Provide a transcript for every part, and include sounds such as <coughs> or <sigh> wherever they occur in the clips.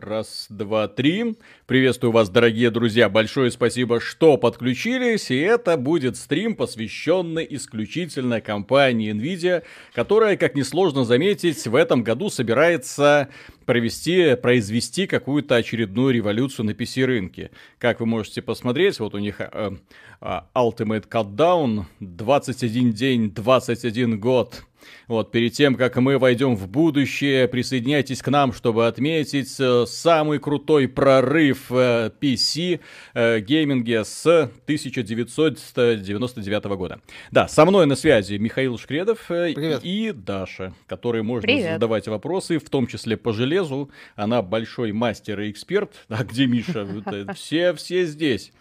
Раз, два, три. Приветствую вас, дорогие друзья. Большое спасибо, что подключились. И это будет стрим, посвященный исключительно компании Nvidia, которая, как несложно заметить, в этом году собирается провести, произвести какую-то очередную революцию на PC-рынке. Как вы можете посмотреть, вот у них э, э, Ultimate Countdown, 21 день, 21 год. Вот, перед тем, как мы войдем в будущее, присоединяйтесь к нам, чтобы отметить э, самый крутой прорыв э, PC э, гейминге с 1999 года. Да, со мной на связи Михаил Шкредов Привет. и Даша, которые можно Привет. задавать вопросы, в том числе по железу. Она большой мастер и эксперт. <laughs> А где Миша? Все, все здесь.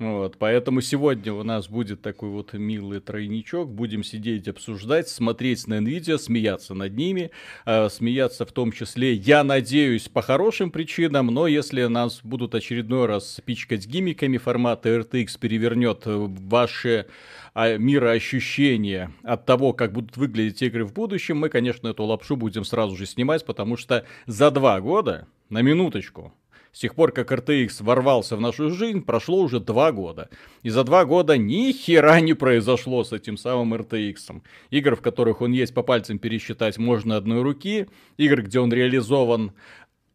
Вот, поэтому сегодня у нас будет такой вот милый тройничок. Будем сидеть, обсуждать, смотреть на NVIDIA, смеяться над ними. Э, смеяться в том числе, я надеюсь, по хорошим причинам, но если нас будут очередной раз пичкать гимиками формата RTX перевернет ваши а, мироощущения от того, как будут выглядеть игры в будущем, мы, конечно, эту лапшу будем сразу же снимать, потому что за два года, на минуточку, с тех пор, как RTX ворвался в нашу жизнь, прошло уже два года. И за два года ни хера не произошло с этим самым RTX. Игр, в которых он есть по пальцам пересчитать можно одной руки. Игр, где он реализован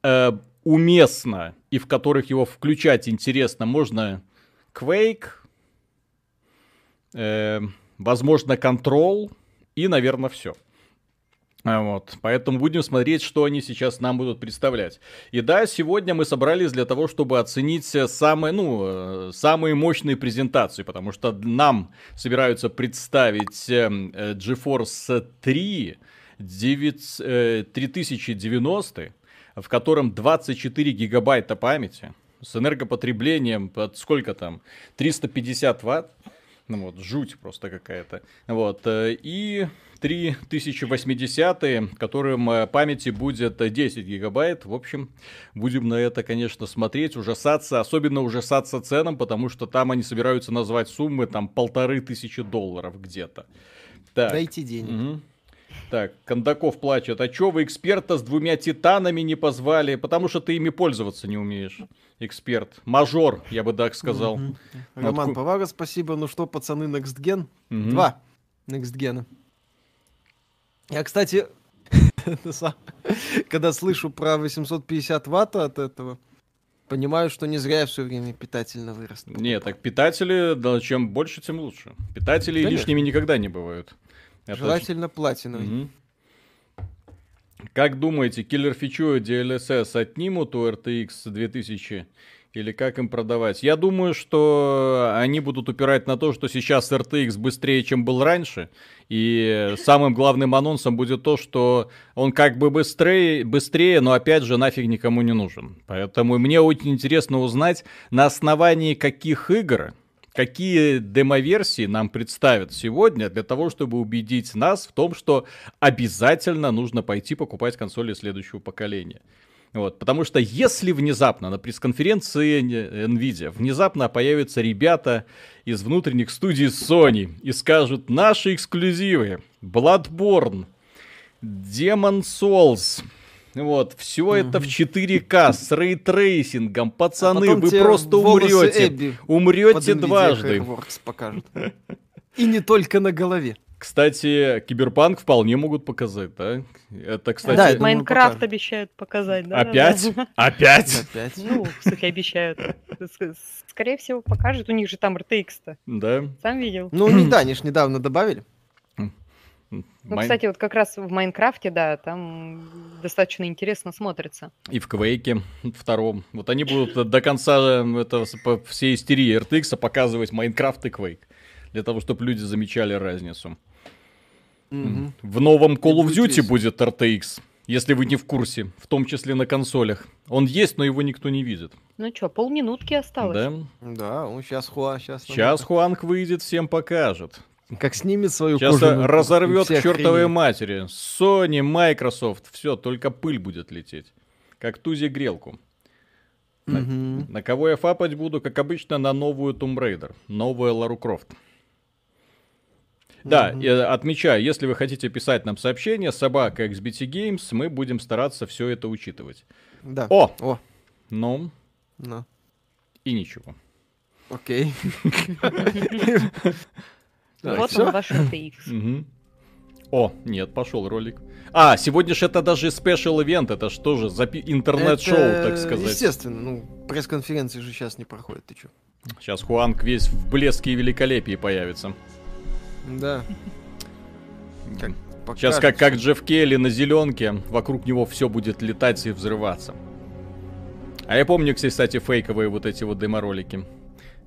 э, уместно и в которых его включать интересно, можно Quake, э, возможно, Control и, наверное, все. А, вот, поэтому будем смотреть, что они сейчас нам будут представлять. И да, сегодня мы собрались для того, чтобы оценить самые, ну, э, самые мощные презентации, потому что нам собираются представить эм, э, GeForce 3 9, 3090, в котором 24 гигабайта памяти, с энергопотреблением под сколько там, 350 ватт, ну вот, жуть просто какая-то. Вот, э, и 3080, которым э, памяти будет 10 гигабайт. В общем, будем на это, конечно, смотреть, ужасаться, особенно ужасаться ценам, потому что там они собираются назвать суммы там полторы тысячи долларов где-то. Так. Дайте денег. Угу. Так, Кондаков плачет. А чё вы эксперта с двумя титанами не позвали? Потому что ты ими пользоваться не умеешь. Эксперт. Мажор, я бы так сказал. Угу. Роман Повара, спасибо. Ну что, пацаны, Next Gen? Угу. Два Next Gen. Я, кстати, <laughs> когда слышу про 850 ватт от этого, понимаю, что не зря я все время питательно вырос. Нет, так питатели, да, чем больше, тем лучше. Питатели Конечно. лишними никогда не бывают. Желательно очень... платиновый. Угу. Как думаете, киллер фичу DLSS отнимут у RTX 2000 или как им продавать? Я думаю, что они будут упирать на то, что сейчас RTX быстрее, чем был раньше. И самым главным анонсом будет то, что он как бы быстрее, быстрее, но опять же нафиг никому не нужен. Поэтому мне очень интересно узнать, на основании каких игр какие демоверсии нам представят сегодня для того, чтобы убедить нас в том, что обязательно нужно пойти покупать консоли следующего поколения. Вот, потому что если внезапно на пресс-конференции Nvidia внезапно появятся ребята из внутренних студий Sony и скажут наши эксклюзивы, Bloodborne, Demon Souls, вот, все mm это в 4К с рейтрейсингом. Пацаны, а вы просто умрете. Умрете дважды. покажут. И не только на голове. Кстати, Киберпанк вполне могут показать, да? Это, кстати... Да, Майнкрафт обещают показать, да? Опять? Опять? Опять? Ну, кстати, обещают. Скорее всего, покажут. У них же там RTX-то. Да. Сам видел. Ну, не да, они же недавно добавили. Ну, Майн... кстати, вот как раз в Майнкрафте, да, там достаточно интересно смотрится. И в Квейке втором. Вот они будут до конца это, по всей истерии RTX показывать Майнкрафт и Квейк. Для того, чтобы люди замечали разницу. Угу. В новом Call of Duty будет RTX, если вы не в курсе, в том числе на консолях. Он есть, но его никто не видит. Ну что, полминутки осталось. Да? Да, он сейчас Хуа, сейчас. Сейчас Хуанг выйдет, всем покажет. Как снимет свою Сейчас разорвет к чертовой матери. Sony, Microsoft, все, только пыль будет лететь. Как тузи грелку. Угу. На, на кого я фапать буду, как обычно, на новую Tomb Raider. Новую Лару Крофт. Да, угу. я отмечаю, если вы хотите писать нам сообщение, собака XBT Games, мы будем стараться все это учитывать. Да. О! О! Ну? Ну. И ничего. Окей. <laughs> Вот он ваш RTX. <laughs> О, нет, пошел ролик. А, сегодня же это даже спешл ивент, это что же, запи- интернет-шоу, так сказать. Естественно, ну, пресс-конференции же сейчас не проходят, ты чё? Сейчас Хуанг весь в блеске и великолепии появится. Да. Как Сейчас как, как Джефф Келли на зеленке, вокруг него все будет летать и взрываться. А я помню, кстати, фейковые вот эти вот деморолики.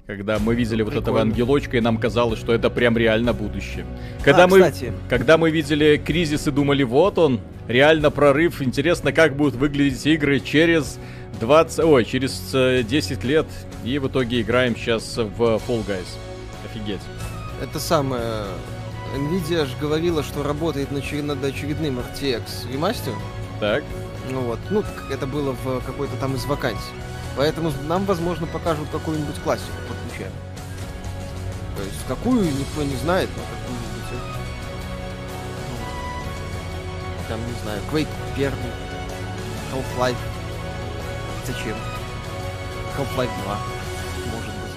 Когда мы видели ну, вот этого ангелочка, и нам казалось, что это прям реально будущее. Когда, а, мы, кстати. когда мы видели кризис и думали, вот он, реально прорыв, интересно, как будут выглядеть игры через 20, ой, через 10 лет. И в итоге играем сейчас в Fall Guys. Офигеть. Это самое... Nvidia же говорила, что работает над очередным RTX ремастер. Так. Ну вот, ну это было в какой-то там из вакансий. Поэтому нам, возможно, покажут какую-нибудь классику подключаем. То есть какую никто не знает, но какую-нибудь. Там, не знаю, Quake 1, Half-Life. Зачем? Half-Life 2, может быть.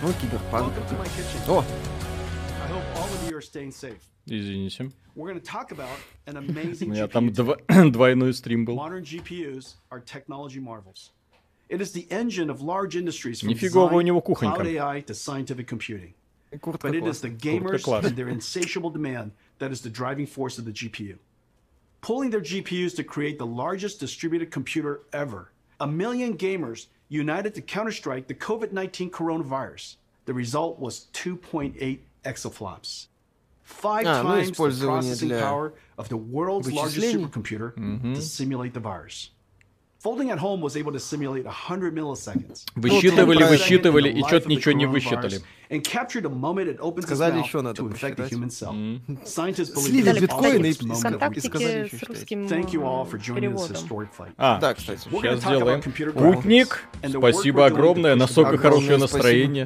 Ну, Киберпанк. О! Извините. <laughs> У меня там дво... <clears throat> двойной стрим был. Нифигово у него кухонька. Куртка But it is the gamers and their insatiable demand that is the driving force of the GPU. Pulling their GPUs to create the largest distributed computer ever. A million gamers united to counter-strike the COVID-19 coronavirus. The result was 2.8 exaflops. five а, times ну, the processing для power of the world's largest supercomputer mm-hmm. to simulate the virus. Folding at home was able to simulate 100 milliseconds. Высчитывали, высчитывали и что-то ничего не высчитали. And captured the moment it opens Сказали еще надо to infect the human cell. Scientists believe Слили биткоины и сказали еще Thank you all for joining this historic fight. А, да, кстати. Сейчас сделаем. Путник, спасибо огромное, насколько хорошее настроение.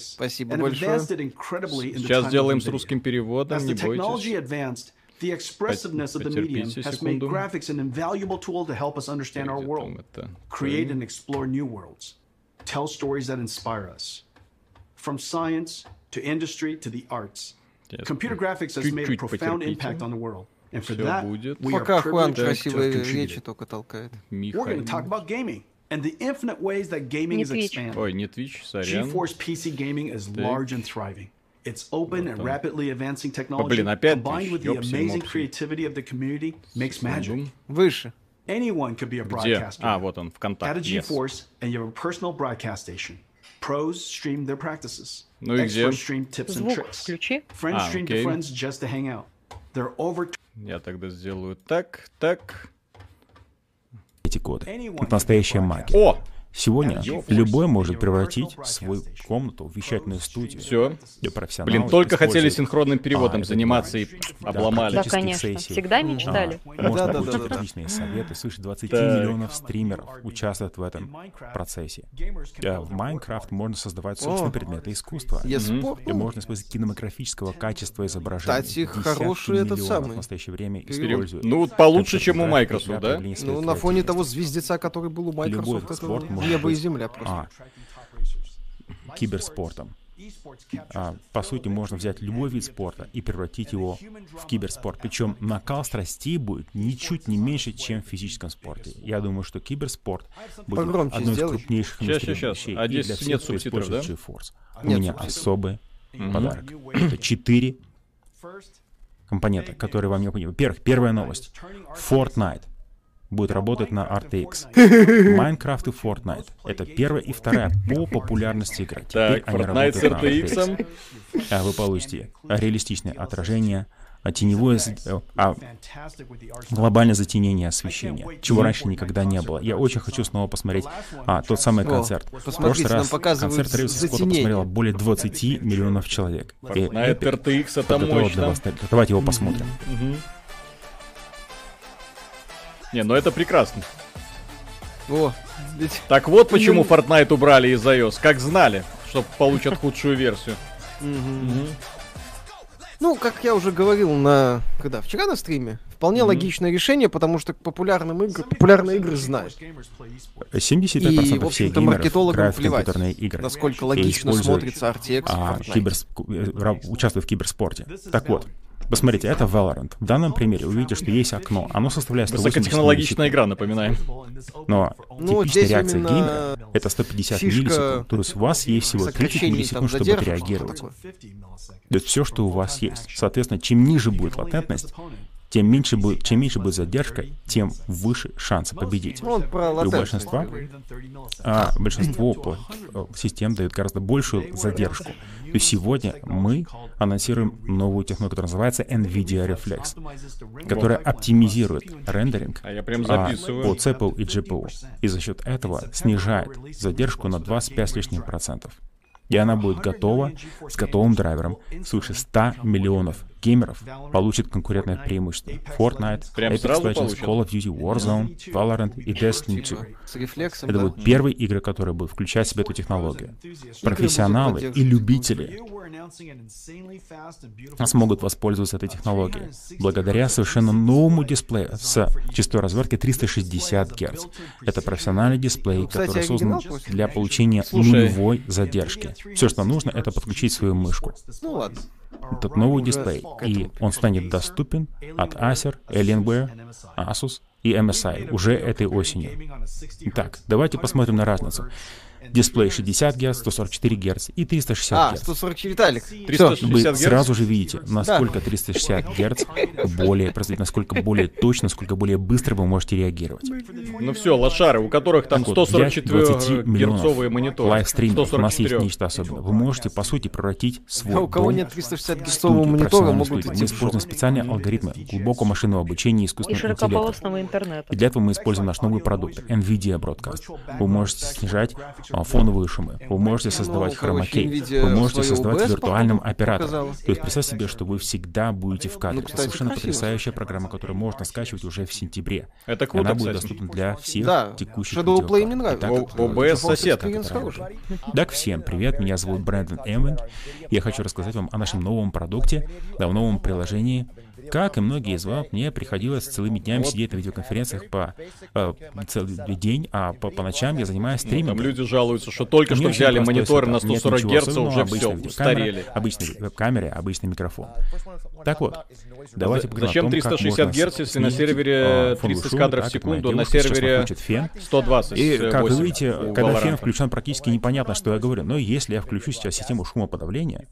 Спасибо большое. Сейчас сделаем с русским переводом, не бойтесь. The expressiveness of the medium has made graphics an invaluable tool to help us understand our world, create and explore new worlds, tell stories that inspire us. From science to industry to the arts, computer graphics has made a profound impact on the world. And for that, we are privileged to have We're going to talk about gaming and the infinite ways that gaming is expanding. Ой, не Twitch, GeForce PC gaming is large and thriving. Its open and rapidly advancing technology, combined with the amazing creativity of the community, makes magic. Выше. Anyone could be a broadcaster. А, вот он, ВКонтакте. Add a GeForce, and you have a personal broadcast station. Pros stream their practices. Ну и где? stream tips and tricks. включи. Friends а, stream to friends just to hang out. They're over... Я тогда сделаю так, так. Эти коды. Это настоящая магия. О! Сегодня любой может превратить свою комнату в вещательную студию. Все. Для профессионалов. Блин, только хотели синхронным переводом а, заниматься и обломали. Да, конечно. Сессий. Всегда мечтали. А, можно да, получить да, да, отличные советы. Свыше 20 так. миллионов стримеров участвуют в этом процессе. Да, в Майнкрафт можно создавать собственные предметы искусства. Mm-hmm. И можно использовать кинематографического качества изображения. Кстати, хороший этот самый. в настоящее время используют. Ну, получше, чем у Microsoft, да? Ну, на фоне того звездеца, который был у Microsoft, это спорт небо и земля просто. А, киберспортом. А, по сути, можно взять любой вид спорта и превратить его в киберспорт. Причем накал страстей будет ничуть не меньше, чем в физическом спорте. Я думаю, что киберспорт будет Погромче одной сделай. из крупнейших сейчас, сейчас. вещей. А здесь для всех, нет кто субтитров, да? GeForce. У нет меня субтитров. особый mm-hmm. подарок. Это четыре компонента, которые вам необходимы. Во-первых, первая новость. Fortnite будет работать на RTX. Minecraft <laughs> и Fortnite — это первая и вторая по популярности игра. Теперь так, они Fortnite с RTX. А вы получите реалистичное отражение, а теневое, а глобальное затенение освещения, чего раньше никогда не было. Я очень хочу снова посмотреть а, тот самый концерт. О, в прошлый раз концерт Трэвиса Скотта посмотрело более 20 миллионов человек. Fortnite RTX это мощно. Давайте его посмотрим. Не, ну это прекрасно. О, Так вот почему Fortnite убрали из iOS, как знали что получат худшую версию. Ну, как я уже говорил на... Когда? Вчера на стриме. Вполне mm-hmm. логичное решение, потому что к популярным игр, популярные игры знают. 75% и, в общем-то, маркетологам плевать, игры. насколько логично смотрится RTX а, кибер... Э, участвует в киберспорте. Так вот, Посмотрите, это Valorant. В данном примере вы видите, что есть окно. Оно составляет 180 Высокотехнологичная игра, напоминаем. Но ну, типичная реакция геймера — это 150 миллисекунд. То есть у вас есть всего 30 миллисекунд, чтобы отреагировать. То есть все, что у вас есть. Соответственно, чем ниже будет латентность, тем меньше будет, чем меньше будет задержка, тем выше шансы победить. Ну, И у большинства, а, большинство систем дают гораздо большую задержку. И сегодня мы анонсируем новую технологию, которая называется NVIDIA Reflex, которая оптимизирует рендеринг а а, по CPU и GPU. И за счет этого снижает задержку на 25 с лишним процентов и она будет готова с готовым драйвером. Свыше 100 миллионов геймеров получит конкурентное преимущество. Fortnite, Прям Apex Legends, Call of Duty, Warzone, Valorant и Destiny 2. Это будут первые игры, которые будут включать в себя эту технологию. Профессионалы и любители смогут воспользоваться этой технологией благодаря совершенно новому дисплею с частотой развертки 360 Гц. Это профессиональный дисплей, который создан для получения нулевой задержки. Все, что нужно, это подключить свою мышку. Ну ладно этот новый дисплей, и он станет доступен от Acer, Alienware, Asus и MSI уже этой осенью. Итак, давайте посмотрим на разницу. Дисплей 60 Гц, 144 Гц и 360 а, Гц. 144 Виталик. 360 Вы Гц? сразу же видите, насколько 360 Гц более насколько более точно, насколько более быстро вы можете реагировать. Ну все, лошары, у которых там 144 герцовые мониторы. Лайвстримеров у нас есть нечто особенное. Вы можете, по сути, превратить свой а у кого нет 360 герцового монитора, могут Мы используем специальные алгоритмы глубокого машинного обучения и искусственного интеллекта. интернета. И для этого мы используем наш новый продукт NVIDIA Broadcast. Вы можете снижать а, фоновые шумы, вы можете создавать хромакей, вы можете создавать виртуальным оператором. То есть представьте себе, что вы всегда будете в кадре. Это совершенно потрясающая программа, которую можно скачивать уже в сентябре. Это круто, Она будет доступна для всех текущих Shadow Play мне нравится. OBS сосед. Так, всем привет, меня зовут Брэндон Эмвин. Я хочу рассказать вам о нашем новом продукте, да, новом приложении как и многие из вас, мне приходилось целыми днями сидеть на видеоконференциях по э, целый день, а по, по ночам я занимаюсь стримингом. Там люди жалуются, что только что взяли мониторы на 140 Гц, уже все, устарели. Обычный веб-камере, обычный микрофон. Так вот, давайте поговорим Зачем 360 Гц, если на сервере 30 а, кадров в секунду, на сервере 120 И, как вы видите, когда фен включен, практически непонятно, что я говорю. Но если я включу сейчас систему шумоподавления,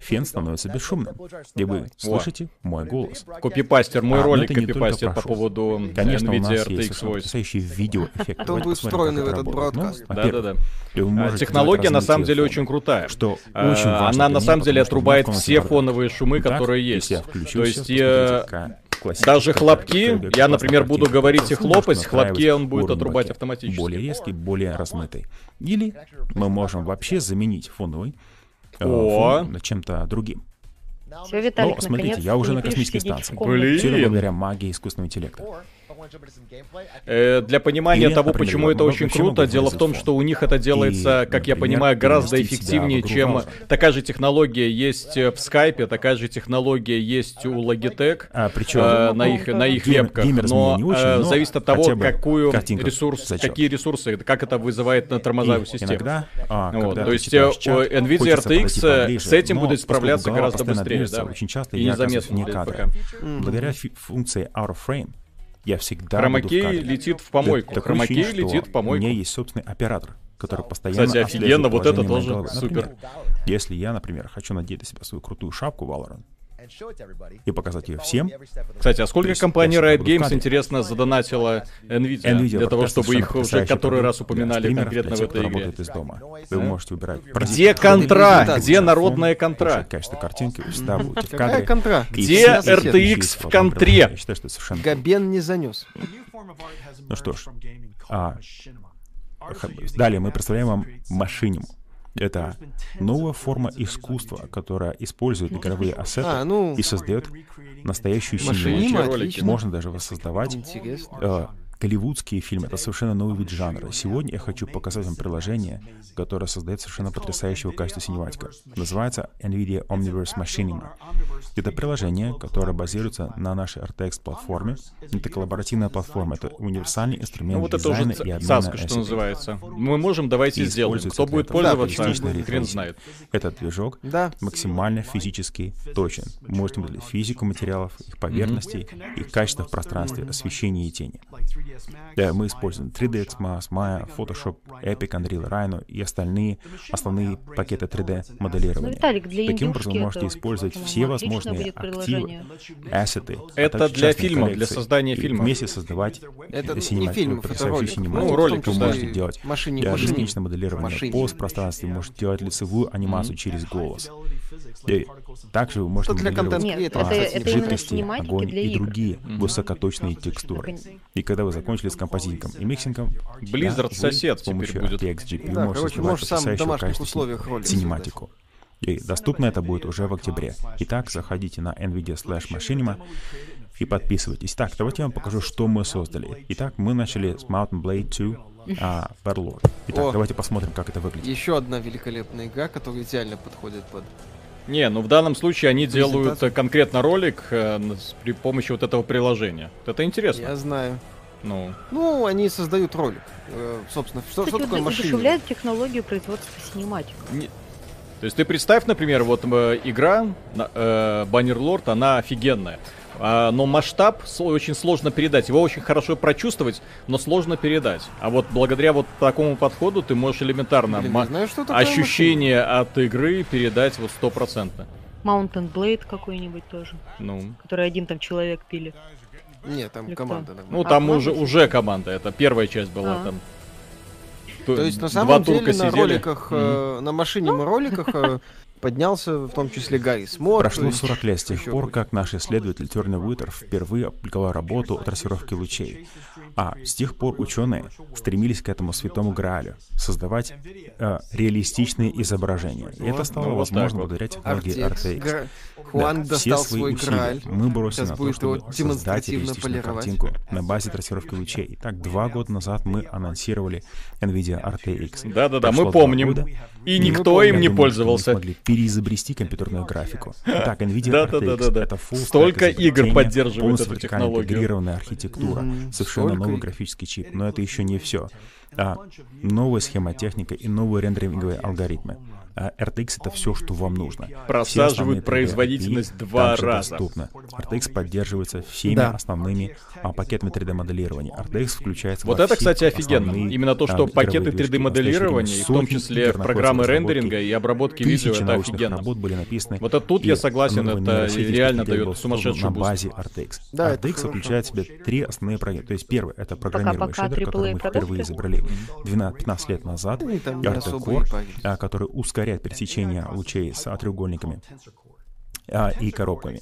фен становится бесшумным. И вы слышите мой голос. Копипастер, мой а, ролик копипастер по поводу Конечно, NVIDIA у нас RTX есть потрясающий видеоэффект. Он будет встроенный в этот бродкаст. Да-да-да. А, технология на самом деле очень крутая. Что а, очень важно Она на самом деле отрубает все фоновые шумы, которые есть. То есть даже хлопки, я, например, буду говорить и хлопать, хлопки он будет отрубать автоматически. Более резкий, более размытый. Или мы можем вообще заменить фоновый Э, О. чем-то другим. Все, Виталик, Но, смотрите, я уже на космической станции. Блин. Все благодаря магии искусственного интеллекта. Э, для понимания Или, того, почему это очень круто, дело в том, что у них это делается, и, как например, я понимаю, гораздо эффективнее, чем такая же технология есть в скайпе, такая же технология есть у Logitech а, причем, э, на их на их гейм, вебках, но, очень, э, но зависит от того, какую ресурс, какие ресурсы, как это вызывает на тормозовую систему. Иногда, а, вот, то есть чат, Nvidia RTX э, с этим будет справляться гораздо быстрее, да, очень часто и незаметно. Благодаря функции Out of Frame я всегда Хромакей буду в кадре. летит в помойку. Так Хромакей летит в помойку. У меня есть собственный оператор, который постоянно Кстати, офигенно, вот это тоже супер. Например, если я, например, хочу надеть на себя свою крутую шапку Valorant, и показать ее всем. Кстати, а сколько компания Riot Games, интересно, задонатила Nvidia, Nvidia для того, чтобы их уже который раз упоминали конкретно в этой игре? из дома. Вы можете выбирать. Где контра? Где народная контра? Качество картинки вы всегда будете в кадре. Какая контра? Где RTX в контре? Я считаю, что совершенно... Габен не занес. Ну что ж, а, далее мы представляем вам машиниму. Это новая форма искусства, которая использует игровые ассеты а, ну, и создает настоящую символику. Можно даже воссоздавать э, голливудские фильмы — это совершенно новый вид жанра. Сегодня я хочу показать вам приложение, которое создает совершенно потрясающего качества синематика. Называется NVIDIA Omniverse Machinima. Это приложение, которое базируется на нашей RTX-платформе. Это коллаборативная платформа, это универсальный инструмент ну, вот дизайна это уже и обмена Саска, что называется. Мы можем, давайте и сделаем. Кто будет пользоваться, да, хрен знает. Этот движок да. максимально физически точен. Вы можете моделировать физику материалов, их поверхностей, mm-hmm. их качество в пространстве, освещение и тени. Да, мы используем 3ds Max, Maya, Photoshop, Epic, Unreal, Rhino и остальные основные пакеты 3D моделирования. Ну, Виталик, для Таким образом, вы можете использовать все возможные активы, ассеты. А это для фильмов, для создания фильмов. Вместе создавать это не фильм, это ролик. Ну, ролик вы можете делать. Машине, Бесконечное моделирование машине. постпространстве, можете делать лицевую анимацию mm-hmm. через голос. И также вы можете для моделировать это жидкости, огонь и другие mm-hmm. высокоточные текстуры. И когда вы закончили с композитингом и миксингом, Blizzard да, сосед с помощью будет. RTX GPU да, можете создавать потрясающую качество синематику. И доступно это будет уже в октябре. Итак, заходите на NVIDIA slash Machinima и подписывайтесь. Так, давайте я вам покажу, что мы создали. Итак, мы начали с Mountain Blade 2 а, Battlelord. Итак, О, давайте посмотрим, как это выглядит. Еще одна великолепная игра, которая идеально подходит под не, ну в данном случае они делают конкретно ролик э, при помощи вот этого приложения. Это интересно. Я знаю. Ну. Ну, они создают ролик. Э, собственно, что, что такое машина? удешевляет технологию производства синематик. Не... То есть ты представь, например, вот э, игра э, Bannerlord, она офигенная. А, но масштаб очень сложно передать. Его очень хорошо прочувствовать, но сложно передать. А вот благодаря вот такому подходу ты можешь элементарно Блин, знаю, ощущение машина. от игры передать вот стопроцентно. Mountain Blade какой-нибудь тоже. Ну. Который один там человек пили. Нет, там Или команда. Кто? Ну, там а, уже, уже команда. Это первая часть была а. там. То есть, на самом Два деле, на роликах, mm-hmm. э, на машине мы роликах э, <laughs> поднялся, в том числе Гарри Смот. Прошло 40 лет с тех пор, как наш исследователь Терни Уитер впервые опубликовал работу о трассировке лучей. А с тех пор ученые стремились к этому святому Граалю — создавать э, реалистичные изображения. И это стало ну, возможно вот благодаря технологии RTX. Гра... Хуан да, все свои свой усилия мы бросили Сейчас на то, чтобы создать реалистичную картинку на базе трассировки лучей. Итак, два года назад мы анонсировали NVIDIA RTX. Да-да-да, мы помним. И никто им не пользовался. Переизобрести компьютерную графику. Так, NVIDIA RTX — это full Столько игр поддерживает эту технологию. интегрированная архитектура, совершенно новый графический чип. Но это еще не все. А, новая схемотехника и новые рендеринговые алгоритмы. А RTX это все, что вам нужно. Просаживают производительность два раза. Доступно. RTX поддерживается всеми да. основными а, пакетами 3D-моделирования. RTX включается Вот это, кстати, офигенно. Именно то, что а, пакеты 3D-моделирования, в том числе программы рендеринга и обработки видео, это офигенно. работ были написаны. Вот это тут я согласен, это реально дает сумасшедший на базе RTX. Да, RTX включает в себя три основные программы. То есть первый — это программируемый шейдер, который мы впервые изобрели 12-15 лет назад. И RT Core, который ускоряет ускоряет пересечение лучей с треугольниками а, и коробками.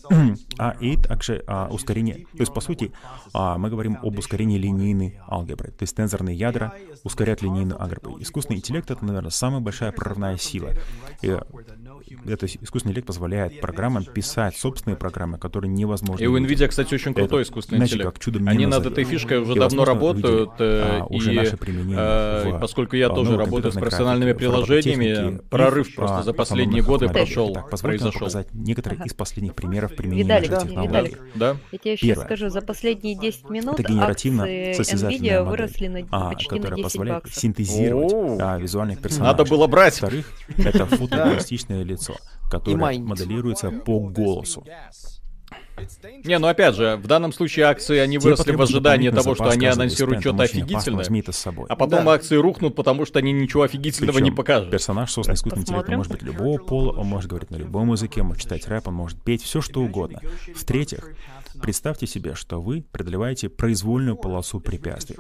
а, и также а, ускорение, то есть, по сути, а, мы говорим об ускорении линейной алгебры. То есть тензорные ядра ускоряют линейную алгебру. Искусственный интеллект — это, наверное, самая большая прорывная сила. И это искусственный интеллект позволяет программам писать собственные программы, которые невозможно. И у NVIDIA, кстати, очень крутой это, искусственный иначе, интеллект. Как чудом Они над этой фишкой уже и, давно работают. Э, а, и, уже наше применение а, в, поскольку я тоже работаю с профессиональными приложениями, прорыв просто а, за последние годы прошел, так, произошел. показать некоторые ага. из последних примеров применения Виталик, нашей технологии. Виталик, да? Я тебе сейчас Первое. скажу, за последние 10 минут это генеративно NVIDIA выросли на а, почти которая на 10 позволяет баксов. синтезировать а, визуальных персонажей. Надо было брать. Во-вторых, это <laughs> фотореалистичное лицо которая моделируется по голосу. Не, ну опять же, в данном случае акции, они Те выросли в ожидании того, что они анонсируют что-то офигительное, с собой. а потом да. акции рухнут, потому что они ничего офигительного Причем не покажут. персонаж, созданный искусственным интеллектом, может быть любого пола, он может говорить на любом языке, может читать рэп, он может петь, все что угодно. В-третьих, Представьте себе, что вы преодолеваете произвольную полосу препятствий.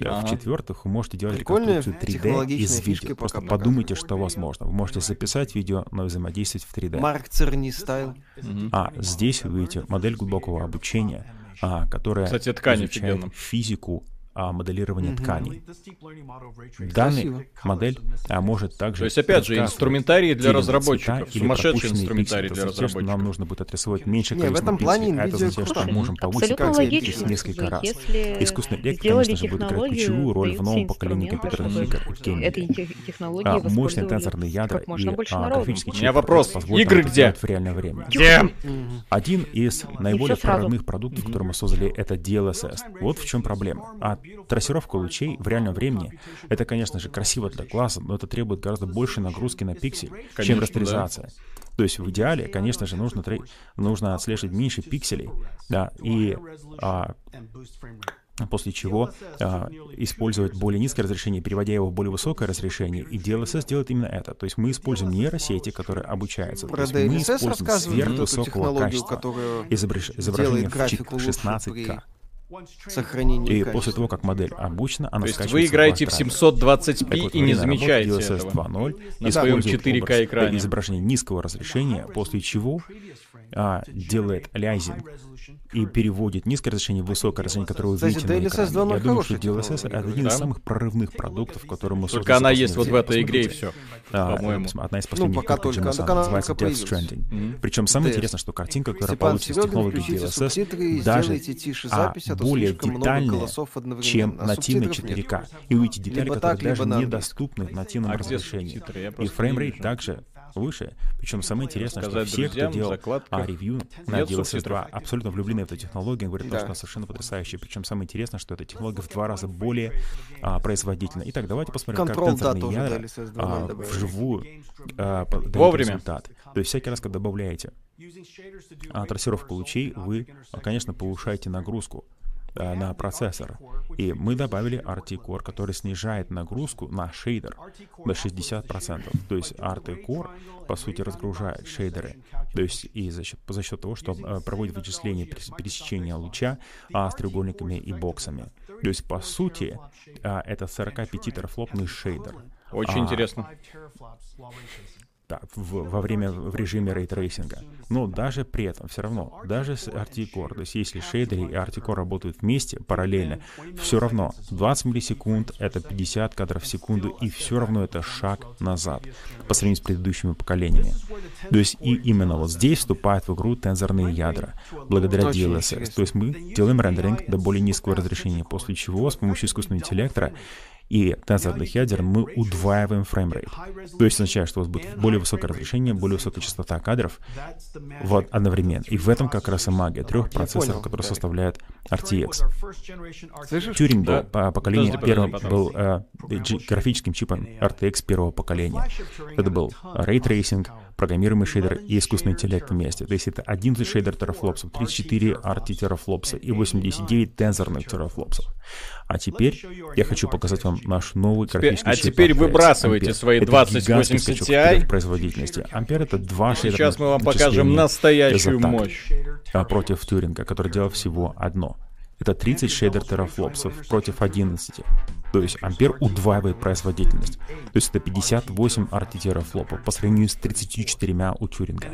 Ага. В-четвертых, вы можете делать реконструкцию 3D из видео. Просто подумайте, что возможно. Вы можете записать видео, но взаимодействовать в 3D. Марк Церни стайл. А здесь вы видите модель глубокого обучения, а, которая Кстати, ткань изучает физику а, моделирования mm-hmm. тканей. Данная модель а, может также... То есть, опять же, инструментарий для разработчиков, сумасшедший инструментарий для разработчиков. нам нужно будет отрисовать меньше количество в этом плане пикселей, а это означает, что мы можем повысить несколько раз. Искусственный интеллект, конечно же, будет играть ключевую роль в новом поколении компьютерных игр а, мощные тенсорные ядра и а, графические чипы. У меня вопрос. Игры где? В реальное время. Где? Один из наиболее прорывных продуктов, которые мы создали, это DLSS. Вот в чем проблема. А трассировка лучей в реальном времени, это, конечно же, красиво для глаза, но это требует гораздо большей нагрузки на пиксель, конечно, чем растеризация. Да. То есть в идеале, конечно же, нужно, нужно отслеживать меньше пикселей, да, и а, после чего а, использовать более низкое разрешение, переводя его в более высокое разрешение. И DLSS делает именно это. То есть мы используем нейросети, которые обучаются. Про мы используем сверхвысокого качества изображение в 16К сохранение И после того, как модель обучена, она То есть вы играете в 720p вот, и не замечаете DLSS этого. 2.0 на своем 4К экране. изображение низкого разрешения, после чего а, делает лязинг и переводит низкое разрешение в высокое разрешение, которое вы видите на экране. Я думаю, что DLSS — это один из самых прорывных продуктов, которые мы Только она есть вот в этой игре и все, по-моему. Одна из последних ну, пока только, называется Death Stranding. Mm-hmm. Причем самое интересное, что картинка, которая получится с технологией DLSS, даже а, более детальная, чем нативный 4К. И увидите детали, которые даже недоступны в нативном а разрешении. И фреймрейт также выше. Причем самое интересное, что все, кто делал а, ревью на DLSS 2, абсолютно влюблены в эту технологию, говорят, да. что она совершенно потрясающая. Причем самое интересное, что эта технология в два раза более а, производительна. Итак, давайте посмотрим, Control, как тензорные да, ядра а, вживую а, Вовремя. результат. То есть всякий раз, когда добавляете а, трассировку лучей, вы, конечно, повышаете нагрузку. Э, на процессор. И мы добавили RT Core, который снижает нагрузку на шейдер до 60%. То есть RT Core, по сути, разгружает шейдеры. То есть и за счет, за счет того, что э, проводит вычисление пересечения луча а, с треугольниками и боксами. То есть, по сути, а, это 45 терафлопный шейдер. Очень а, интересно да, в, во время в режиме рейтрейсинга. Но даже при этом все равно, даже с RT-Core, то есть если шейдеры и RT-Core работают вместе, параллельно, все равно 20 миллисекунд — это 50 кадров в секунду, и все равно это шаг назад по сравнению с предыдущими поколениями. То есть и именно вот здесь вступают в игру тензорные ядра, благодаря DLSS. То есть мы делаем рендеринг до более низкого разрешения, после чего с помощью искусственного интеллекта и тензорных ядер мы удваиваем фреймрейт. То есть означает, что у вас будет более высокое разрешение, более высокая частота кадров вот одновременно. И в этом как раз и магия трех процессоров, которые составляют RTX. Тюринг был по поколению первым был э, графическим чипом RTX первого поколения. Это был рейтрейсинг, программируемый шейдер и искусственный интеллект вместе. То есть это 11 шейдер терафлопсов, 34 RT терафлопса и 89 тензорных терафлопсов. А теперь я хочу показать вам наш новый графический А теперь выбрасывайте Ампер. свои 2080 Ti. производительности. Ампер это два. Сейчас мы вам покажем настоящую мощь. А против Тюринга, который делал всего одно. Это 30 шейдер терафлопсов против 11. То есть Ампер удваивает производительность. То есть это 58 RT терафлопов по сравнению с 34 у Тюринга.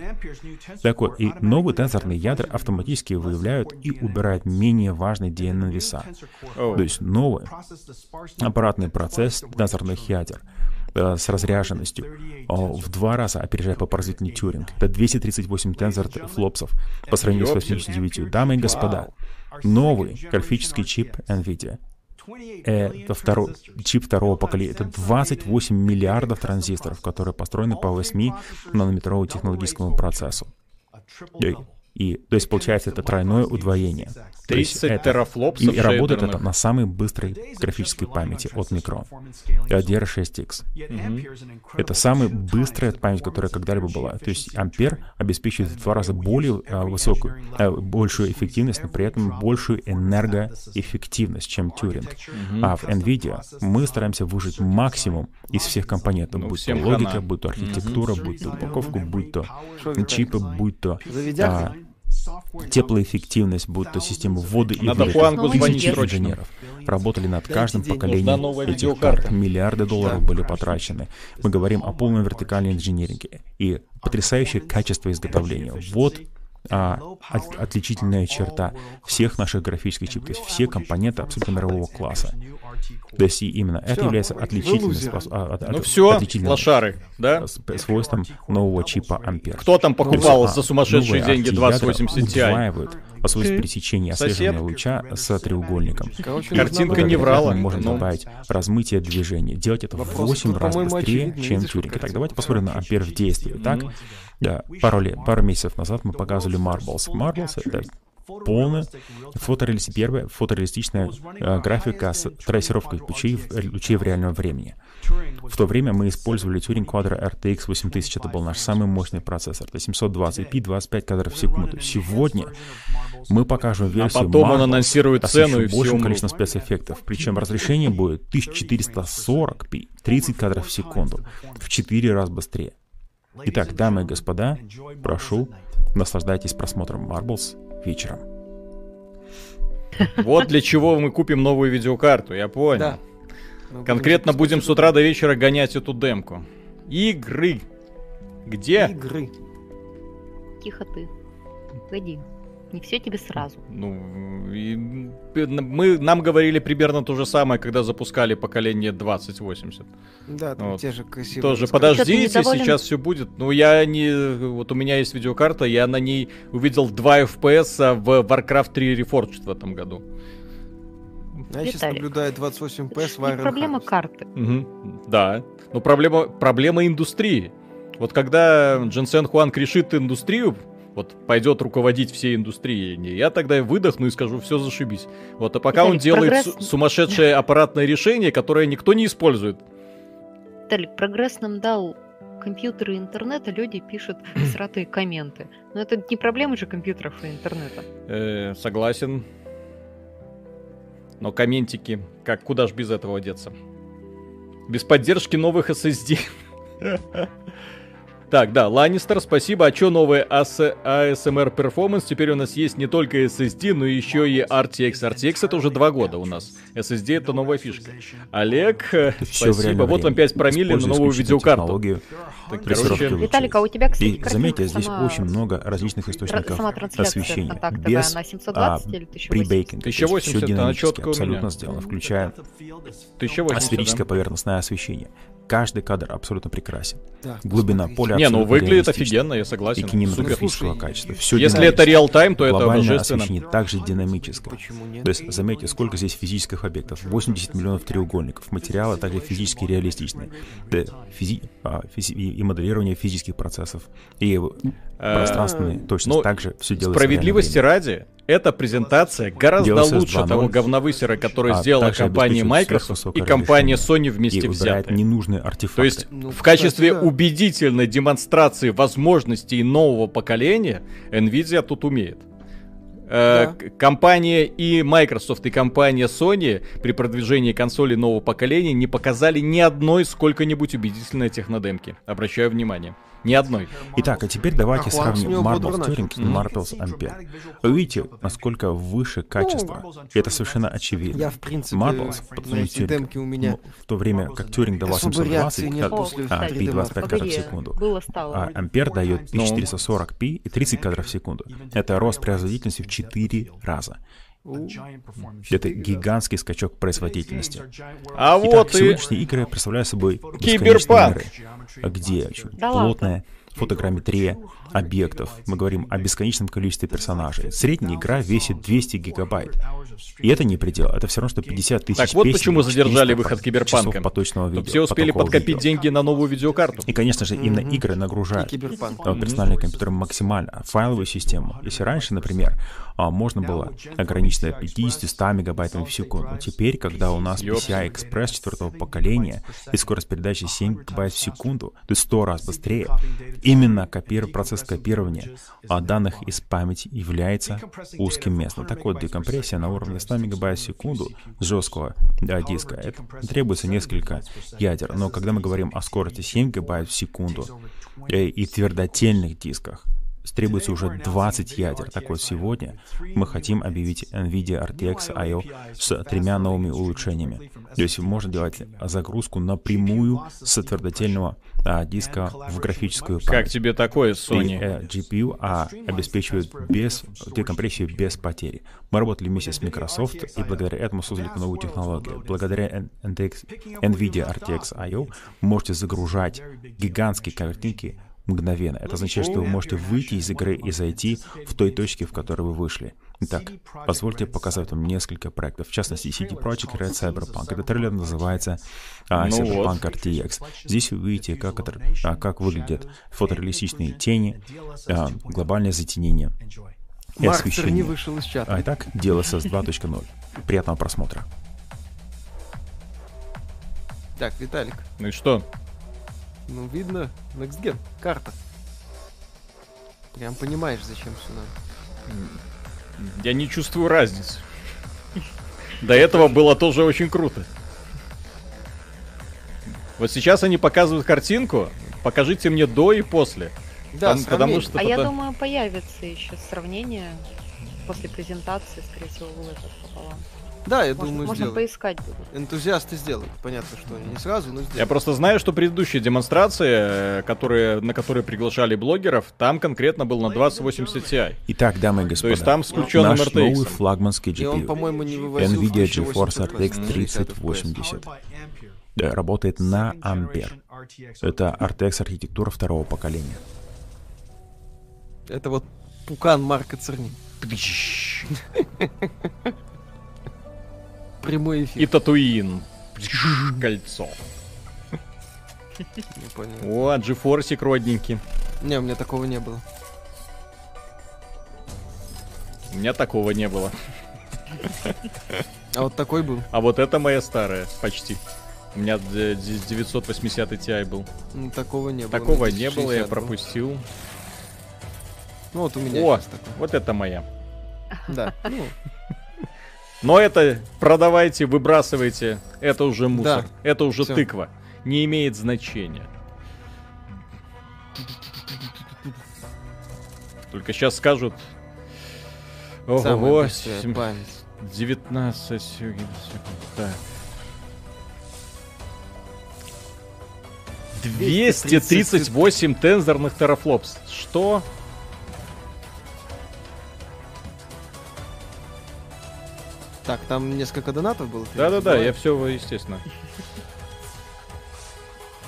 Так вот, и новые тензорные ядра автоматически выявляют и убирают менее важные DNN веса. То есть новый аппаратный процесс тензорных ядер э, с разряженностью в два раза опережает по производительности Тюринг. Это 238 тензор флопсов по сравнению с 89. Дамы и господа, новый графический чип NVIDIA это второй, чип второго поколения. Это 28 миллиардов транзисторов, которые построены по 8 нанометровому технологическому процессу. И, то есть, получается, это тройное удвоение. 30 это, терафлопсов И работает это на самой быстрой графической памяти от Micron. DR6X. Mm-hmm. Это самая быстрая память, которая когда-либо была. То есть Ампер обеспечивает в два раза более а, высокую, а, большую эффективность, но при этом большую энергоэффективность, чем Тюринг. Mm-hmm. А в NVIDIA мы стараемся выжить максимум из всех компонентов, ну, будь то логика, хана. будь то архитектура, mm-hmm. будь то упаковку, будь то чипы, будь то а, теплоэффективность, будь то система ввода и Надо Хуангу звонить инженеров. Работали над каждым поколением этих карт. Миллиарды долларов были потрачены. Мы говорим о полном вертикальном инжиниринге и потрясающее качество изготовления. Вот а, от, отличительная черта всех наших графических чипов. То есть все компоненты абсолютно мирового класса. То есть именно все, это является отличительным, спос... а, от, ну все, лошары, да? свойством нового чипа Ампер. Кто там покупал есть, за сумасшедшие деньги 2080 Ti? особенность пересечения и отслеживания луча с треугольником. Короче, Картинка не врала. Мы можем но... добавить размытие движения, делать это в 8 раз быстрее, чем Тюринг. Итак, давайте посмотрим на Ампер в действии. Так, да, пару, лет, пару месяцев назад мы показывали Marbles. Marbles — это полная фотореалистичная, первая фотореалистичная э, графика с трассировкой лучей, лучей в реальном времени. В то время мы использовали Turing Quadro RTX 8000, это был наш самый мощный процессор, это 720p, 25 кадров в секунду. Сегодня мы покажем версию а потом Marvel, он анонсирует цену и большим количеством спецэффектов, причем разрешение будет 1440p, 30 кадров в секунду, в 4 раза быстрее. Итак, дамы и господа, прошу, наслаждайтесь просмотром Marbles вечером. <laughs> Вот для чего мы купим новую видеокарту, я понял. Да. Конкретно будем с утра до вечера гонять эту демку. Игры. Где? Игры. Тихо ты. Погоди. Не все тебе сразу. Ну, и мы, нам говорили примерно то же самое, когда запускали поколение 2080. Да, там вот. те же красивые. Тоже подождите, сейчас все будет. Ну, я не... Вот у меня есть видеокарта, я на ней увидел 2 FPS в Warcraft 3 Reforged в этом году. Я Виталик. сейчас наблюдаю 28 FPS в Iron Проблема Hearts. карты. Угу. Да. Но проблема, проблема индустрии. Вот когда Дженсен Хуанг решит индустрию, вот пойдет руководить всей индустрией, я тогда выдохну и скажу, все зашибись. Вот, а пока Виталик, он делает прогресс... сумасшедшее аппаратное решение, которое никто не использует. Виталик, прогресс нам дал компьютеры и интернет, а люди пишут <clears throat> сратые комменты. Но это не проблема же компьютеров и интернета. Э, согласен. Но комментики, как куда ж без этого деться? Без поддержки новых SSD. <laughs> Так, да, Ланнистер, спасибо. А что новое ASMR Performance? Теперь у нас есть не только SSD, но еще и RTX. RTX это уже два года у нас. SSD это новая фишка. Олег, спасибо. Вот вам 5 промилле на новую видеокарту. Так, короче... Виталик, а у тебя, кстати, И заметьте, здесь сама... очень много различных источников освещения. Без на 720 а, или 1080? 1080, все динамически, абсолютно сделано, включая 1080, асферическое да? поверхностное освещение. Каждый кадр абсолютно прекрасен. Да, Глубина поля Не, ну выглядит офигенно, я согласен. И кинематографического качества. Все Если это реал-тайм, то это божественно. освещение также динамическое. То есть, заметьте, сколько здесь физических объектов. 80 миллионов треугольников. Материалы также физически реалистичные. Да, физи... а, физи... И моделирование физических процессов. И а, пространственные точность ну, также все делается Справедливости ради, эта презентация гораздо Делался лучше того говновысера, который а сделала компания Microsoft и компания Sony вместе и взятые. ненужные артефакты. То есть ну, в да. убедительной демонстрации возможностей нового поколения Nvidia тут умеет. Э, да. Компания и Microsoft, и компания Sony при продвижении консолей нового поколения не показали ни одной сколько-нибудь убедительной технодемки. Обращаю внимание. Ни одной. Итак, а теперь давайте сравним Marbles Turing и Marbles Ampere. Вы видите, насколько выше качество. И это совершенно очевидно. Marbles по Turing, у меня... Ну, в то время как Turing давал 720 а, p 25 кадров в секунду, а Ampere дает 1440p ну. и 30 кадров в секунду. Это рост производительности в 4 раза. Это гигантский скачок производительности. А Итак, вот сегодняшние и... игры представляют собой Киберпанк, где да плотная фотограмметрия объектов. Мы говорим о бесконечном количестве персонажей. Средняя игра весит 200 гигабайт. И это не предел, это все равно, что 50 тысяч Так вот песен, почему задержали выход Киберпанка. поточного видео, все успели подкопить видео. деньги на новую видеокарту. И, конечно же, именно mm-hmm. игры нагружают персональные компьютеры максимально. Файловую систему. Если раньше, например, а, можно было ограничить 50-100 мегабайтами в секунду, теперь, когда у нас PCI Express четвертого поколения и скорость передачи 7 гигабайт в секунду, то есть 100 раз быстрее, именно копир... процесс копирования данных из памяти является узким местом. Так вот, декомпрессия на уровне 100 мегабайт в секунду жесткого диска, это требуется несколько ядер. Но когда мы говорим о скорости 7 гигабайт в секунду э, и твердотельных дисках, требуется уже 20 ядер. Так вот, сегодня мы хотим объявить NVIDIA RTX I.O. с тремя новыми улучшениями. То есть можно делать загрузку напрямую с твердотельного а, диска в графическую память. Как тебе такое, Sony? И, э, GPU а, обеспечивает без декомпрессию без потери. Мы работали вместе с Microsoft, и благодаря этому создали новую технологию. Благодаря NTX, NVIDIA RTX I.O. можете загружать гигантские картинки мгновенно. Это означает, что вы можете выйти из игры и зайти в той точке, в которой вы вышли. Итак, позвольте показать вам несколько проектов. В частности, CD Projekt Red Cyberpunk. Этот трейлер называется а, ну Cyberpunk вот. RTX. Здесь вы видите, как, это, а, как выглядят фотореалистичные тени, а, глобальное затенение и Марк освещение. не вышел из чата. А итак, DLSS 2.0. Приятного просмотра. Так, Виталик. Ну и что? Ну, видно, Next Gen, карта. Прям понимаешь, зачем сюда. Я не чувствую разницы. До этого было тоже очень круто. Вот сейчас они показывают картинку. Покажите мне до и после. Да, Там, потому что. А потом... я думаю, появится еще сравнение после презентации, скорее всего, выложат пополам. Да, я можно, думаю, можно сделают. поискать. Энтузиасты сделают. Понятно, что не сразу, но сделают. Я просто знаю, что предыдущие демонстрации, э, которые, на которые приглашали блогеров, там конкретно был на 2080 Ti. Итак, дамы и господа, То есть там с включенным наш RTX. новый флагманский GPU. И он, по-моему, не вывозил NVIDIA GeForce RTX 3080. Да, работает на Ампер. Это RTX архитектура второго поколения. Это вот пукан Марка Церни. <laughs> Прямой эфир. И Татуин. Кольцо. Не понял. О, GeForce родненький. Не, у меня такого не было. У меня такого не было. А вот такой был? А вот это моя старая, почти. У меня здесь 980 Ti был. Ну, такого не было. Такого не было, я пропустил. Ну вот у меня О, вот это моя. Да, ну, но это продавайте, выбрасывайте. Это уже мусор. Да. Это уже Всё. тыква. Не имеет значения. Только сейчас скажут... Ого, 19 секунд. Так. 238 тензорных терафлопс. Что? Так, там несколько донатов было? Да-да-да, я все, естественно.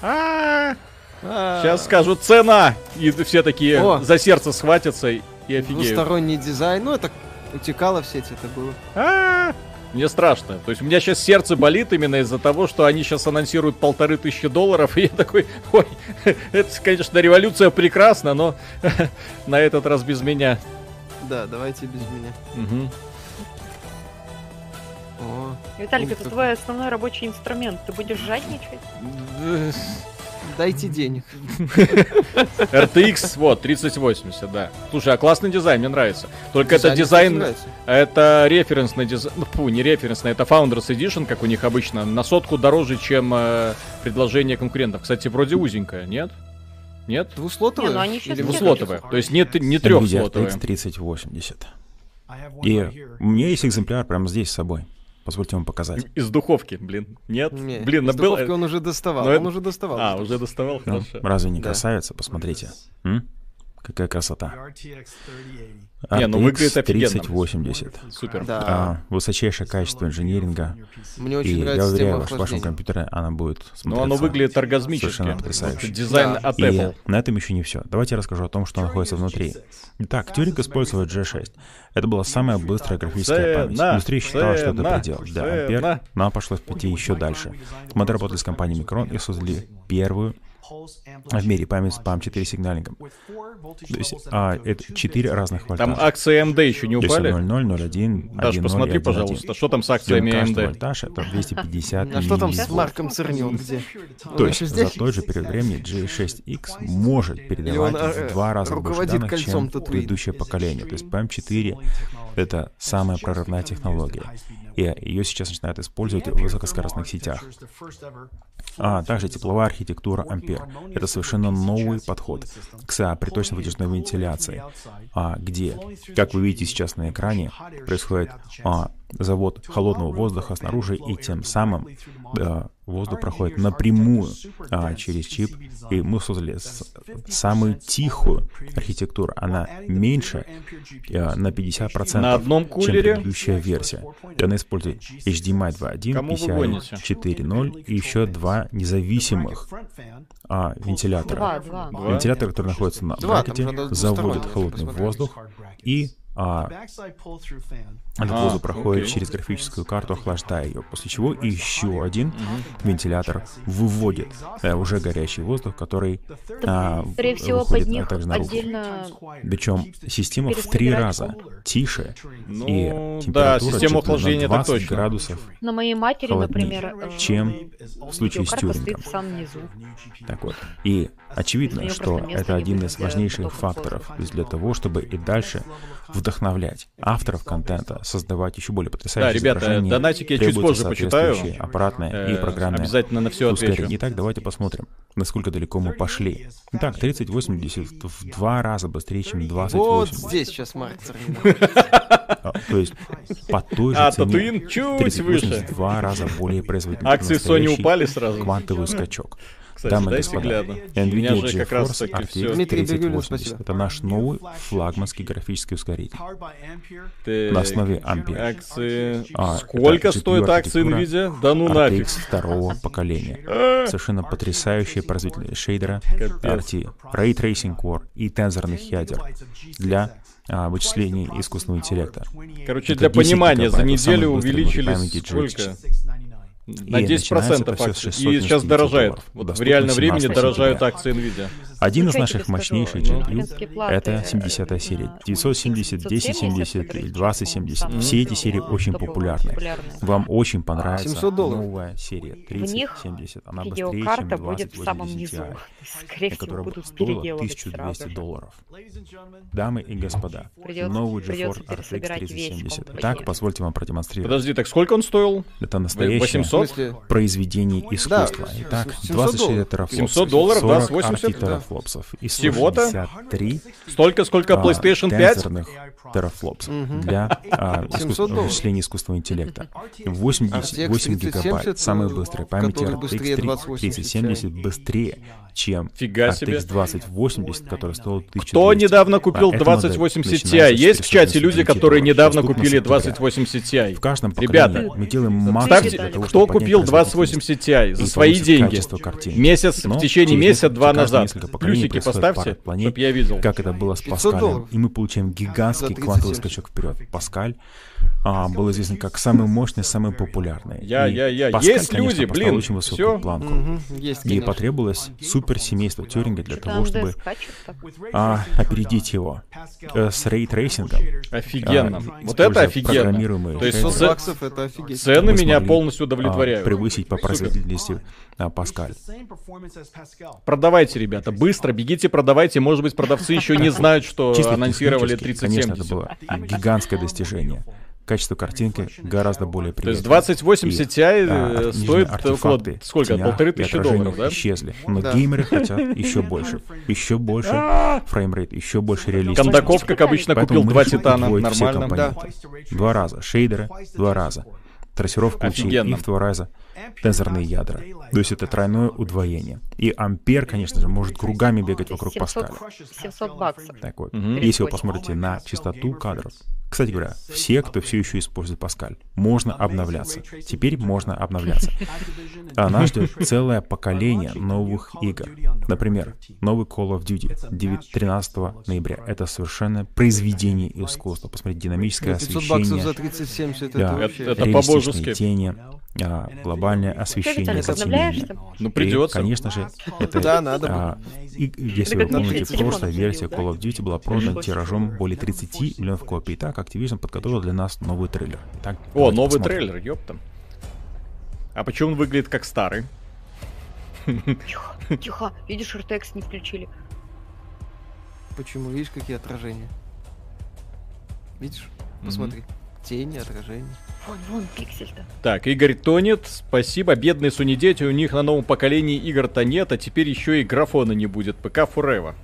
Сейчас а. скажу цена! И все такие за сердце схватятся и офигеют. Двусторонний дизайн. Ну, это утекало в сеть, это было. А, мне страшно. То есть у меня сейчас сердце болит именно из-за того, что они сейчас анонсируют полторы тысячи долларов, и я такой, ой, <laughs> это, конечно, революция прекрасна, но <laughs> на этот раз без меня. Да, давайте без меня. Угу. О, Виталик, это твой основной рабочий инструмент. Ты будешь жадничать? Дайте денег. <laughs> RTX, вот, 3080, да. Слушай, а классный дизайн, мне нравится. Только это дизайн, это референсный дизайн, ну, фу, не референсный, это Founders Edition, как у них обычно, на сотку дороже, чем э, предложение конкурентов. Кстати, вроде узенькое, нет? Нет? Двуслотовое? Не, ну они Или двуслотовое. То есть нет, не трехслотовое. RTX 3080. И у меня есть экземпляр прямо здесь с собой. Позвольте вам показать. Из духовки, блин. Нет? Не, блин, из духовки он уже доставал. Но он это... уже доставал. А, уже доставал, ну, хорошо. Разве не да. красавица? Посмотрите. М? Какая красота. RTX не, ну выглядит офигенно. 3080. Супер. Да. А, высочайшее качество инжиниринга. Мне очень и нравится я уверяю, в вашем компьютере она будет смотреться Ну, оно выглядит оргазмически. Совершенно потрясающе. Дизайн да. от Apple. И на этом еще не все. Давайте я расскажу о том, что находится внутри. Итак, Тюринг использовал G6. Это была самая быстрая графическая память. Индустрия считала, что это предел. Да, Ампер, нам пришлось пойти еще дальше. Мы доработали с компанией Micron и создали первую в мире память с PAM4 сигналингом. То есть а, это 4 разных вольтажа. Там акции AMD еще не упали? 0,0, 0,1, Даш, посмотри, 1, пожалуйста, 1. что там с акциями AMD? вольтаж это 250 А что там с Марком Цернил где? То есть за тот же период времени G6X может передавать в два раза больше данных, чем предыдущее поколение. То есть PAM4 это самая прорывная технология. И ее сейчас начинают использовать в высокоскоростных сетях. А также тепловая архитектура атмосфер. Это совершенно новый подход к приточной вытяжной вентиляции, а, где, как вы видите сейчас на экране, происходит а, завод холодного воздуха снаружи, и тем самым да, воздух проходит напрямую а, через чип, и мы создали с, самую тихую архитектуру. Она меньше а, на 50% на одном кулере? чем предыдущая версия. И она использует HDMI 2.1, PCI 4.0 и еще два независимых а, вентилятора. Два, два. Вентилятор, который находится на бракете, заводит холодный воздух и а, этот а, воздух проходит через графическую карту, охлаждая ее, после чего еще один вентилятор выводит а, уже горячий воздух, который а, Скорее всего, под них также наружу. отдельно... Причем система в три раза тише, ну, и температура да, система охлаждения на 20 градусов На моей матери, например, чем в случае с тюрингом. Так вот, и очевидно, что это один из важнейших факторов. Для того, чтобы и дальше вдохновлять авторов контента создавать еще более потрясающие Да, ребята, донатики я чуть позже почитаю. аппаратное и э, программное Обязательно на все отвечу. Итак, давайте посмотрим, насколько далеко мы пошли. Итак, 3080 в два раза быстрее, чем 2080. Вот здесь сейчас Марк а, То есть по той же а, цене чуть выше. в два раза более производительный. Акции Sony упали сразу. Квантовый скачок кстати, Дамы и господа, гляну. NVIDIA GeForce как раз RTX 3080 — это наш новый флагманский графический ускоритель на основе Ampere. Акции... А, Сколько стоит акции NVIDIA? Да ну нафиг. второго поколения. Совершенно потрясающие производители шейдера, RT, Ray Tracing Core и тензорных ядер для а, вычислений искусственного интеллекта. Короче, для понимания, за неделю увеличились сколько? На 10% акций. И сейчас дорожает. Вот в реальном времени дорожают акции NVIDIA. Один из наших мощнейших GPU — это 70 серия. 970, 1070 и 2070. Все эти серии очень популярны. Вам очень понравится новая серия 3070. Она быстрее, чем 2080 Ti, которая стоила 1200 долларов. Дамы и господа, новый GeForce RTX 3070. Так, позвольте вам продемонстрировать. Подожди, так сколько он стоил? Это настоящее 800? произведение искусства. Итак, 26 терафлопсов. 700 долларов, да, с 80? терафлопсов. И Всего-то? Столько, сколько PlayStation 5? терафлопсов для а, <laughs> вычисления искусственного интеллекта. 88 гигабайт, самый быстрый. Память RTX 3070 быстрее, чем Фига себе. RTX 2080, который стоил 1200. Кто недавно купил 2080 Ti? Есть в чате люди, которые недавно купили 2080 Ti? В каждом Ребята, мы делаем максимум для того, кто купил 2080 Ti за свои деньги? Месяц, в течение месяца-два назад. Плюсики поставьте, чтобы я видел. Как это было с Паскалем. И мы получаем гигантский квантовый скачок вперед. Паскаль а, был известен как самый мощный, самый популярный. Я, я, я. Паскаль, есть конечно, люди, блин, очень высокую все. планку. Угу, есть, и потребовалось суперсемейство Тюринга для того, чтобы а, опередить его э, с рейтрейсингом. Офигенно. А, вот это офигенно. То есть баксов это офигеть. Цены меня полностью удовлетворяют. А, превысить по производительности а, Паскаль. Продавайте, ребята, быстро, бегите, продавайте. Может быть, продавцы еще не знают, что анонсировали 3070. Конечно, это было гигантское достижение качество картинки гораздо более приятное. То есть 2080 Ti а, стоит около сколько? Полторы тысячи долларов, да? исчезли. Но да. геймеры хотят еще больше. Еще больше а! фреймрейт, еще больше реалистики. Кондаков, как обычно, купил два титана. Нормально. Да. Два раза. Шейдеры два раза. Трассировка лучей и в два раза тензорные ядра. То есть это тройное удвоение. И ампер, конечно же, может кругами бегать вокруг 700, Паскаля. 700 баксов. Так вот, угу. если вы посмотрите на частоту кадров, кстати говоря, все, кто все еще использует Паскаль, можно обновляться. Теперь можно обновляться. А нас ждет целое поколение новых игр. Например, новый Call of Duty 13 ноября. Это совершенно произведение искусства. Посмотрите, динамическое освещение. за 3070 да, это, это по-божески. тени, а, глобальное освещение, затемнение. Ну, придется. И, конечно же, это... Да, надо. А, и, если вы помните, прошлая версия Call of Duty была продана тиражом более 30 миллионов копий. Так, Activision подготовил для нас новый трейлер. Так, О, новый посмотрим. трейлер, ёпта. А почему он выглядит как старый? Тихо, тихо. Видишь, RTX не включили. Почему? Видишь, какие отражения? Видишь? Посмотри. Тени, отражения. Вон, вон пиксель-то. Так, Игорь тонет. Спасибо. Бедные Sony дети, у них на новом поколении игр-то нет, а теперь еще и графона не будет. ПК Forever.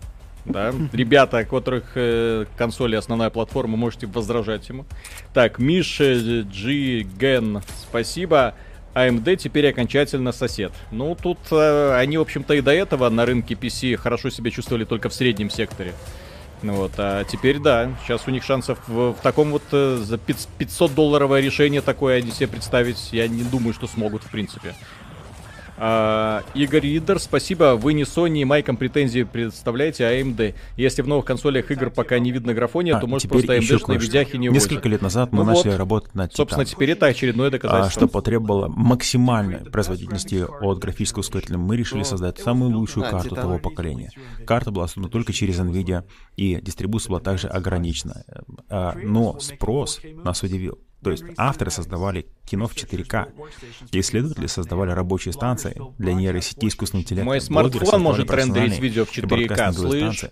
Да, ребята, которых э, консоли основная платформа, можете возражать ему. Так, Миша G Ген, спасибо. AMD теперь окончательно сосед. Ну, тут э, они, в общем-то, и до этого на рынке PC хорошо себя чувствовали только в среднем секторе. Ну вот, а теперь да, сейчас у них шансов в, в таком вот э, за 500 долларовое решение такое они себе представить, я не думаю, что смогут в принципе. А, Игорь Ридер, спасибо. Вы не Sony и Майком претензии представляете, а AMD. Если в новых консолях игр пока не видно графония, а, то может просто AMD-шные видяхи не Несколько лет назад мы ну начали вот, работать над Собственно, теперь это очередное доказательство. А, что потребовало максимальной производительности от графического ускорителя. Мы решили создать самую лучшую карту того поколения. Карта была создана только через NVIDIA, и дистрибуция была также ограничена. А, но спрос нас удивил. То есть авторы создавали кино в 4К. Исследователи создавали рабочие станции для нейросети искусственного интеллекта. Мой смартфон может рендерить видео в 4К, слышь?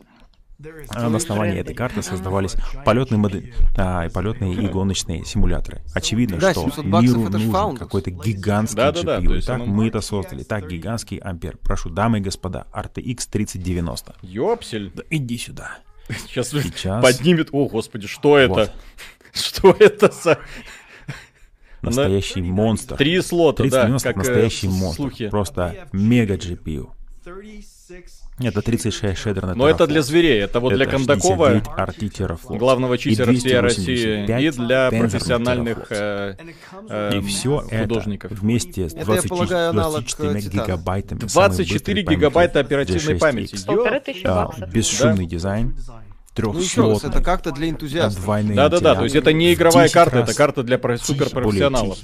А на основании этой карты создавались полетные, модели, а, и полетные и гоночные симуляторы. Очевидно, да, что миру нужен какой-то гигантский да, GPU. Да, да, и так мы это создали. Так, гигантский ампер. Прошу, дамы и господа, RTX 3090. Ёпсель. Да иди сюда. Сейчас, Сейчас поднимет... О, господи, что это? Что это за... Настоящий На... монстр. Три слота, 3090 да, как настоящий э, монстр. Слухи. Просто мега GPU. Это 36 шейдер на Но это для зверей, это вот это для Кондакова, главного читера всей России, и для профессиональных э, э, и все художников. Это вместе с 20, полагаю, 24 гигабайтами. 24 гигабайта оперативной памяти. А, бесшумный да? дизайн трех ну, еще раз, это как-то для энтузиастов. Да-да-да, то есть это не игровая карта, это карта для суперпрофессионалов.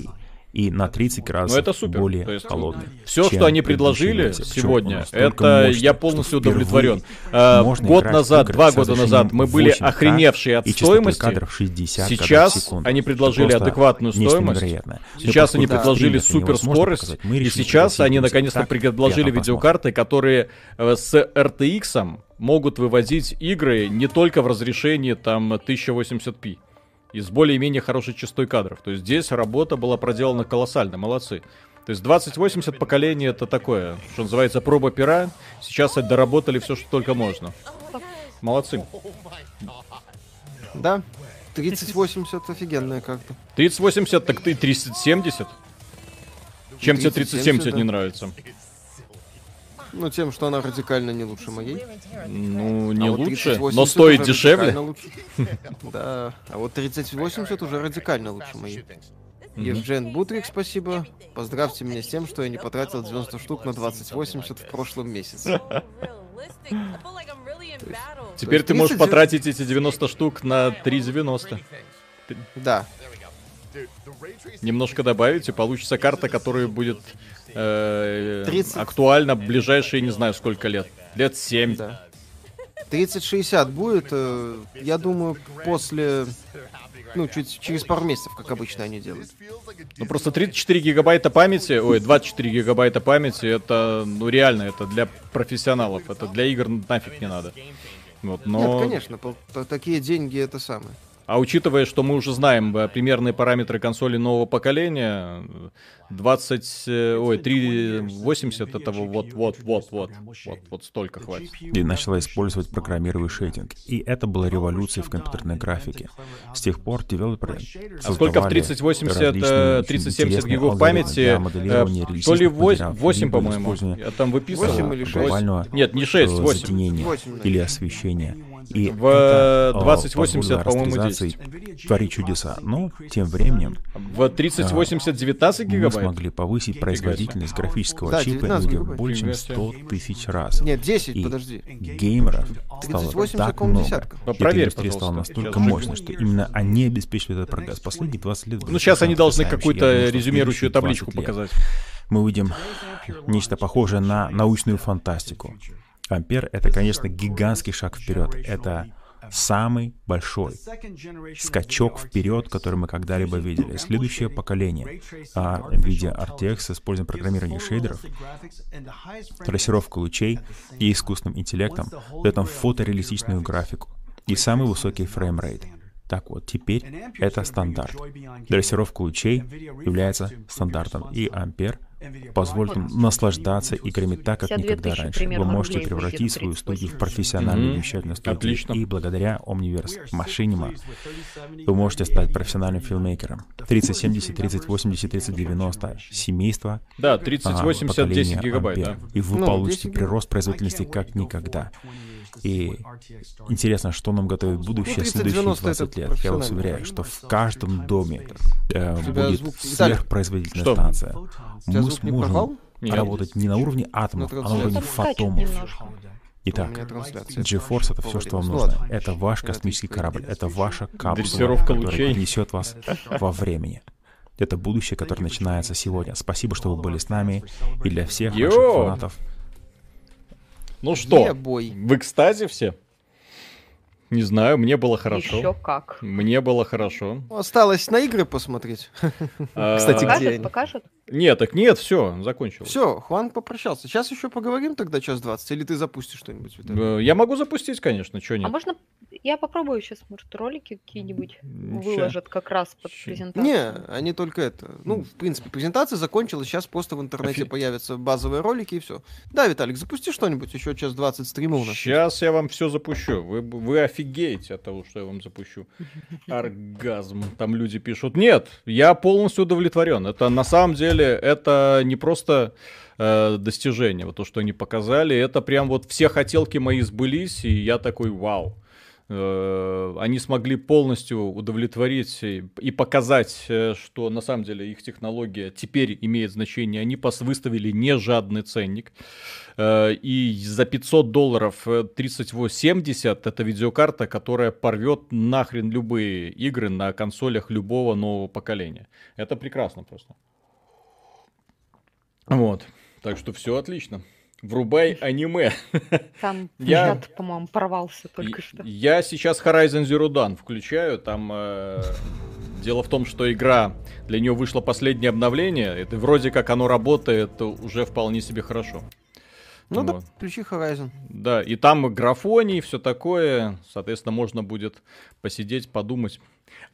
И на 30 раз ну, это супер. более есть, холодный. Все, что они предложили сегодня, это я полностью удовлетворен. А, год назад, два года назад мы были охреневшие от стоимости. Кадров 60 сейчас они предложили адекватную стоимость. Сейчас они предложили супер скорость. И сейчас они наконец-то предложили видеокарты, которые э, с RTX могут вывозить игры не только в разрешении там 1080p и с более-менее хорошей частотой кадров. То есть здесь работа была проделана колоссально, молодцы. То есть 2080 поколение это такое, что называется проба пера. Сейчас доработали все, что только можно. Молодцы. Да, 3080 офигенная как-то. 3080, так ты 3070? Чем тебе 3070 да. не нравится? Ну, тем, что она радикально не лучше моей. Ну, не а лучше, вот но стоит дешевле. <laughs> Да, а вот 3080 уже радикально лучше моей. Евген Бутрик, спасибо. Поздравьте меня с тем, что я не потратил 90 штук на 2080 в прошлом месяце. <laughs> Теперь ты можешь потратить эти 90 штук на 390. Да. Немножко добавить, и получится карта, которая будет э, 30... актуальна ближайшие, не знаю, сколько лет. Лет 7. Да. 3060 будет, э, я думаю, после... Ну, чуть через пару месяцев, как обычно они делают. Ну, просто 34 гигабайта памяти, ой, 24 гигабайта памяти, это, ну, реально, это для профессионалов, это для игр нафиг не надо. Вот, но... Нет, конечно, такие деньги это самое. А учитывая, что мы уже знаем э, примерные параметры консоли нового поколения, 20, э, ой, 380 этого вот, вот, вот, вот, вот, вот столько хватит. И начала использовать программируемый шейдинг. И это была революция в компьютерной графике. С тех пор девелоперы А сколько в 3080, 3070 гигов памяти? Э, то ли 8, 8 по-моему. Я там выписывал. 8 или 6? Нет, не 6, 8. Или освещение. И в 2080, по-моему, 10. Творить чудеса. Но тем временем... В 3080 19 гигабайт? Мы смогли повысить производительность графического да, чипа в больше, чем 100 тысяч раз. Нет, 10, и подожди. геймеров стало так много. Десятка. И Проверь, стала настолько мощной, что именно они обеспечивают этот прогресс. Последние 20 лет... Ну, сейчас они должны какую-то резюмирующую табличку показать. Мы увидим нечто похожее на научную фантастику. Ампер — это, конечно, гигантский шаг вперед. Это самый большой скачок вперед, который мы когда-либо видели. Следующее поколение. А, в виде RTX с использованием программирования шейдеров, трассировку лучей и искусственным интеллектом дает нам фотореалистичную графику? И самый высокий фреймрейт. Так вот, теперь это стандарт. Трассировка лучей является стандартом, и Ампер позволит вам наслаждаться играми так, как никогда раньше. Вы можете превратить свою студию в профессиональную mm-hmm. вещательную студию. Отлично. И благодаря Omniverse Machinima вы можете стать профессиональным филмейкером. 3070, 3080, 3090 семейство. Да, 3080, а, 10 гигабайт, Ампер, да. И вы ну, получите прирост производительности как никогда. И интересно, что нам готовит будущее ну, следующие 20 лет. Я вас уверяю, что в каждом доме э, будет сверхпроизводительная что? станция. Мы сможем работать не на уровне атомов, а на уровне фотомов. Итак, GeForce это все, что вам нужно. Это ваш космический корабль, это ваша капсула, которая несет вас во времени. Это будущее, которое начинается сегодня. Спасибо, что вы были с нами. И для всех наших фанатов ну что, бой. в экстазе все? Не знаю, мне было хорошо. Еще как. Мне было хорошо. Осталось на игры посмотреть. <laughs> А, Кстати, где Покажет? Нет, так нет, все, закончил. Все, Хуан попрощался. Сейчас еще поговорим тогда час двадцать, или ты запустишь что-нибудь? Э, я могу запустить, конечно, что нет. А можно я попробую сейчас, может, ролики какие-нибудь выложат как раз под презентацию. Не, они только это. Ну, в принципе, презентация закончилась, сейчас просто в интернете появятся базовые ролики и все. Да, Виталик, запусти что-нибудь, еще час 20 стрима у нас. Сейчас я вам все запущу. Вы, вы офигеете от того, что я вам запущу. Оргазм. Там люди пишут. Нет, я полностью удовлетворен. Это на самом деле, это не просто э, достижение. Вот то, что они показали, это прям вот все хотелки мои сбылись, и я такой, вау. Э, они смогли полностью удовлетворить и показать, э, что на самом деле их технология теперь имеет значение. Они выставили не жадный ценник. Э, и за 500 долларов 3070 это видеокарта, которая порвет нахрен любые игры на консолях любого нового поколения. Это прекрасно просто. Вот. Так что все отлично. Врубай аниме. Там <laughs> я, по-моему, порвался только что. Я сейчас Horizon Zero Dawn включаю. Там э, дело в том, что игра для нее вышло последнее обновление. Это вроде как оно работает уже вполне себе хорошо. Ну вот. да, включи Horizon. Да, и там графоний, все такое. Соответственно, можно будет посидеть, подумать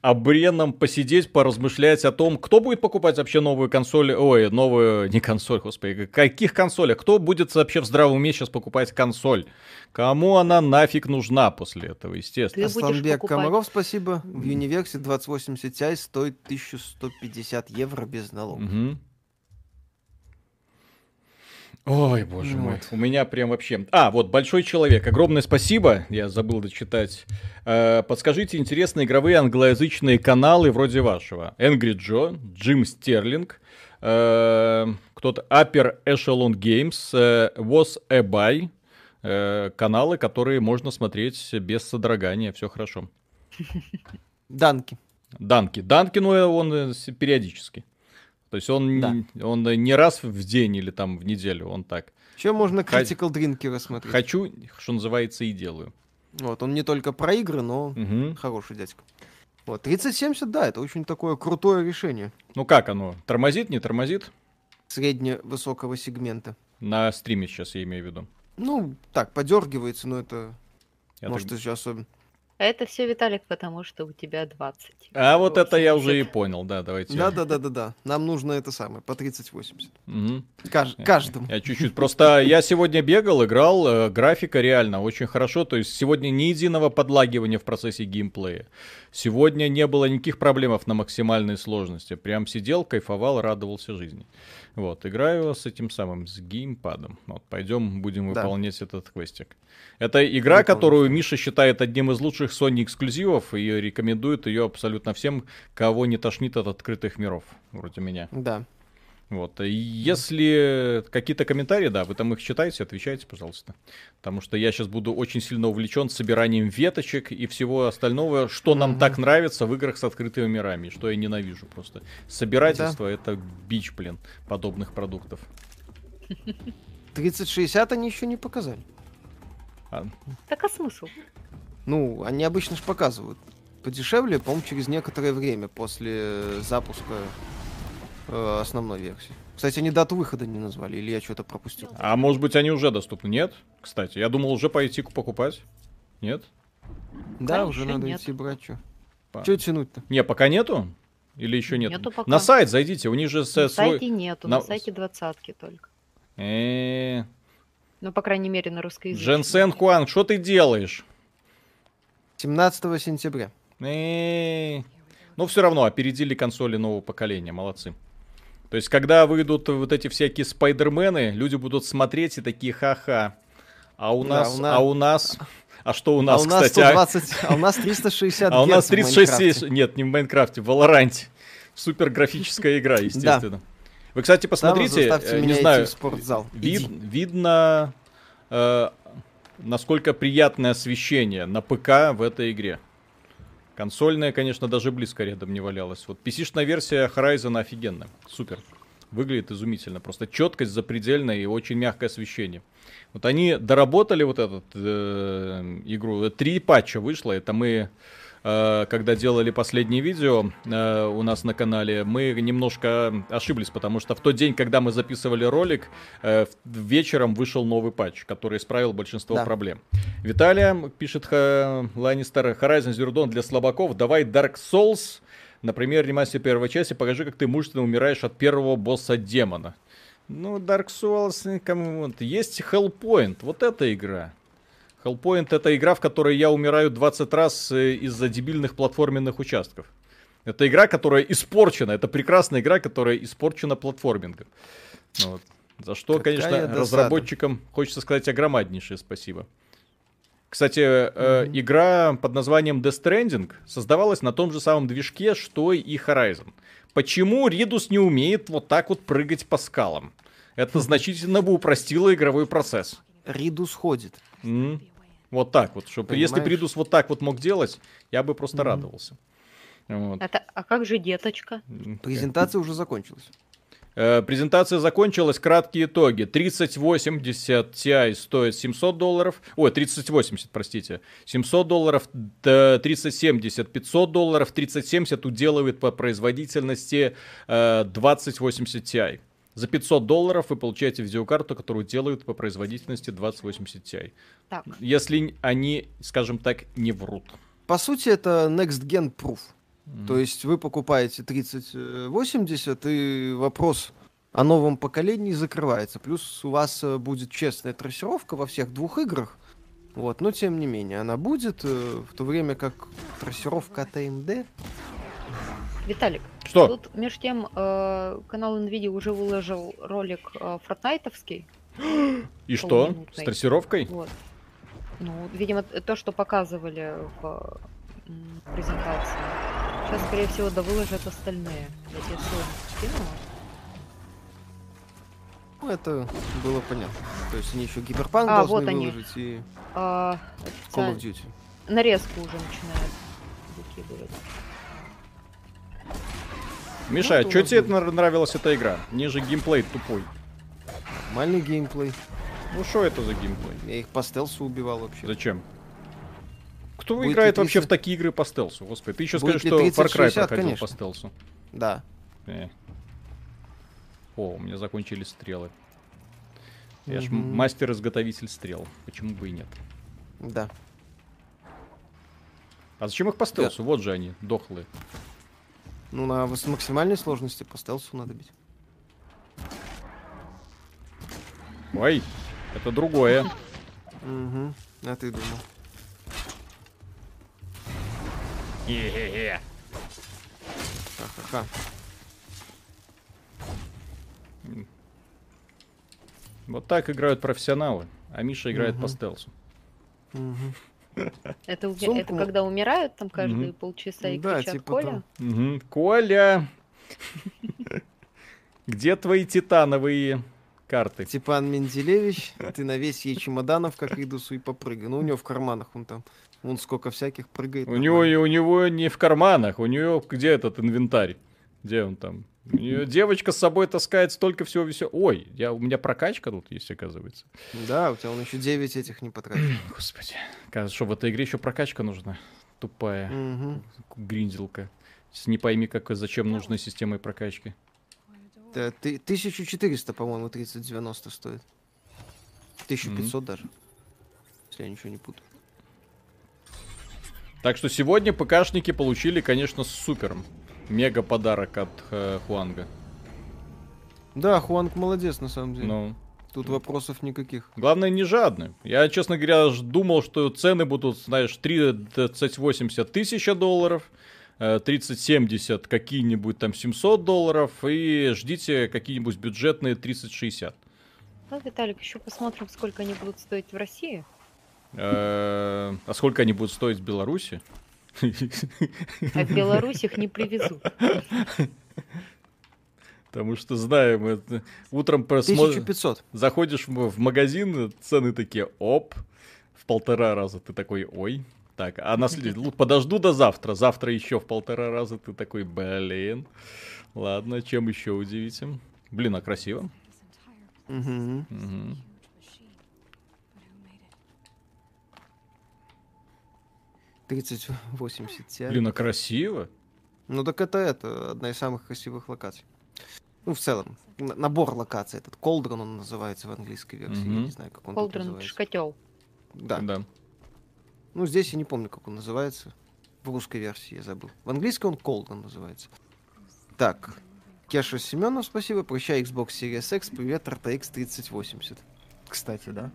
о бренном посидеть, поразмышлять о том, кто будет покупать вообще новую консоль, ой, новую, не консоль, господи, каких консолях, кто будет вообще в здравом уме сейчас покупать консоль, кому она нафиг нужна после этого, естественно. Асланбек Комаров, спасибо, в Universe 2080 Ti стоит 1150 евро без налогов. Угу. Ой, боже вот. мой, у меня прям вообще... А, вот, Большой Человек, огромное спасибо, я забыл дочитать. Э, подскажите интересные игровые англоязычные каналы вроде вашего. Angry Joe, Джим Стерлинг, э, кто-то Upper Echelon Games, э, Was a Buy, э, каналы, которые можно смотреть без содрогания, все хорошо. Данки. Данки. Данки, ну, он э, периодически. То есть он, да. не, он не раз в день или там в неделю, он так. Еще можно Critical Drink рассмотреть. Хочу, что называется, и делаю. Вот, он не только про игры, но угу. хороший дядька. Вот, 3070, да, это очень такое крутое решение. Ну как оно? Тормозит, не тормозит? Средне-высокого сегмента. На стриме сейчас я имею в виду. Ну, так, подергивается, но это... Я может, так... еще особенно... А это все, Виталик, потому что у тебя 20. А вот это я уже и понял, да, давайте. Да, да, да, да, да. Нам нужно это самое, по 30-80. Угу. Каж- каждому. Я чуть-чуть. Просто я сегодня бегал, играл, э, графика реально очень хорошо. То есть сегодня ни единого подлагивания в процессе геймплея. Сегодня не было никаких проблемов на максимальной сложности. Прям сидел, кайфовал, радовался жизни. Вот, играю с этим самым, с геймпадом. Вот, пойдем, будем да. выполнять этот квестик. Это игра, Я которую помню. Миша считает одним из лучших Sony эксклюзивов и рекомендует ее абсолютно всем, кого не тошнит от открытых миров, вроде меня. Да. Вот. Если какие-то комментарии, да, вы там их читаете, отвечайте, пожалуйста. Потому что я сейчас буду очень сильно увлечен собиранием веточек и всего остального, что нам mm-hmm. так нравится в играх с открытыми мирами, что я ненавижу просто. Собирательство да. это бич, блин, подобных продуктов. 3060 они еще не показали. А... Так а смысл? Ну, они обычно же показывают подешевле, по-моему, через некоторое время после запуска э, основной версии. Кстати, они дату выхода не назвали, или я что-то пропустил? А может быть, они уже доступны? Нет? Кстати, я думал уже пойти покупать. Нет? Да, Конечно, уже надо нет. идти брать что. Что тянуть-то? Не, пока нету. Или еще нет? Нету пока. На сайт зайдите, у них же на свой... сайте нету, на, на сайте двадцатки только. Э-э-э. Ну, по крайней мере, на русскоязычном. Дженсен Хуан, что ты делаешь? 17 сентября. Э-э-э. Но все равно опередили консоли нового поколения, молодцы. То есть, когда выйдут вот эти всякие спайдермены, люди будут смотреть и такие ха-ха. А у нас, да, у нас... а у нас, а что у нас, а у нас кстати? 120, а... а у нас 360 А у нас 36, нет, не в Майнкрафте, в Валоранте. Супер графическая игра, естественно. Вы, кстати, посмотрите, э, не знаю. Вид, видно, э, насколько приятное освещение на ПК в этой игре. Консольная, конечно, даже близко рядом не валялась. Вот PC-шная версия Horizon офигенная. Супер. Выглядит изумительно. Просто четкость запредельная и очень мягкое освещение. Вот они доработали вот эту э, игру. Три патча вышло. Это мы когда делали последнее видео э, у нас на канале, мы немножко ошиблись, потому что в тот день, когда мы записывали ролик, э, вечером вышел новый патч, который исправил большинство да. проблем. Виталия пишет Ланнистер, Horizon Zero Dawn для слабаков, давай Dark Souls, например, ремастер первой части, покажи, как ты мужественно умираешь от первого босса демона. Ну, Dark Souls, кому есть Hellpoint, вот эта игра. Hellpoint это игра, в которой я умираю 20 раз э, из-за дебильных платформенных участков. Это игра, которая испорчена. Это прекрасная игра, которая испорчена платформингом. Ну вот. За что, Какая конечно, досада. разработчикам хочется сказать огромнейшее спасибо. Кстати, mm-hmm. э, игра под названием Death Stranding создавалась на том же самом движке, что и Horizon. Почему Ридус не умеет вот так вот прыгать по скалам? Это <laughs> значительно бы упростило игровой процесс. Ридус ходит. Mm. Вот так вот, чтобы если Придус вот так вот мог делать, я бы просто mm-hmm. радовался. Вот. Это, а как же деточка? Презентация уже закончилась. Э, презентация закончилась, краткие итоги. 3080 Ti стоит 700 долларов. Ой, 3080, простите. 700 долларов, 3070 500 долларов, 3070 уделывает по производительности 2080 Ti. За 500 долларов вы получаете видеокарту, которую делают по производительности 2080 Ti. Так. Если они, скажем так, не врут. По сути, это Next Gen Proof. Mm. То есть вы покупаете 3080, и вопрос о новом поколении закрывается. Плюс у вас э, будет честная трассировка во всех двух играх. Вот, но тем не менее, она будет, э, в то время как трассировка от AMD Виталик, что? Тут, между тем, э, канал NVIDIA уже выложил ролик э, фортнайтовский. И что? С трассировкой? Вот. Ну, видимо, то, что показывали в презентации. Сейчас, скорее всего, да выложат остальные. Я тебе ссылку скинула. Ну, это было понятно. То есть они еще Гиперпанк а, должны вот выложить они. и а, Call of Duty. Нарезку уже начинают выкидывать. Миша, ну, что тебе нравилась эта игра? Мне же геймплей тупой. Нормальный геймплей. Ну что это за геймплей? Я их по стелсу убивал вообще. Зачем? Кто Будет играет 30... вообще в такие игры по стелсу? Господи, ты еще скажешь, что Far Cry проходил конечно. по стелсу. Да. Э. О, у меня закончились стрелы. Я mm-hmm. ж мастер-изготовитель стрел. Почему бы и нет? Да. А зачем их по стелсу? Да. Вот же они, дохлые. Ну, на максимальной сложности по стелсу надо бить. Ой, это другое. Угу, а ты думал. Хе-хе-хе. Ха-ха-ха. Вот так играют профессионалы, а Миша играет угу. по стелсу. Угу. Это, это когда умирают там каждые угу. полчаса и да, кричат типа Коля? Угу. Коля! Где твои титановые карты? Степан Менделевич, ты на весь ей чемоданов, как Идусу, и попрыгай. Ну, у него в карманах он там, вон сколько всяких прыгает. У него, у него не в карманах, у него где этот инвентарь? Где он там? Девочка с собой таскает столько всего веселого. Ой, я, у меня прокачка тут есть, оказывается. Да, у тебя он еще 9 этих не потратил. <clears throat> Господи. Кажется, что в этой игре еще прокачка нужна. Тупая. Угу. Гринделка. Не пойми, как, зачем нужны системы прокачки. Да, ты, 1400, по-моему, 3090 стоит. 1500 mm-hmm. даже. Если я ничего не путаю. Так что сегодня ПКшники получили, конечно, супер. Мега подарок от э, Хуанга. Да, Хуанг молодец, на самом деле. Ну. Тут вопросов никаких. Главное, не жадный. Я, честно говоря, думал, что цены будут, знаешь, 3080 тысяча долларов, 3070 э, какие-нибудь там 700 долларов, и ждите какие-нибудь бюджетные 3060. Ну, Виталик, еще посмотрим, сколько они будут стоить в России. Э, а сколько они будут стоить в Беларуси? А в Беларусь их не привезут. Потому что знаем, это, утром просмотришь... 1500. Заходишь в, магазин, цены такие, оп, в полтора раза. Ты такой, ой. Так, а на след... подожду до завтра. Завтра еще в полтора раза. Ты такой, блин. Ладно, чем еще удивите? Блин, а красиво. Угу. Угу. Тридцать восемьдесят Блин, а красиво. Ну так это это одна из самых красивых локаций. Ну, в целом, набор локаций. Этот Колдрон он называется в английской версии. Mm-hmm. Я не знаю, как он Колдрон называется. котел. Да. да. Ну, здесь я не помню, как он называется. В русской версии я забыл. В английской он Колдрон называется. Так. Кеша Семенов, спасибо. Прощай, Xbox Series X. Привет, RTX 3080. Кстати, да.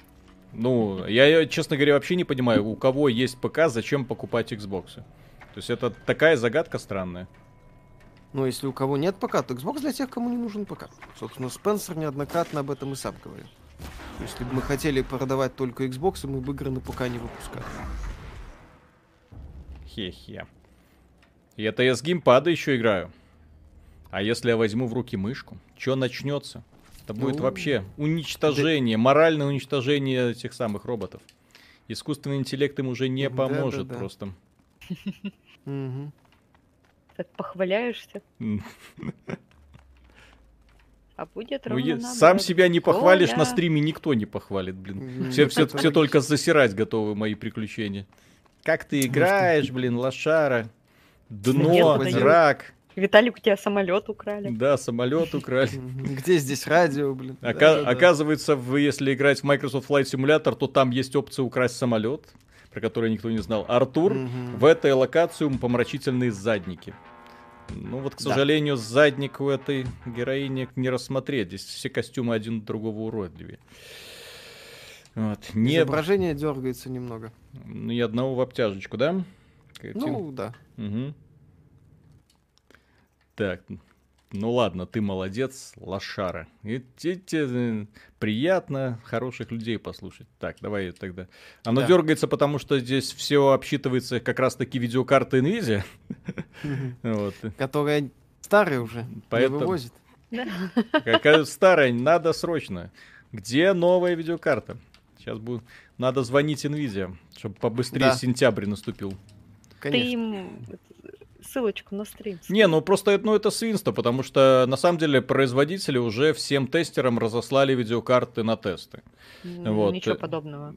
Ну, я, честно говоря, вообще не понимаю, у кого есть ПК, зачем покупать Xbox. То есть это такая загадка странная. Но если у кого нет ПК, то Xbox для тех, кому не нужен ПК. Собственно, Спенсер неоднократно об этом и сам говорил. Если бы мы хотели продавать только Xbox, мы бы игры на ПК не выпускали. Хе-хе. И это я с геймпада еще играю. А если я возьму в руки мышку, что начнется? Это будет ну, вообще уничтожение, да... моральное уничтожение этих самых роботов. Искусственный интеллект им уже не поможет да, да, да. просто. Так похваляешься. А будет ровно ну, Сам себя не похвалишь, на стриме никто не похвалит, блин. Все, все, все только засирать готовы мои приключения. Как ты играешь, блин, лошара? Дно, рак. Виталик, у тебя самолет украли. Да, самолет украли. <laughs> Где здесь радио, блин? Ока- да, оказывается, вы, если играть в Microsoft Flight Simulator, то там есть опция украсть самолет про который никто не знал. Артур, угу. в этой локации помрачительные задники. Ну вот, к сожалению, да. задник у этой героини не рассмотреть. Здесь все костюмы один другого уродливее. Вот. Не... Изображение дергается немного. Ну и одного в обтяжечку, да? Ну, да. Угу. Так, ну ладно, ты молодец, лошара. И тебе э, приятно хороших людей послушать. Так, давай тогда. Оно да. дергается, потому что здесь все обсчитывается как раз-таки видеокарта NVIDIA. Которая старая уже, Поэтому... вывозит. Какая старая, надо срочно. Где новая видеокарта? Сейчас будет... Надо звонить NVIDIA, чтобы побыстрее сентябрь наступил. Конечно. Ты им ссылочку на стрим. Не, ну просто ну, это свинство, потому что на самом деле производители уже всем тестерам разослали видеокарты на тесты. Вот. Ничего подобного.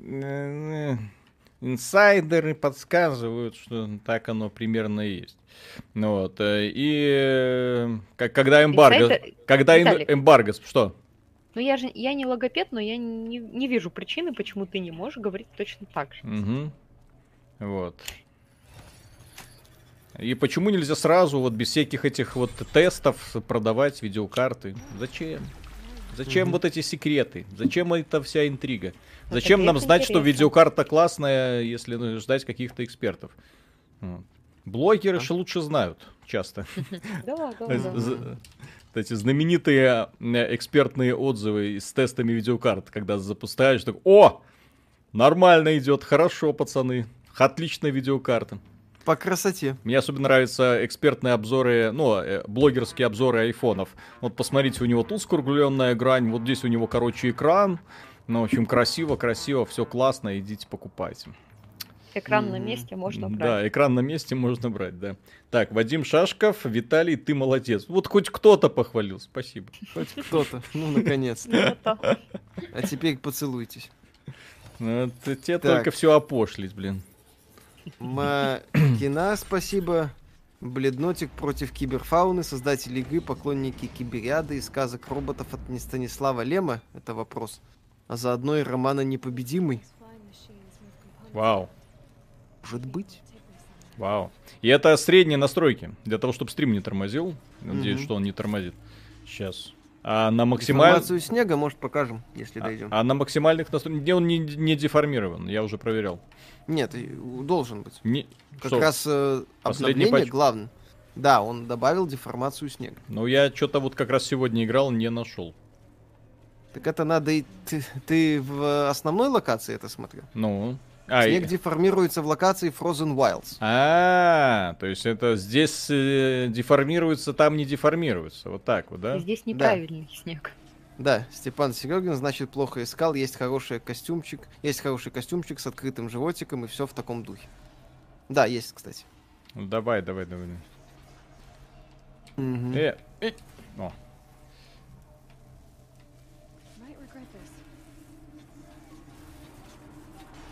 Инсайдеры подсказывают, что так оно примерно и есть. Ну вот. Э, и э, когда эмбарго... Инсайдер... Когда Виталик. эмбарго... Что? Ну я же я не логопед, но я не, не вижу причины, почему ты не можешь говорить точно так же. Угу. Вот. И почему нельзя сразу, вот без всяких этих вот тестов, продавать видеокарты? Зачем? Зачем mm-hmm. вот эти секреты? Зачем эта вся интрига? Зачем нам знать, интересно. что видеокарта классная, если ждать каких-то экспертов? Блогеры же лучше знают часто. <laughs> Да, да, Эти знаменитые э, экспертные отзывы с тестами видеокарт, когда запускаешь, так, о, нормально идет, хорошо, пацаны, отличная видеокарта. По красоте. Мне особенно нравятся экспертные обзоры, ну, э, блогерские обзоры айфонов. Вот посмотрите, у него тут скругленная грань, вот здесь у него, короче, экран. Ну, в общем, красиво, красиво, все классно, идите покупайте. Экран на месте можно брать. Да, экран на месте можно брать, да. Так, Вадим Шашков, Виталий, ты молодец. Вот хоть кто-то похвалил, спасибо. Хоть кто-то, ну, наконец-то. А теперь поцелуйтесь. Ну, тебе только все опошлить, блин. Макина, спасибо. Бледнотик против киберфауны, создатели игры, поклонники кибериады и сказок роботов от не Станислава Лема. Это вопрос. А заодно и романа «Непобедимый». Вау. Может быть. Вау. И это средние настройки, для того, чтобы стрим не тормозил. Надеюсь, mm-hmm. что он не тормозит. Сейчас. А на максимальном... Информацию снега, может, покажем, если а, дойдем. А на максимальных настройках... Он не, не деформирован, я уже проверял. Нет, должен быть. Не... Как Что? раз э, обновление патч? главное. Да, он добавил деформацию снега. Ну, я что-то вот как раз сегодня играл, не нашел. Так это надо и... Ты, ты в основной локации это смотрел? Ну... А, Снег и... деформируется в локации Frozen Wilds. А, то есть это здесь э, деформируется, там не деформируется. Вот так вот, да? И здесь неправильный да. снег. Да, Степан Серегин, значит, плохо искал. Есть хороший костюмчик. Есть хороший костюмчик с открытым животиком, и все в таком духе. Да, есть, кстати. Ну, давай, давай, давай. Угу. Э, э. О.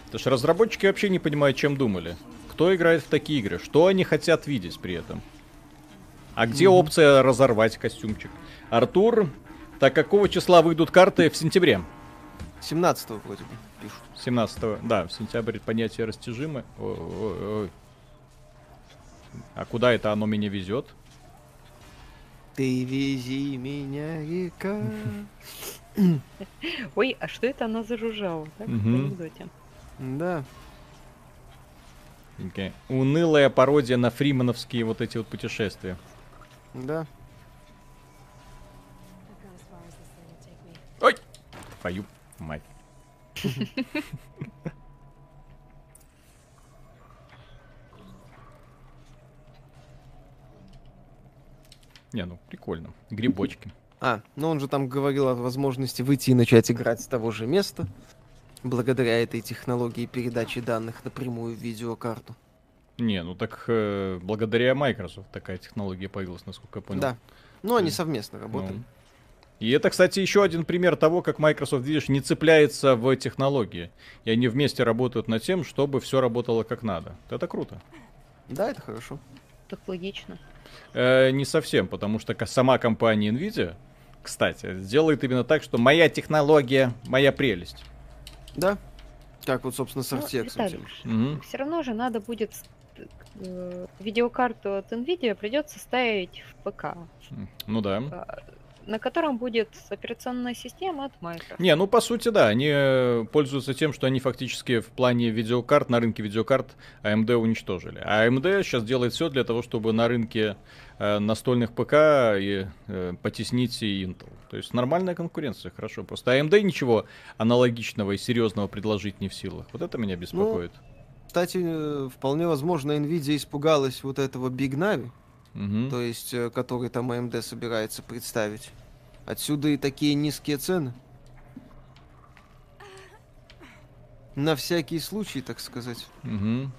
Потому что разработчики вообще не понимают, чем думали. Кто играет в такие игры? Что они хотят видеть при этом? А где mm-hmm. опция разорвать костюмчик? Артур, так какого числа выйдут карты в сентябре? 17 вроде бы пишут. 17 да, в сентябре понятие растяжимое. Ой, ой, ой. А куда это оно меня везет? Ты вези меня, река. <coughs> Ой, а что это она зажужжала, так, в анекдоте? Да. Okay. Унылая пародия на фримановские вот эти вот путешествия. Да. Ой! Твою мать. Не, ну прикольно. Грибочки. А, ну он же там говорил о возможности выйти и начать играть с того же места благодаря этой технологии передачи данных напрямую в видеокарту. Не, ну так э, благодаря Microsoft такая технология появилась, насколько я понял. Да. Ну, они совместно работают. Ну. И это, кстати, еще один пример того, как Microsoft, видишь, не цепляется в технологии. И они вместе работают над тем, чтобы все работало как надо. Это круто. Да, это хорошо. Так логично. Э, не совсем, потому что сама компания Nvidia, кстати, сделает именно так, что моя технология, моя прелесть. Да. Как вот, собственно, с RTX. Ну, угу. Все равно же надо будет э, видеокарту от Nvidia придется ставить в ПК. Ну да. А, на котором будет операционная система от Microsoft. Не, ну по сути да, они э, пользуются тем, что они фактически в плане видеокарт, на рынке видеокарт AMD уничтожили. А AMD сейчас делает все для того, чтобы на рынке э, настольных ПК и, э, потеснить и Intel. То есть нормальная конкуренция, хорошо. Просто AMD ничего аналогичного и серьезного предложить не в силах. Вот это меня беспокоит. Ну, кстати, э, вполне возможно, Nvidia испугалась вот этого Big Navi, угу. то есть, э, который там AMD собирается представить. Отсюда и такие низкие цены. На всякий случай, так сказать. Угу.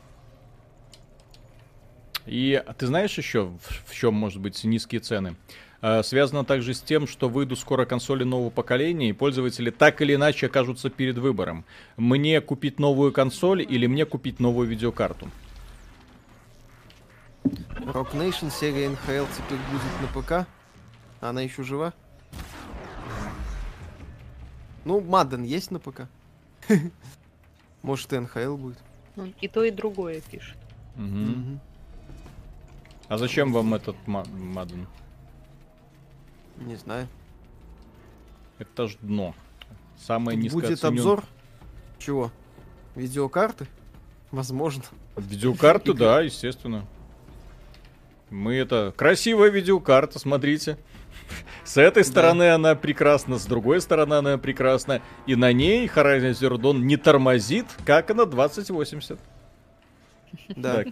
И ты знаешь еще, в, в чем может быть низкие цены? Э, связано также с тем, что выйдут скоро консоли нового поколения, и пользователи так или иначе окажутся перед выбором. Мне купить новую консоль или мне купить новую видеокарту? Rock Nation серия NHL теперь будет на ПК. Она еще жива? Ну, Мадден есть на ПК. <laughs> Может, и НХЛ будет. Ну, и то, и другое пишет. Угу. А зачем вам этот Мадден? Не знаю. Это ж дно. Самое низкое Будет обзор? Чего? Видеокарты? Возможно. Видеокарты, <laughs> да, естественно. Мы это... Красивая видеокарта, смотрите. С этой стороны да. она прекрасна, с другой стороны она прекрасна. И на ней Horizon Zero Dawn не тормозит, как и на 2080. Да.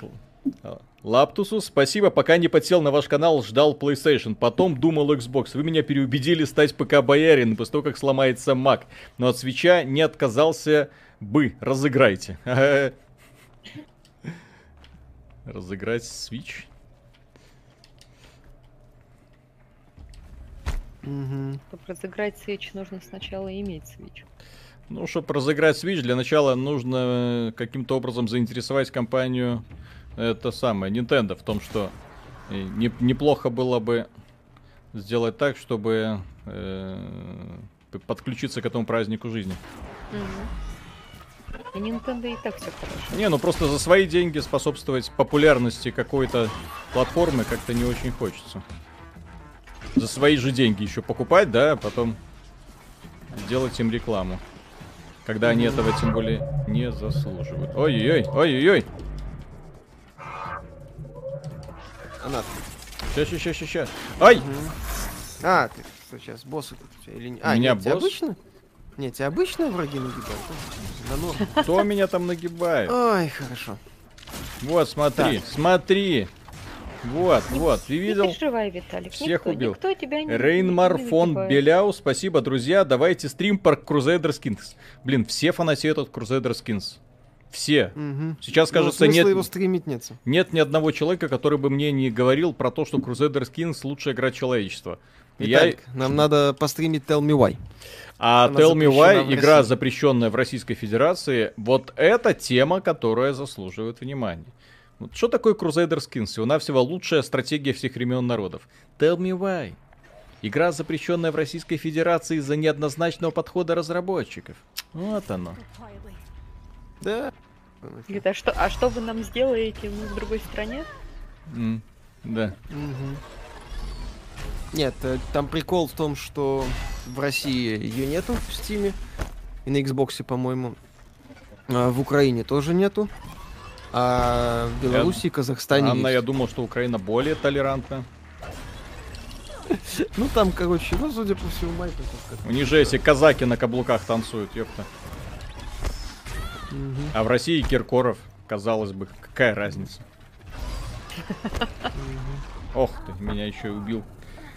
А, Лаптусус, спасибо, пока не подсел на ваш канал, ждал PlayStation, потом думал Xbox. Вы меня переубедили стать ПК-боярин после того, как сломается Mac. Но от свеча не отказался бы. Разыграйте. <laughs> Разыграть Switch? Угу. Чтобы разыграть Switch, нужно сначала иметь Switch. Ну, чтобы разыграть Switch, для начала нужно каким-то образом заинтересовать компанию, это самое, Nintendo, в том, что э, не, неплохо было бы сделать так, чтобы э, подключиться к этому празднику жизни. Угу. И Nintendo и так все хорошо. Не, ну просто за свои деньги способствовать популярности какой-то платформы как-то не очень хочется. За свои же деньги еще покупать, да, а потом делать им рекламу. Когда они этого тем более не заслуживают. Ой-ой-ой, ой-ой-ой. Она. Ща, ща, ща, ща. Ай! Угу. А, ты что, сейчас боссы тут или не? А, Меня нет, босс? обычно? Нет, тебя обычно враги нагибают? На. Кто меня там нагибает? Ой, хорошо. Вот, смотри, так. смотри. Вот, вот, ты видел? Не переживай, Виталик. Всех никто, убил. Никто тебя не Рейнмар фон Беляу, спасибо, друзья. Давайте стрим про Crusader Skins. Блин, все фанатеют от Crusader Skins. Все. Угу. Сейчас, ну, кажется, нет, его стримить нет. нет ни одного человека, который бы мне не говорил про то, что Crusader Skins лучшая игра человечества. Виталик, Я... нам надо постримить Tell Me Why. А Она Tell Me Why, игра, запрещенная в Российской Федерации, вот эта тема, которая заслуживает внимания. Вот что такое Crusader Skins? Всего-навсего лучшая стратегия всех времен народов. Tell me why. Игра, запрещенная в Российской Федерации из-за неоднозначного подхода разработчиков. Вот оно. Да. Говорит, а что, а что вы нам сделаете в другой стране? Mm, да. Угу. Нет, э, там прикол в том, что в России ее нету в Стиме. И на Xbox, по-моему. А в Украине тоже нету. А в Беларуси и Казахстане Анна, есть. я думал, что Украина более толерантна. <laughs> Ну там, короче, ну, судя по всему, Майкрософт. У них же эти казаки на каблуках танцуют, ёпта. А в России Киркоров, казалось бы, какая разница? Ох ты, меня еще убил.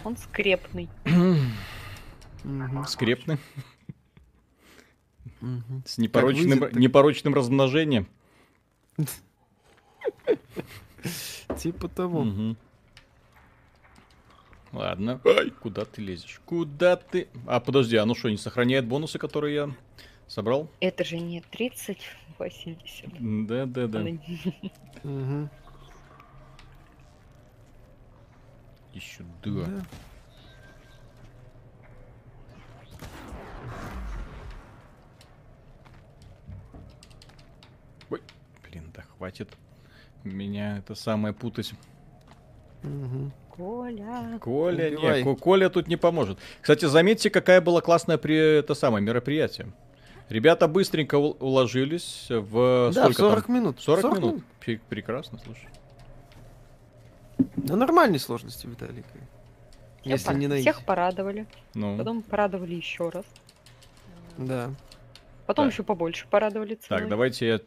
Он скрепный. Скрепный? С непорочным, непорочным размножением. <laughs> Типа того. Ладно. Ай, куда ты лезешь? Куда ты? А, подожди, а ну что, не сохраняет бонусы, которые я собрал? Это же не 30, 80. Да, да, да. Угу. Еще да. хватит меня это самое путать. Угу. Коля. Коля, нет, Коля тут не поможет. Кстати, заметьте, какая была классная при это самое мероприятие. Ребята быстренько уложились в да, сколько 40 там? минут. 40, 40 минут. минут. Прекрасно, слушай. На нормальной сложности, Виталий. Если не на Всех порадовали. Ну. Потом порадовали еще раз. Да. Потом так. еще побольше порадовали ценой. Так, давайте я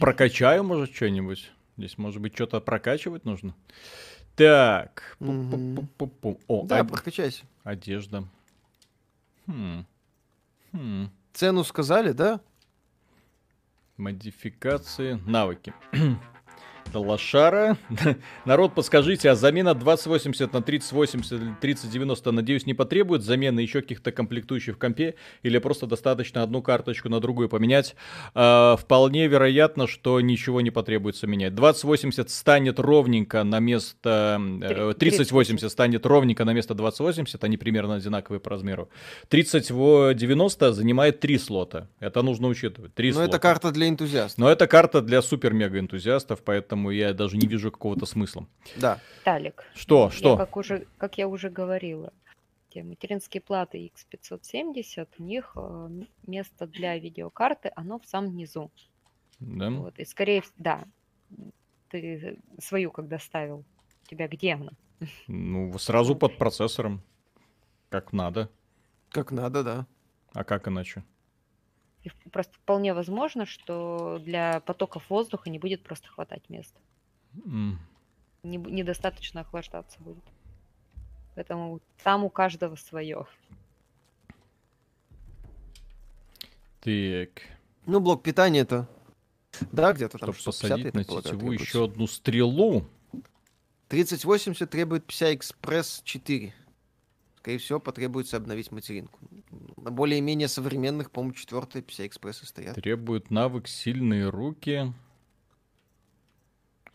прокачаю, может, что-нибудь. Здесь, может быть, что-то прокачивать нужно. Так. О, да, од... прокачайся. Одежда. Хм. Хм. Цену сказали, да? Модификации, навыки. <clears throat> Лошара. <laughs> Народ, подскажите, а замена 2080 на 3080 или 3090, надеюсь, не потребует замены еще каких-то комплектующих в компе? Или просто достаточно одну карточку на другую поменять? А, вполне вероятно, что ничего не потребуется менять. 2080 станет ровненько на место... 3080 э, станет ровненько на место 2080, они примерно одинаковые по размеру. 3090 занимает 3 слота. Это нужно учитывать. 3 Но слота. это карта для энтузиастов. Но это карта для супер-мега энтузиастов, поэтому поэтому я даже не вижу какого-то смысла. Да. Талик. Что, что? Я, как, уже, как я уже говорила, те материнские платы X570, у них э, место для видеокарты, оно в самом низу. Да? Вот, и скорее, да, ты свою когда ставил, у тебя где она? Ну, сразу под процессором. Как надо. Как надо, да. А как иначе? И просто вполне возможно, что для потоков воздуха не будет просто хватать места. Mm. Не, недостаточно охлаждаться будет. Поэтому там у каждого свое. Так. Ну, блок питания это. Да, где-то там. Чтобы посадить на тетиву еще одну стрелу. 3080 требует PCI Express 4 скорее всего, потребуется обновить материнку. На более-менее современных, по-моему, четвертые PCI-экспрессы стоят. Требует навык сильные руки.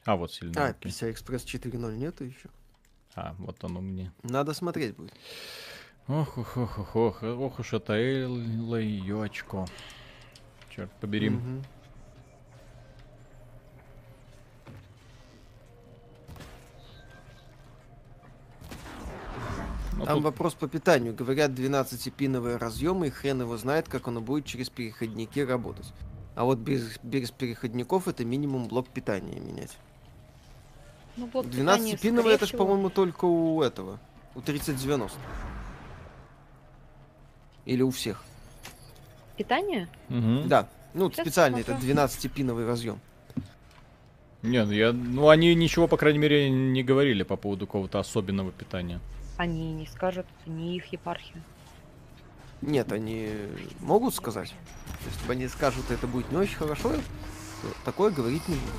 А, вот сильные а, руки. А, PCI-экспресс 4.0 нету еще? А, вот оно мне. Надо смотреть будет. Ох, ох, ох, ох, ох, ох уж это Элла Черт побери. Угу. Там тут... вопрос по питанию. Говорят, 12-пиновые разъемы, и хрен его знает, как оно будет через переходники работать. А вот без, без переходников это минимум блок питания менять. Ну, блок 12-пиновый это ж, по-моему, только у этого. У 3090. Или у всех. Питание? Угу. Да. Ну, Сейчас специальный, это 12-пиновый разъем. Нет, я, ну они ничего, по крайней мере, не говорили по поводу какого-то особенного питания. Они не скажут, не их епархия. Нет, они могут сказать. Если они скажут, это будет не очень хорошо, такое говорить не буду.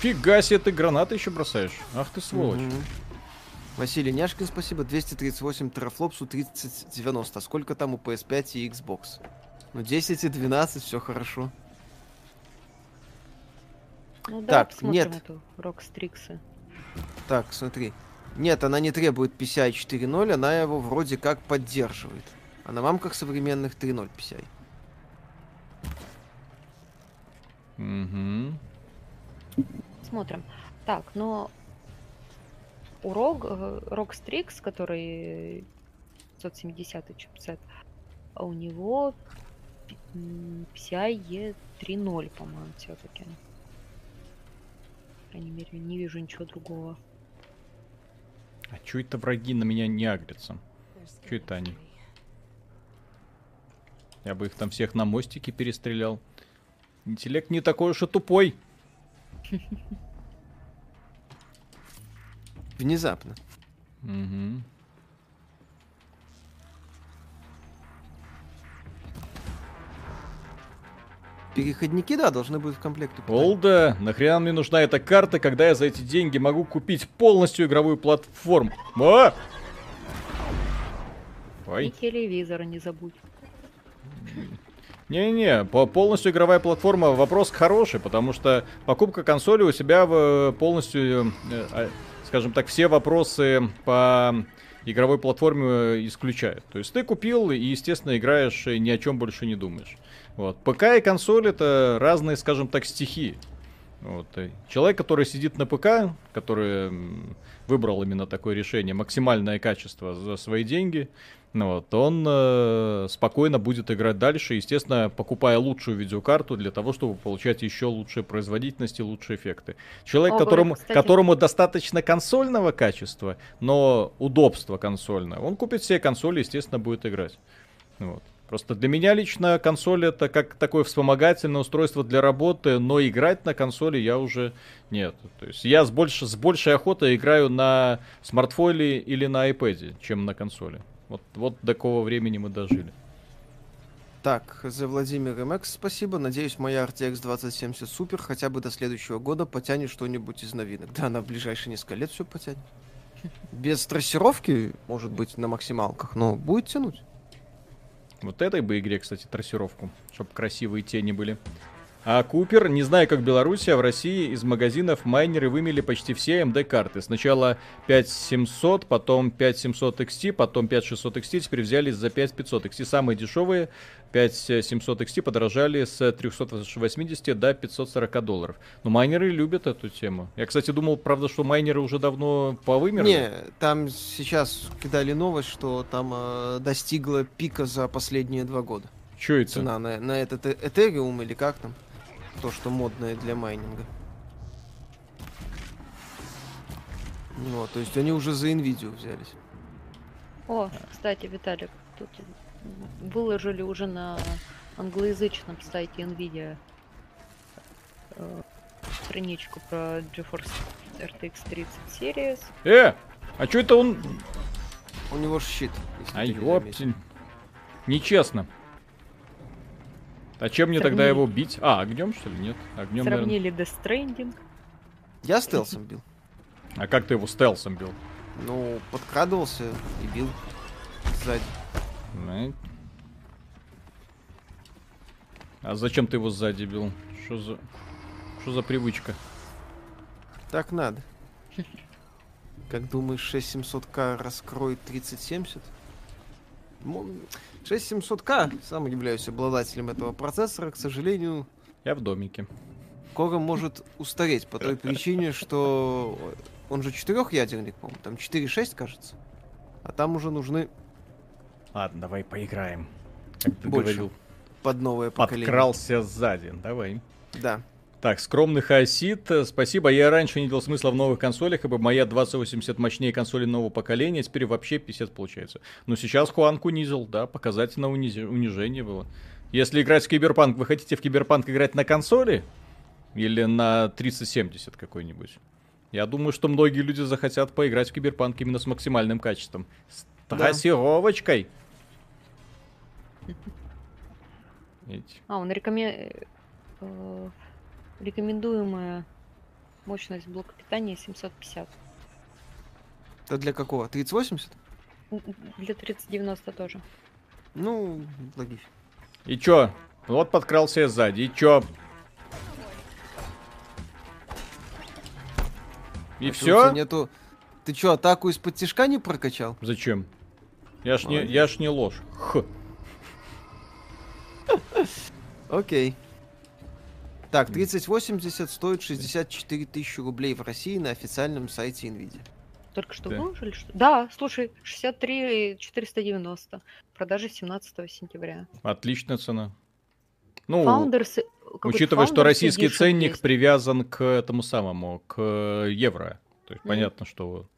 Фига себе, ты гранаты еще бросаешь. Ах ты сволочь. Угу. Василий Няшкин, спасибо. 238 терафлопсу 3090. А сколько там у PS5 и Xbox? Ну, 10 и 12, все хорошо. Ну, да, так, нет. Эту Rockstrix. Так, смотри. Нет, она не требует PCI 4.0, она его вроде как поддерживает. А на мамках современных 3.0 PCI. Угу. Смотрим. Так, но у ROG, ROG Strix, который 570 чипсет, а у него PCIe 3.0, по-моему, все-таки. По крайней мере, не вижу ничего другого. А чё это враги на меня не агрятся? Чё это они? Я бы их там всех на мостике перестрелял. Интеллект не такой уж и тупой. Внезапно. Угу. Переходники, да, должны быть в комплекте. Олда, нахрена мне нужна эта карта, когда я за эти деньги могу купить полностью игровую платформу? А! Ой. И телевизор не забудь. Не-не, полностью игровая платформа вопрос хороший, потому что покупка консоли у себя в полностью, э, а, скажем так, все вопросы по игровой платформе исключает. То есть ты купил и, естественно, играешь и ни о чем больше не думаешь. Вот. ПК и консоль это разные, скажем так, стихии. Вот. Человек, который сидит на ПК, который выбрал именно такое решение, максимальное качество за свои деньги, ну вот, он э, спокойно будет играть дальше, естественно, покупая лучшую видеокарту для того, чтобы получать еще лучшие производительности, лучшие эффекты. Человек, О, которому, кстати. которому достаточно консольного качества, но удобства консольного, он купит все консоли, естественно, будет играть. Вот. Просто для меня лично консоль это как такое вспомогательное устройство для работы, но играть на консоли я уже нет. То есть я с, больше, с большей охотой играю на смартфоне или на iPad, чем на консоли. Вот, вот до какого времени мы дожили. Так, за Владимир МХ спасибо. Надеюсь, моя RTX 2070 супер хотя бы до следующего года потянет что-нибудь из новинок. Да, она в ближайшие несколько лет все потянет. Без трассировки, может быть, на максималках, но будет тянуть. Вот этой бы игре, кстати, трассировку, чтобы красивые тени были. А Купер, не знаю как а в России из магазинов майнеры вымели почти все AMD-карты. Сначала 5700, потом 5700 XT, потом 5600 XT, теперь взялись за 5500 XT. Самые дешевые 5700 XT подорожали с 380 до 540 долларов. Но майнеры любят эту тему. Я, кстати, думал, правда, что майнеры уже давно повымерли. Не, там сейчас кидали новость, что там э, достигла пика за последние два года. Что это? Цена на, на этот э, Ethereum или как там? То, что модное для майнинга. Вот, то есть они уже за Nvidia взялись. О, кстати, Виталик, тут выложили уже на англоязычном сайте Nvidia э, страничку про GeForce RTX 30 Series. Э, а что это он? У него щит. А ёптель. Нечестно. А чем мне Сравнили... тогда его бить? А, огнем, что ли? Нет. Огнем, Сравнили наверное... Death Stranding. Я стелсом бил. А как ты его стелсом бил? Ну, подкрадывался и бил сзади. Ну... А зачем ты его сзади бил? Что за... Что за привычка? Так надо. Как думаешь, 6700К раскроет 3070? 6700К, сам являюсь обладателем этого процессора, к сожалению... Я в домике. Скоро может устареть по той <laughs> причине, что он же четырехъядерник, по-моему, там 4.6, кажется. А там уже нужны... Ладно, давай поиграем. Как ты Больше. говорил. Под новое поколение. Подкрался сзади, давай. Да. Так, скромный хаосит, спасибо. Я раньше не видел смысла в новых консолях, ибо моя 2080 мощнее консоли нового поколения, теперь вообще писец получается. Но сейчас Хуанг унизил, да, показательно униз... унижение было. Если играть в Киберпанк, вы хотите в Киберпанк играть на консоли? Или на 3070 какой-нибудь? Я думаю, что многие люди захотят поиграть в Киберпанк именно с максимальным качеством. С да. трассировочкой. <laughs> А, он рекомен... Рекомендуемая мощность блока питания 750. Это для какого? 3080? Для 3090 тоже. Ну, логично. И чё? Вот подкрался я сзади. И чё? И а все? Нету... Ты чё, атаку из-под тяжка не прокачал? Зачем? Я ж, не, я ж не ложь. Х. Окей. Так, 3080 стоит 64 тысячи рублей в России на официальном сайте NVIDIA. Только что да. выложили? Что? Да, слушай, 63 490. Продажи 17 сентября. Отличная цена. Ну, Founders, учитывая, что российский ценник есть. привязан к этому самому, к евро. То есть mm. понятно, что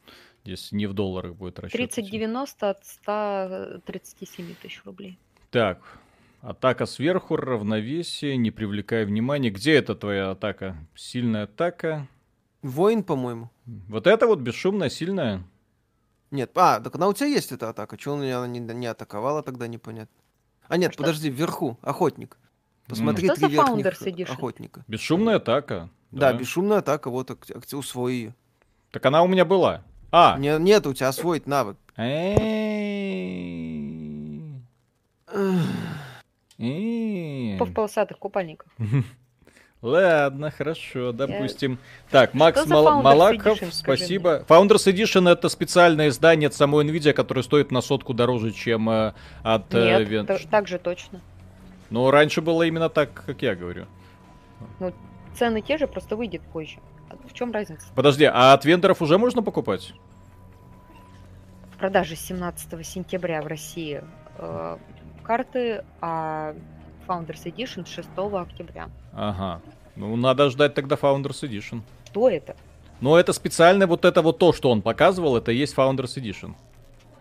здесь не в долларах будет расчет. 3090 от 137 тысяч рублей. Так, атака сверху, равновесие, не привлекая внимания. Где это твоя атака? Сильная атака. Воин, по-моему. Вот это вот бесшумная, сильная? Нет, а, так она у тебя есть эта атака. Чего она не, не атаковала тогда, непонятно. А нет, а подожди, что? вверху, охотник. Посмотри, mm. три верхних охотника. Бесшумная атака. Да, да бесшумная атака, вот, усвои ее. Так она у меня была. А! Не, нет, у тебя освоить навык. В полосатых купальниках. <laughs> Ладно, хорошо, допустим. Я... Так, Макс Мал- Малаков, Edition, спасибо. Founders Edition это специальное издание от самой Nvidia, которое стоит на сотку дороже, чем э, от э, Нет, э, так же точно. Но раньше было именно так, как я говорю. Ну, цены те же, просто выйдет позже. А в чем разница? Подожди, а от вендоров уже можно покупать? В продаже 17 сентября в России э, карты, а Founders Edition 6 октября. Ага. Ну, надо ждать тогда Founders Edition. Что это? Ну, это специально вот это вот то, что он показывал, это и есть Founders Edition.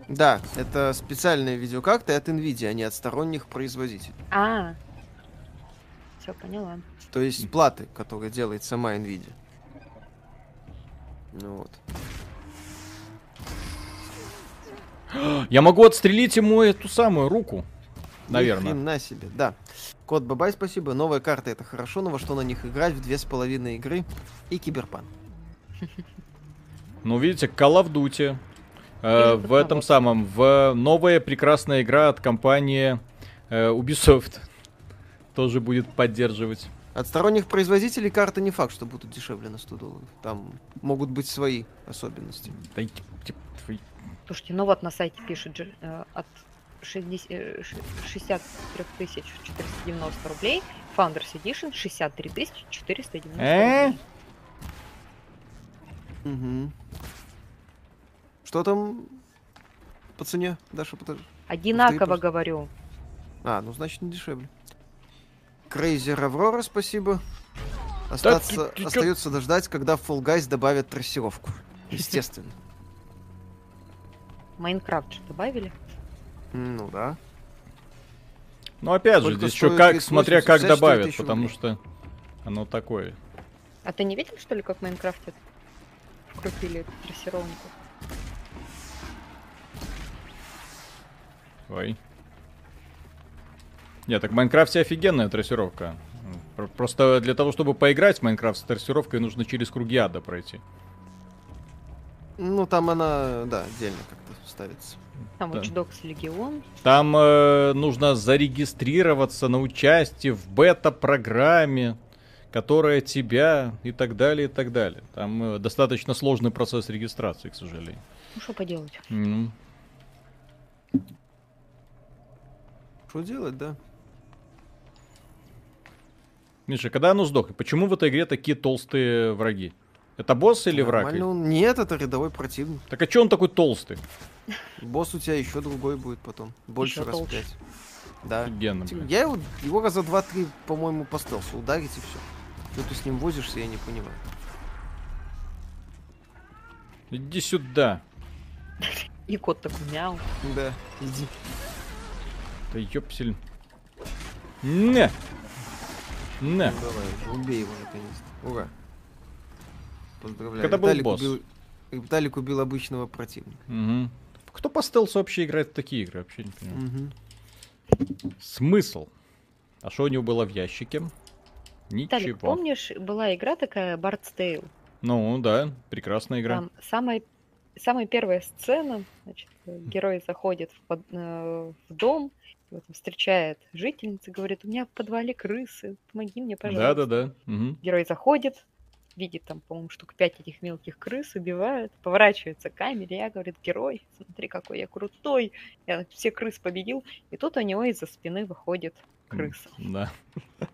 Да, это специальные видеокарты от NVIDIA, а не от сторонних производителей. А, все поняла. То есть платы, которые делает сама NVIDIA. Ну вот. Я могу отстрелить ему эту самую руку. Наверное. на себе, да. Кот Бабай, спасибо. Новая карта это хорошо, но во что на них играть в две с половиной игры и Киберпан. Ну, видите, Call of Duty. Э, в этом самом, в новая прекрасная игра от компании э, Ubisoft тоже будет поддерживать. От сторонних производителей карты не факт, что будут дешевле на 100 долларов. Там могут быть свои особенности. Слушайте, ну вот на сайте пишет э, от 60, 63 э, тысяч 490 рублей. Founders Edition 63 тысячи 490 э? рублей. Угу. Что там по цене, Даша? Подожди. Одинаково говорю. А, ну значит не дешевле. Крейзер Аврора, спасибо. Остаться, да, ты, ты, остается ты, дождать, когда в Fall Guys добавят трассировку. <laughs> Естественно. Майнкрафт же добавили? Ну да. Ну опять же, здесь еще как, смотря как добавят, потому что оно такое. А ты не видел, что ли, как в Майнкрафте вкрутили трассировку? Ой. Нет, так в Майнкрафте офигенная трассировка. Просто для того, чтобы поиграть в Майнкрафт с трассировкой, нужно через круги ада пройти. Ну, там она, да, отдельно как-то ставится. Там да. Watch Dogs Legion. Там э, нужно зарегистрироваться на участие в бета-программе, которая тебя и так далее, и так далее. Там э, достаточно сложный процесс регистрации, к сожалению. Ну, что поделать? Mm. Что делать, да? Миша, когда оно сдохнет? Почему в этой игре такие толстые враги? Это босс или враг? Он... Нет, это рядовой противник. Так а что он такой толстый? Босс у тебя еще другой будет потом. Больше еще раз толще. пять. Да. Офигенно, Я его, его раза два-три, по-моему, по стелсу ударить и все. Что ты с ним возишься, я не понимаю. Иди сюда. И кот такой мяу. Да, иди. Да ёпсель. Не! Не. Ну, давай, убей его наконец-то. Ура. Поздравляю. Когда был Виталик босс. Убил... Виталик убил обычного противника. Угу. Кто по стелсу вообще играет в такие игры? Вообще не понимаю. Угу. Смысл? А что у него было в ящике? Ничего. Виталик, помнишь, была игра такая Bard's Tale? Ну, да, прекрасная игра. Там самая, самая первая сцена, значит, герой заходит в, под, э, в дом, вот, встречает жительница, говорит, у меня в подвале крысы, помоги мне, пожалуйста. Да-да-да. Угу. Герой заходит, видит там, по-моему, штук пять этих мелких крыс, убивает, поворачивается к камере, я, говорит, герой, смотри, какой я крутой, я все крыс победил, и тут у него из-за спины выходит крыса. Да. <laughs>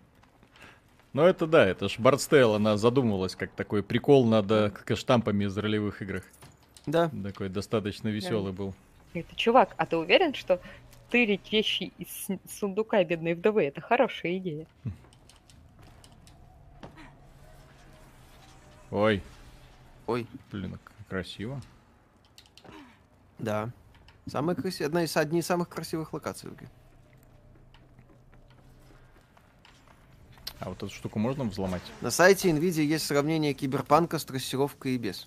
Ну это да, это ж Бардстейл, она задумывалась как такой прикол над э, штампами из ролевых играх. Да. Такой достаточно веселый да. был. Это чувак, а ты уверен, что тырить вещи из сундука бедной вдовы это хорошая идея? <laughs> Ой. Ой. Блин, красиво. Да. Самая красивая, одна из одни из самых красивых локаций в игре. А вот эту штуку можно взломать? На сайте NVIDIA есть сравнение киберпанка с трассировкой и без.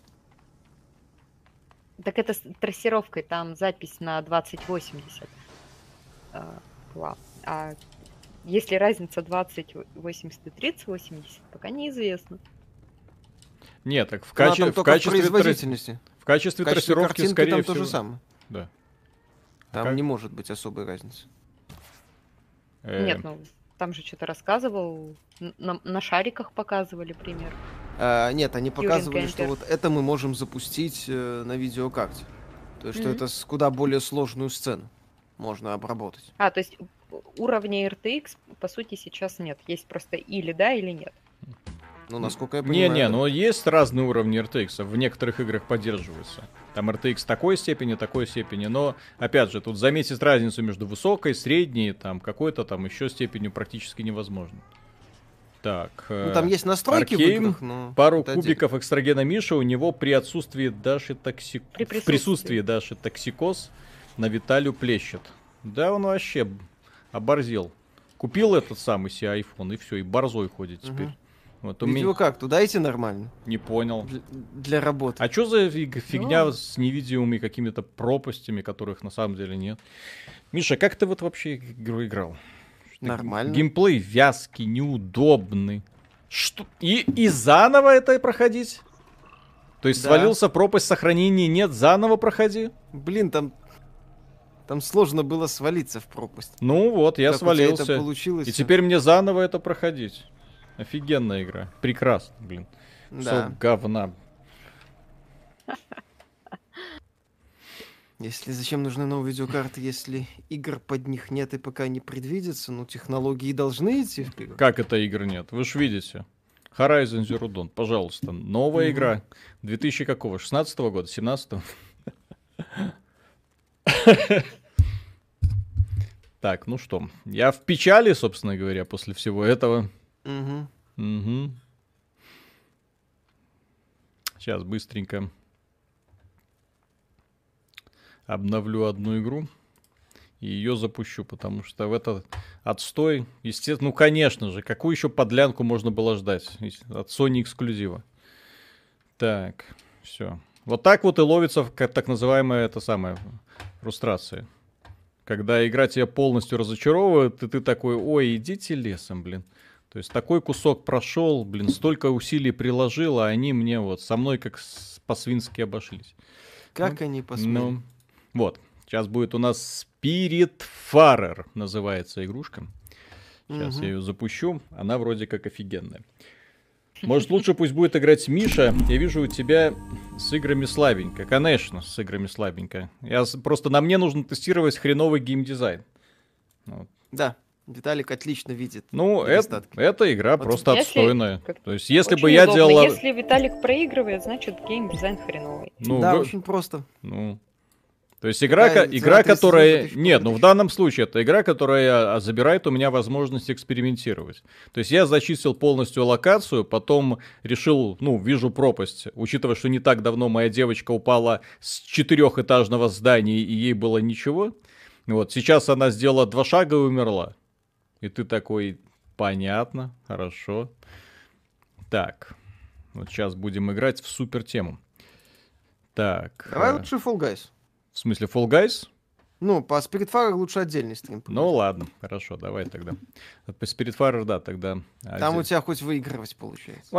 Так это с трассировкой, там запись на 2080 а. А есть ли разница 2080 и 3080, пока неизвестно. Нет, так в, каче... в качестве производительности. В качестве, в качестве трассировки, скорее там всего... то же самое. Да. Там как? не может быть особой разницы. Э... Нет, ну там же что-то рассказывал, на, на шариках показывали пример. А, нет, они показывали, что вот это мы можем запустить э, на видеокарте. То есть, mm-hmm. что это с куда более сложную сцену можно обработать. А, то есть уровня RTX, по сути, сейчас нет. Есть просто или да, или нет. Ну, насколько я понимаю... Не-не, но есть разные уровни RTX, в некоторых играх поддерживаются. Там RTX такой степени, такой степени, но, опять же, тут заметить разницу между высокой, средней, там, какой-то там еще степенью практически невозможно. Так. Ну, там есть настройки Аркейм, в играх, но... Пару кубиков отдельно. экстрагена Миша у него при отсутствии Даши токсик... При присутствии. В присутствии Даши токсикоз на Виталию плещет. Да, он вообще оборзел. Купил этот самый себе iPhone и все, и борзой ходит теперь. Угу. Вот у меня... как, туда идти нормально? Не понял. Для, для работы. А что за фигня ну... с невидимыми какими-то пропастями, которых на самом деле нет? Миша, как ты вот вообще игру играл? Нормально. Геймплей вязкий, неудобный. Что? И, и заново это проходить? То есть да. свалился пропасть сохранения, нет, заново проходи? Блин, там там сложно было свалиться в пропасть. Ну вот, я как свалился. это получилось? И теперь мне заново это проходить. Офигенная игра. Прекрасно, блин. Да. Все говна. Если зачем нужны новые видеокарты, если игр под них нет и пока не предвидится, ну технологии должны идти вперед. Как это игр нет? Вы же видите. Horizon Zero Dawn, пожалуйста, новая mm-hmm. игра 2000 какого? 16 -го года, 17 -го? <laughs> Так, ну что, я в печали, собственно говоря, после всего этого. Угу. Угу. Сейчас быстренько обновлю одну игру и ее запущу, потому что в этот отстой, естественно, ну конечно же, какую еще подлянку можно было ждать от Sony эксклюзива. Так, все. Вот так вот и ловится так называемая это самая фрустрация. Когда игра тебя полностью разочаровывает, и ты такой, ой, идите лесом, блин. То есть такой кусок прошел, блин, столько усилий приложил, а они мне вот со мной как по-свински обошлись. Как ну, они посмели? Ну, вот, сейчас будет у нас Spirit Farer называется игрушка. Сейчас угу. я ее запущу, она вроде как офигенная. Может, лучше пусть будет играть Миша. Я вижу у тебя с играми слабенько. Конечно, с играми слабенько. Я просто на мне нужно тестировать хреновый геймдизайн. Вот. Да. Виталик отлично видит. Ну, это, эта игра вот просто если, отстойная. Как, То есть, если бы я удобно. делал... Если Виталик проигрывает, значит геймдизайн хреновый. Ну, да, вы... очень просто. Ну, то есть игра, да, игра которая... Нет, ну в данном случае это игра, которая а, забирает у меня возможность экспериментировать. То есть я зачистил полностью локацию, потом решил, ну, вижу пропасть. Учитывая, что не так давно моя девочка упала с четырехэтажного здания, и ей было ничего. Вот, сейчас она сделала два шага и умерла. И ты такой, понятно, хорошо. Так, вот сейчас будем играть в супер тему. Так. Давай э... лучше Fall Guys. В смысле Fall Guys? Ну, по Spiritfarer лучше отдельный стрим. Ну ладно, хорошо, давай тогда. По Spiritfarer, да, тогда. Там у тебя хоть выигрывать получается.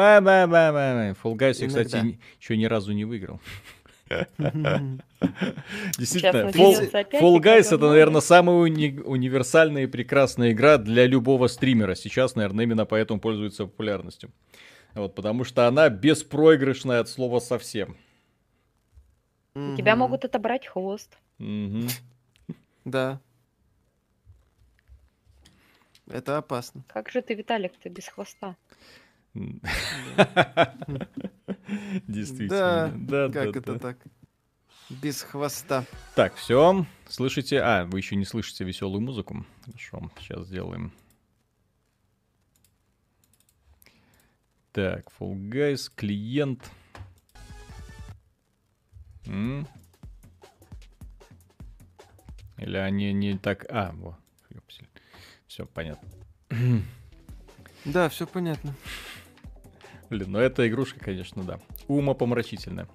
Fall Guys я, кстати, еще ни разу не выиграл. <laughs> Действительно, Fall, Fall Guys это, наверное, самая уни- универсальная и прекрасная игра для любого стримера. Сейчас, наверное, именно поэтому пользуется популярностью. Вот, потому что она беспроигрышная от слова совсем. Тебя могут отобрать хвост. <laughs> Да. Это опасно. Как же ты, Виталик-то, без хвоста? <laughs> Действительно. Да, как это так? Без хвоста. Так, все. Слышите? А, вы еще не слышите веселую музыку. Хорошо, сейчас сделаем. Так, Fall Guys, клиент. М? Или они не так... А, во. Все понятно. Да, все понятно. Блин, ну эта игрушка, конечно, да. Ума помрачительная.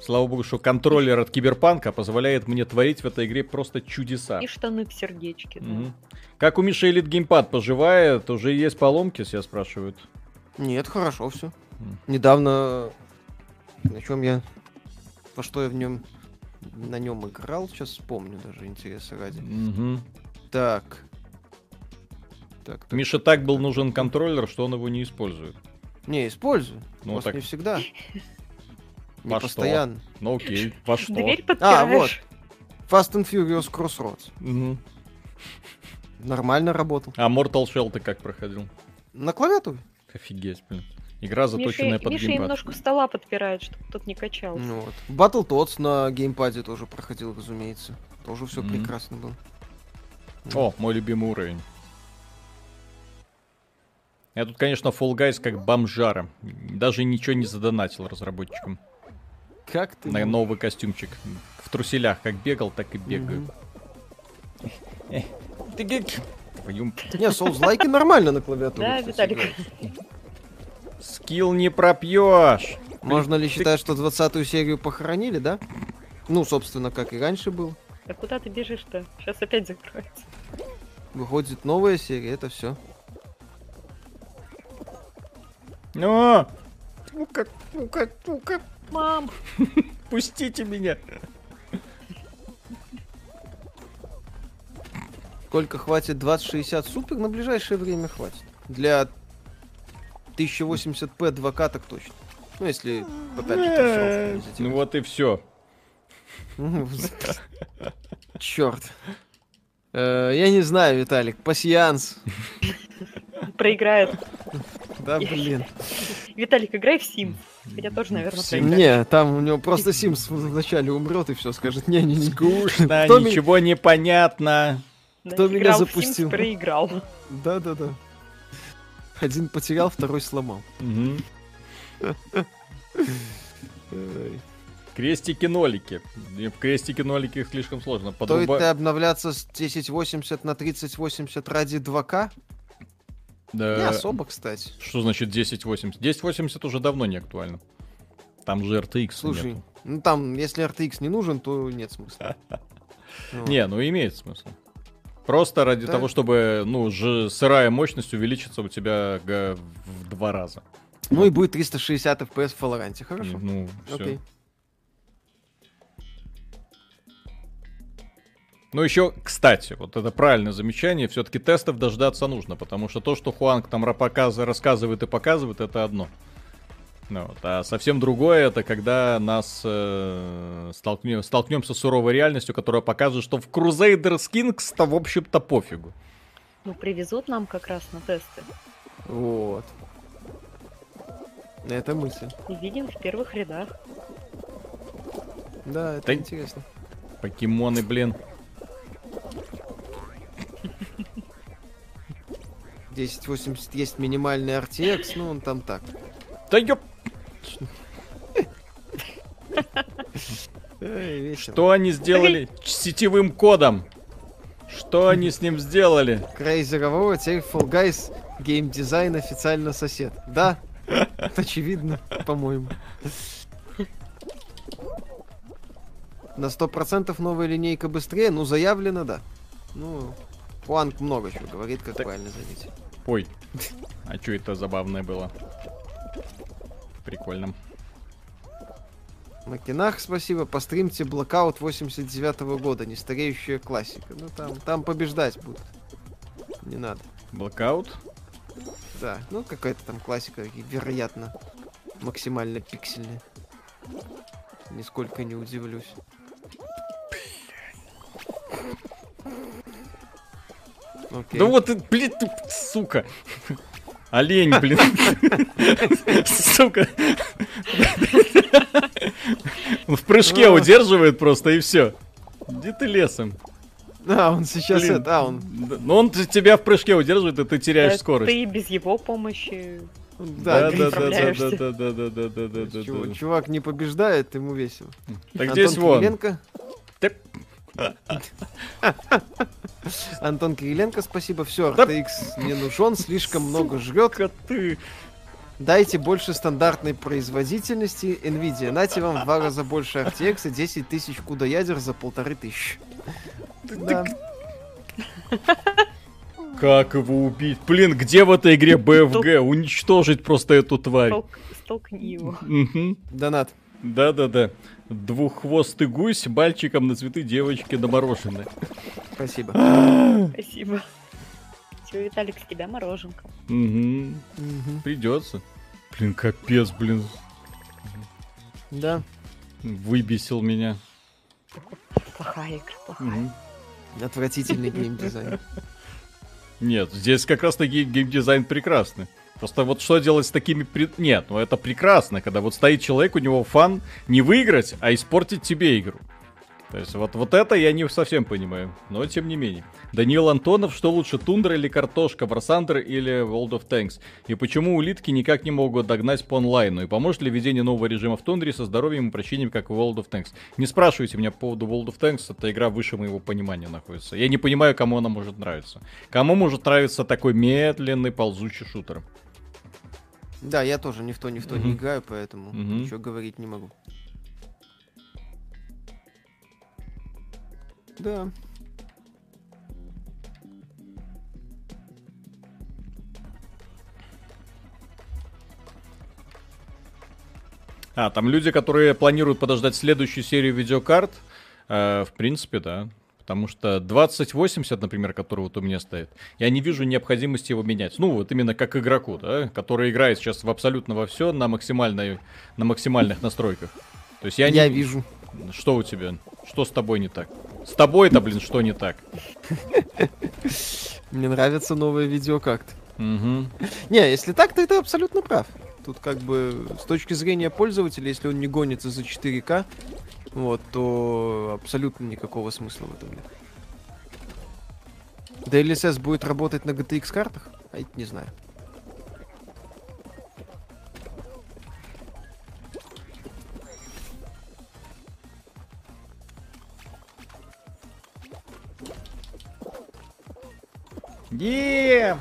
Слава богу, что контроллер от Киберпанка позволяет мне творить в этой игре просто чудеса. И штаны в сердечке, да. Угу. Как у Миши Элит геймпад поживает? Уже есть поломки, себя спрашивают? Нет, хорошо все. Mm. Недавно на чем я... Во что я в нем... На нем играл, сейчас вспомню даже, интереса ради. Угу. Так. Так, так. Миша так был нужен контроллер, что он его не использует. Не, использую. Ну, так... не всегда. <laughs> Не Во постоянно. Что? Ну окей, во <laughs> что? Дверь А, вот. Fast and Furious Crossroads. Угу. Нормально работал. А Mortal Shell ты как проходил? На клавиатуре. Офигеть, блин. Игра заточенная Миша, под Миша геймпад. немножко стола подпирает, чтобы тот не качался. Ну вот. Battletoads на геймпаде тоже проходил, разумеется. Тоже все mm-hmm. прекрасно было. О, мой любимый уровень. Я тут, конечно, Fall Guys как бомжара. Даже ничего не задонатил разработчикам. Как ты? На новый костюмчик. В труселях как бегал, так и бегаю. Ты Не, соус лайки нормально на клавиатуре. Да, Виталик. Скилл не пропьешь. Можно ли считать, что 20-ю серию похоронили, да? Ну, собственно, как и раньше был. А куда ты бежишь-то? Сейчас опять закроется. Выходит новая серия, это все. Ну, ну-ка, ну-ка, ну-ка, мам, пустите меня. Сколько хватит 2060 супер? На ближайшее время хватит. Для 1080p 2К так точно. Ну, если, опять же, Ну вот и все. <laughs> Черт. Э, я не знаю, Виталик, пассианс. Проиграет. Да, блин. Виталик, играй в Сим. Хотя тоже, наверное, проиграет. Не, там у него просто Симс вначале умрет и все, скажет, не-не-не. Скучно, ничего не понятно. Кто меня запустил? проиграл. Да-да-да. Один потерял, второй сломал. Крестики-нолики. В крестики-нолики слишком сложно. Подруба... Стоит обновляться с 1080 на 3080 ради 2К? Да. Не особо, кстати. Что значит 1080? 1080 уже давно не актуально. Там же RTX Слушай, нету. ну там, если RTX не нужен, то нет смысла. <laughs> Не, ну имеет смысл. Просто ради того, чтобы, ну, же сырая мощность увеличится у тебя в два раза. Ну и будет 360 FPS в Valorant, хорошо? Ну, все. Ну, еще, кстати, вот это правильное замечание, все-таки тестов дождаться нужно, потому что то, что Хуанг там рассказывает и показывает, это одно. Ну, вот. А совсем другое это когда нас э, столкнем, столкнемся с суровой реальностью, которая покажет, что в Crusaders Kings-то, в общем-то, пофигу. Ну, привезут нам как раз на тесты. Вот. Это мысль. И видим в первых рядах. Да, это да... интересно. Покемоны, блин. 1080 есть минимальный RTX, ну он там так. Да ёп! Что они сделали с сетевым кодом? Что они с ним сделали? Crazy Ровова, теперь Fall Guys геймдизайн официально сосед. Да, очевидно, по-моему. На сто процентов новая линейка быстрее, ну заявлено, да. Ну, Пуанг много чего говорит, как так... правильно заметить. Ой, <laughs> а что это забавное было? Прикольно. На кинах спасибо. Постримте Blackout 89 -го года. Нестареющая классика. Ну там, там побеждать будут. Не надо. Blackout? Да, ну какая-то там классика, вероятно, максимально пиксельная. Нисколько не удивлюсь. Окей. Да вот, блин, ты, сука. Олень, блин. Сука. В прыжке удерживает просто и все. Где ты лесом? А, он сейчас Блин, это, а, он... Ну, он тебя в прыжке удерживает, и ты теряешь да, скорость. Ты без его помощи да, да, да, да, да, да, да, да, да, да, да, да, Чувак, не побеждает, ему весело. Так здесь вон. Кириленко. Антон Кириленко, спасибо. Все, RTX не нужен, слишком много жрет. ты. Дайте больше стандартной производительности NVIDIA. Нате вам в два раза больше RTX и 10 тысяч куда ядер за полторы тысячи. Да. Как его убить? Блин, где в этой игре БФГ? Уничтожить просто эту тварь. Столкни его. Донат. Да-да-да. Двуххвостый гусь мальчиком на цветы девочки на мороженое. Спасибо. Спасибо. Все, Виталик, с тебя мороженка. Угу. Придется. Блин, капец, блин. Да. Выбесил меня. Плохая игра, плохая. Угу. Отвратительный геймдизайн. Нет, здесь как раз таки геймдизайн прекрасный. Просто вот что делать с такими... При... Нет, ну это прекрасно, когда вот стоит человек, у него фан не выиграть, а испортить тебе игру. То есть вот, вот это я не совсем понимаю, но тем не менее. Даниил Антонов, что лучше, тундра или картошка, War Thunder или World of Tanks? И почему улитки никак не могут догнать по онлайну? И поможет ли введение нового режима в тундре со здоровьем и прощением, как в World of Tanks? Не спрашивайте меня по поводу World of Tanks, эта игра выше моего понимания находится. Я не понимаю, кому она может нравиться. Кому может нравиться такой медленный ползучий шутер? Да, я тоже ни в то, ни в то не играю, поэтому ничего говорить не могу. Да. А, там люди, которые планируют подождать следующую серию видеокарт, э, в принципе, да. Потому что 2080, например, который вот у меня стоит, я не вижу необходимости его менять. Ну, вот именно как игроку, да, который играет сейчас в абсолютно во все на, максимальной, на максимальных настройках. То есть я, я не... вижу. Что у тебя? Что с тобой не так? С тобой-то, блин, что не так? <laughs> Мне нравится новое видео как-то. Угу. Не, если так, то ты абсолютно прав. Тут как бы с точки зрения пользователя, если он не гонится за 4К, вот, то абсолютно никакого смысла в этом нет. DLSS будет работать на GTX картах? А это не знаю. Е!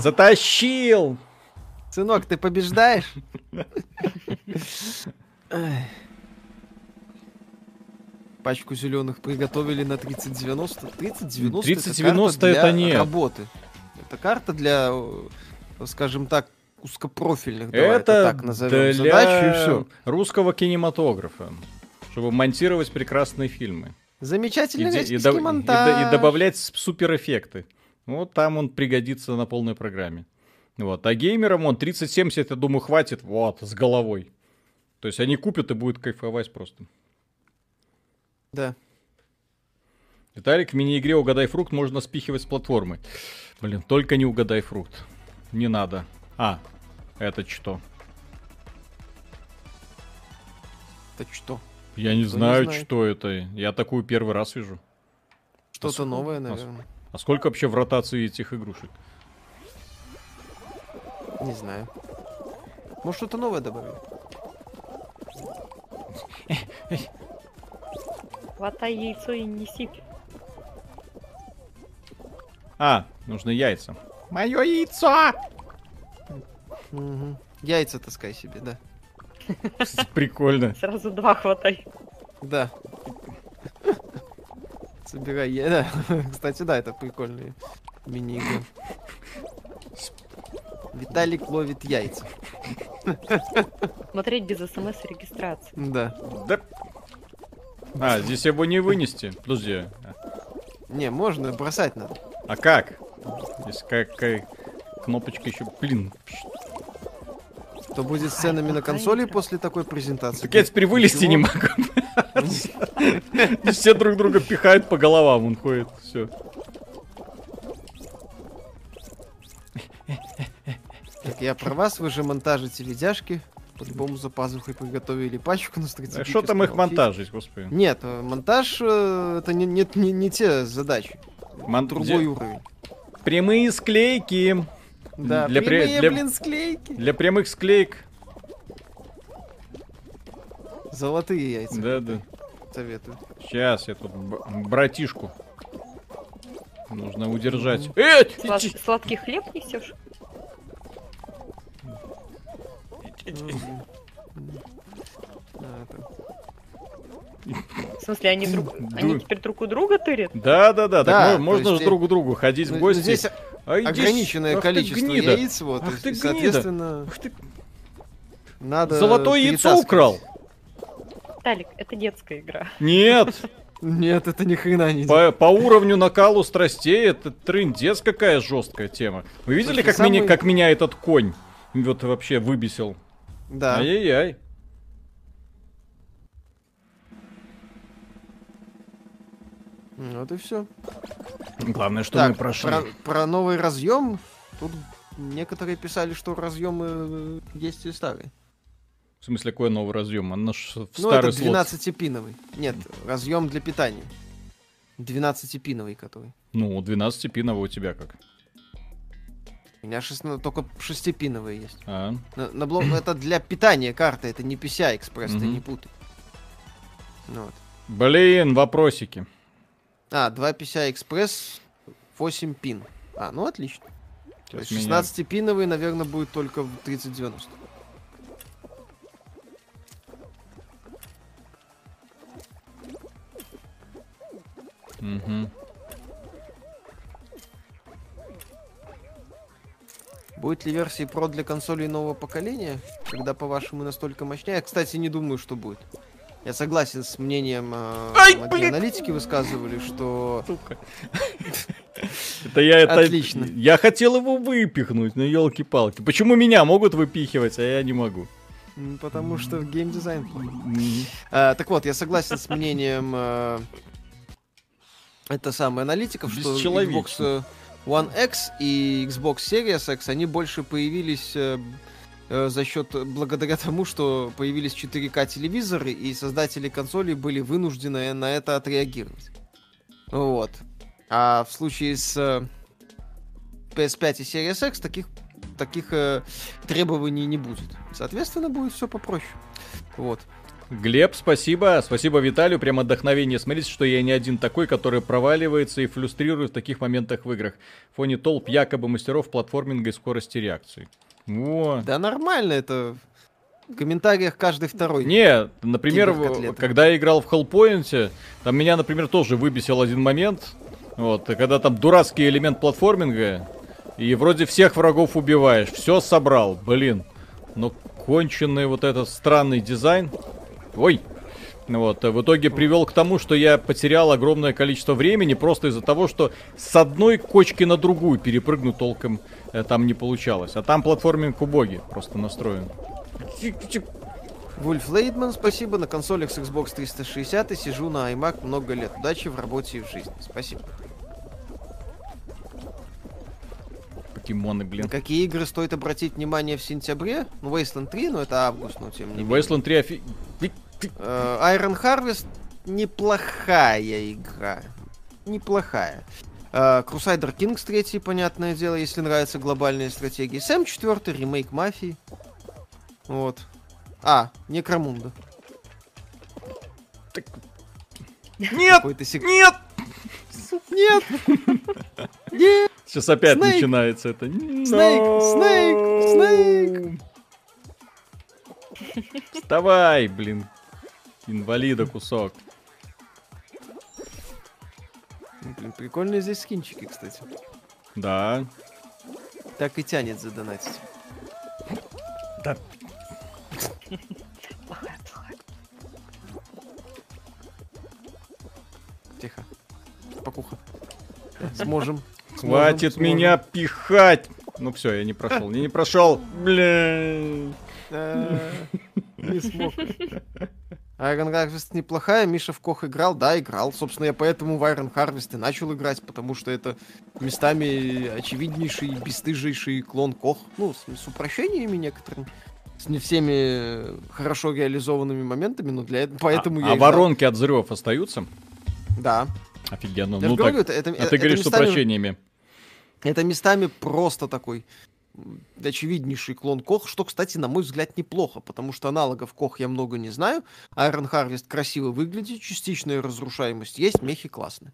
Затащил! Сынок, ты побеждаешь? <laughs> Пачку зеленых приготовили на 3090. 3090 3090 это, это не работы. Это карта для, скажем так, узкопрофильных. Давай это, так назовем для задачу и все. русского кинематографа, чтобы монтировать прекрасные фильмы. Замечательный и, и, и, монтаж. И, и добавлять суперэффекты. Вот там он пригодится на полной программе. Вот. А геймерам он 3070, я думаю, хватит, вот, с головой. То есть они купят и будут кайфовать просто. Да. Виталик, в мини-игре «Угадай фрукт» можно спихивать с платформы. Блин, только не «Угадай фрукт». Не надо. А, это что? Это что? Я не Кто знаю, не что это. Я такую первый раз вижу. Что-то а новое, наверное. А, а сколько вообще в ротации этих игрушек? Не знаю. Может, что-то новое добавили? <laughs> Хватай яйцо и неси. А, нужны яйца. Мое яйцо! Угу. Яйца таскай себе, да. <laughs> Прикольно. Сразу два хватай. Да. Собирай яйца. Кстати, да, это прикольный мини-игра. Виталик ловит яйца. Смотреть без смс-регистрации. Да. Да. А, здесь его не вынести. Подожди. Не, можно, бросать надо. А как? Здесь какая кнопочка еще. Блин. Что будет с ценами на консоли после такой презентации? Так я теперь вылезти не могу. Все друг друга пихают по головам, он ходит. Все. Так я про вас, вы же монтажите видяшки. По-любому за пазухой приготовили пачку на стратегическом. А что там их монтажить, господи? Нет, э, монтаж э, это не, не, не, не те задачи. Мон... Другой уровень. Прямые склейки. Да, для прямые, для, блин, склейки. Для прямых склеек. Золотые яйца. Да, да. Советую. Сейчас я тут братишку. Нужно удержать. Эй! Слад... Сладкий хлеб несешь? В смысле, они друг... Они теперь друг у друга тырят? Да, да, да. Так можно же друг к другу ходить в гости. Здесь ограниченное количество яиц, вот. Ах ты соответственно, надо. Золотое яйцо украл. Талик, это детская игра. Нет. Нет, это ни хрена не по, по уровню накалу страстей это трындец какая жесткая тема. Вы видели, как, самый... меня, как меня этот конь вот вообще выбесил? Да. Ай-яй-яй. Вот и все. Главное, что так, мы прошли. Про, про новый разъем. Тут некоторые писали, что разъемы э, есть и старые. В смысле, какой новый разъем? Он наш в ну, старый это 12-пиновый. Нет, разъем для питания. 12-пиновый который. Ну, 12-пиновый у тебя как? У меня 16, только 6-пиновые есть. А. На, на блок, это для питания карты, это не PCI Express, ты не путай. Ну, вот. Блин, вопросики. А, 2 PCI Express, 8 пин. А, ну отлично. 16-пиновый, наверное, будет только в 3090. Угу. Будет ли версии Pro для консолей нового поколения? Когда, по-вашему, настолько мощнее? Я, кстати, не думаю, что будет. Я согласен с мнением э, Ай, аналитики высказывали, что... <laughs> Это я это... Отлично. Я хотел его выпихнуть, но елки-палки. Почему меня могут выпихивать, а я не могу? Потому что геймдизайн плохой. А, так вот, я согласен с мнением э, это самое аналитиков, что Xbox One X и Xbox Series X, они больше появились э, э, за счет, благодаря тому, что появились 4К телевизоры, и создатели консолей были вынуждены на это отреагировать. Вот. А в случае с э, PS5 и Series X таких, таких э, требований не будет. Соответственно, будет все попроще. Вот. Глеб, спасибо. Спасибо Виталию. Прям отдохновение. Смотрите, что я не один такой, который проваливается и флюстрирует в таких моментах в играх. В фоне толп якобы мастеров платформинга и скорости реакции. Во. Да нормально это. В комментариях каждый второй. Не, например, когда я играл в Hellpoint, там меня, например, тоже выбесил один момент. Вот, когда там дурацкий элемент платформинга, и вроде всех врагов убиваешь, все собрал, блин. Но конченый вот этот странный дизайн. Ой! Вот, в итоге привел к тому, что я потерял огромное количество времени просто из-за того, что с одной кочки на другую перепрыгнуть толком э, там не получалось. А там платформинг убогий просто настроен. Вульф Лейдман, спасибо. На консолях с Xbox 360 и сижу на iMac много лет. Удачи в работе и в жизни. Спасибо. Покемоны, блин. На какие игры стоит обратить внимание в сентябре? Ну, Wasteland 3, но это август, но тем не менее. Wasteland 3 офи... Uh, Iron Harvest неплохая игра. Неплохая. Uh, Crusader Kings 3, понятное дело, если нравятся глобальные стратегии. Сэм 4, ремейк Мафии. Вот. А, Некромунда. Так... Нет! Сек... Нет! Нет! Нет! Сейчас опять Snake. начинается это. Снейк! Снейк! Снейк! Вставай, блин. Инвалида кусок. Блин, прикольные здесь скинчики, кстати. Да. Так и тянет задонатить. Да. Тихо. Покуха. Сможем. Хватит сможем. меня пихать! Ну все, я не прошел. Я не прошел. Блин. Не смог. Iron Harvest неплохая, Миша в Кох играл, да, играл. Собственно, я поэтому в Iron Harvest и начал играть, потому что это местами очевиднейший, бесстыжейший клон Кох. Ну, с, с упрощениями некоторыми. С не всеми хорошо реализованными моментами, но для этого, поэтому а, я А играл. воронки от взрывов остаются? Да. Офигенно. Я ну, говорю, так... это, это, а ты говоришь местами, с упрощениями. Это местами просто такой очевиднейший клон Кох, что, кстати, на мой взгляд, неплохо, потому что аналогов Кох я много не знаю. Iron Harvest красиво выглядит, частичная разрушаемость есть, мехи классные.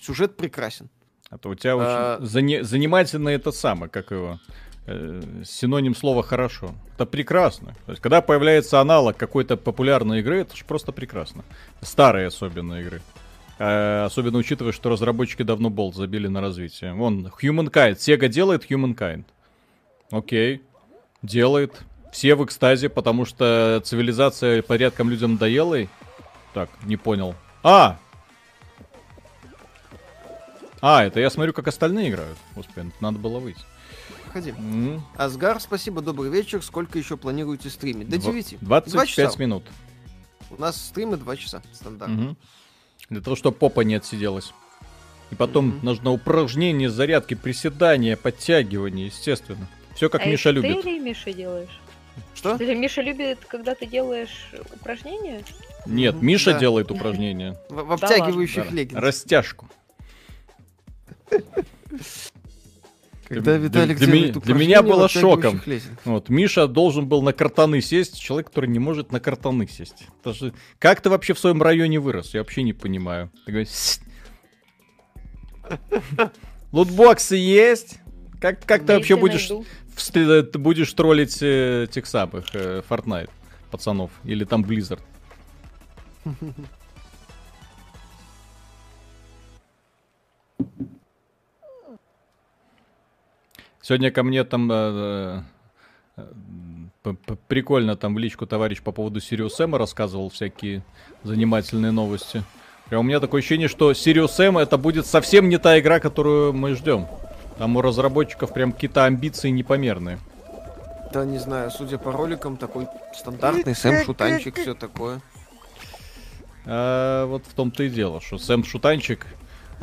Сюжет прекрасен. А то у тебя а... очень зани... занимательно это самое, как его, э, синоним слова «хорошо». Это прекрасно. То есть, когда появляется аналог какой-то популярной игры, это же просто прекрасно. Старые особенно игры. Э, особенно учитывая, что разработчики давно болт забили на развитие. Вон, Humankind. Sega делает Humankind. Окей. Делает. Все в экстазе, потому что цивилизация порядком людям доела. Так, не понял. А! А, это я смотрю, как остальные играют. Господи, надо было выйти. Ходи. Mm-hmm. Асгар, спасибо, добрый вечер. Сколько еще планируете стримить? До 9. 25 минут. У нас стримы 2 часа, стандартно. Mm-hmm. Для того, чтобы попа не отсиделась. И потом mm-hmm. нужно упражнение, зарядки, приседания, подтягивания, естественно. Все как а Миша это любит. Ты или Миша делаешь? Что? Или Миша любит, когда ты делаешь упражнения? Нет, Миша да. делает <laughs> упражнения. В, в обтягивающих да, леггинсах. Растяжку. <laughs> Когда Виталик для, для, для меня было шоком. Вот, Миша должен был на картаны сесть, человек, который не может на картаны сесть. Даже, как ты вообще в своем районе вырос? Я вообще не понимаю. Ты говоришь, Лутбоксы есть? Как, как ты вообще будешь, в, ты будешь троллить э, тех самых э, Fortnite пацанов? Или там Blizzard? <laughs> Сегодня ко мне там э, э, прикольно там в личку товарищ по поводу Sirius Sam рассказывал всякие занимательные новости. И у меня такое ощущение, что Sirius Sam это будет совсем не та игра, которую мы ждем. Там у разработчиков прям какие-то амбиции непомерные. Да, не знаю, судя по роликам, такой стандартный Сэм Шутанчик, все такое. А, вот в том-то и дело, что Сэм Шутанчик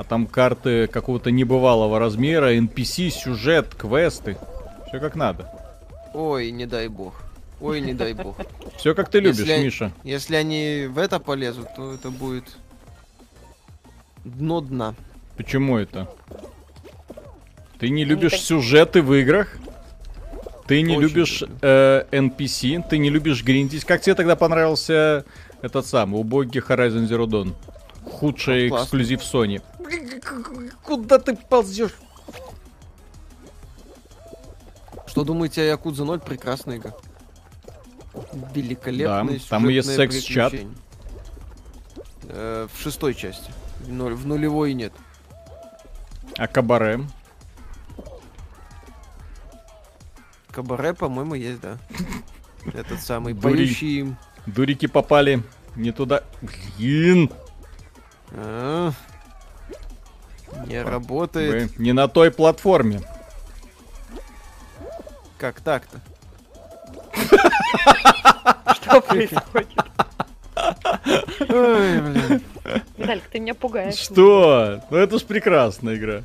а там карты какого-то небывалого размера, NPC, сюжет, квесты. Все как надо. Ой, не дай бог. Ой, не дай бог. Все как ты любишь, если, Миша. Если они в это полезут, то это будет дно дна. Почему это? Ты не любишь сюжеты в играх? Ты не Очень любишь э, NPC, ты не любишь гриндить. Как тебе тогда понравился этот самый убогий Horizon Zero Dawn? Худший ну, эксклюзив Sony. Куда ты ползешь? Что думаете о Якудзе 0? Прекрасная игра. Великолепная да, там есть секс-чат. Э, в шестой части. В, нуль, в нулевой нет. А Кабаре? Кабаре, по-моему, есть, да. <laughs> Этот самый поющий... Дурики попали Не туда. Блин. А, не работает. не на той платформе. Как так-то? Что происходит? Ой, блин. Виталик, ты меня пугаешь. Что? Ну это ж прекрасная игра.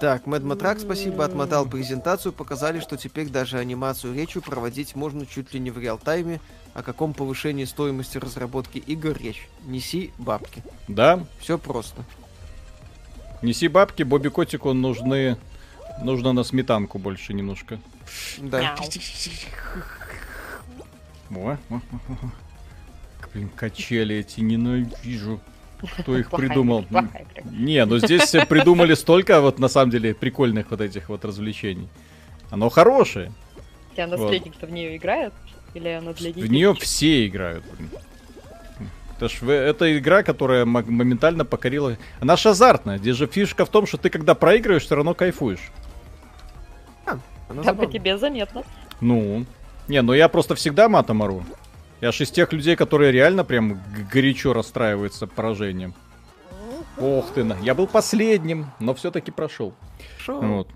Так, Мэд Матрак, спасибо, отмотал презентацию, показали, что теперь даже анимацию речью проводить можно чуть ли не в реал-тайме. О каком повышении стоимости разработки игр речь? Неси бабки. Да? Все просто. Неси бабки, Бобби Котику нужны... Нужно на сметанку больше немножко. Да. О, о, о, Блин, качели эти ненавижу. Кто их придумал? Не, ну здесь придумали столько вот на самом деле прикольных вот этих вот развлечений. Оно хорошее. У тебя наследник-то в нее играет? Или она для детей? В нее все играют. Это, ж, это игра, которая моментально покорила... Она ж азартная. Здесь же фишка в том, что ты когда проигрываешь, все равно кайфуешь. А, да, по тебе заметно. Ну. Не, ну я просто всегда матом ору. Я ж из тех людей, которые реально прям горячо расстраиваются поражением. Ох ты, на. я был последним, но все-таки прошел. Вот.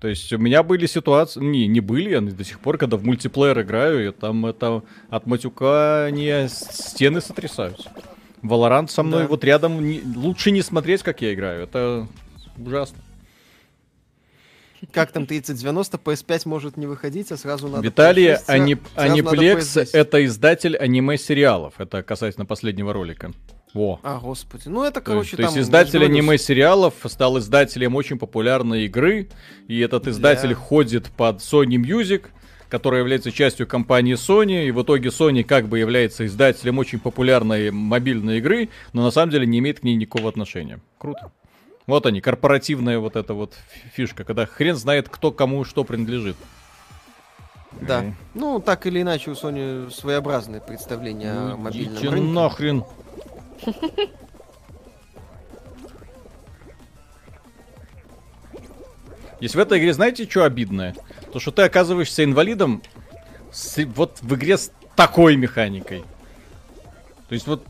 То есть у меня были ситуации, не, не были, я до сих пор, когда в мультиплеер играю, и там это от матюка не стены сотрясаются. Валорант со мной да. вот рядом не, лучше не смотреть, как я играю. Это ужасно. Как там 3090, PS5 может не выходить, а сразу надо... Виталий, ани... Аниплекс — это издатель аниме-сериалов. Это касательно последнего ролика. Во. А, господи. Ну, это, короче, То, там, то есть издатель аниме-сериалов стал издателем очень популярной игры, и этот издатель yeah. ходит под Sony Music, которая является частью компании Sony, и в итоге Sony как бы является издателем очень популярной мобильной игры, но на самом деле не имеет к ней никакого отношения. Круто. Вот они, корпоративная вот эта вот фишка, когда хрен знает, кто кому что принадлежит. Да. Ну, так или иначе, у Sony своеобразное представление ну, о мобильном рынке. нахрен. Есть в этой игре, знаете, что обидное? То, что ты оказываешься инвалидом с, вот в игре с такой механикой. То есть вот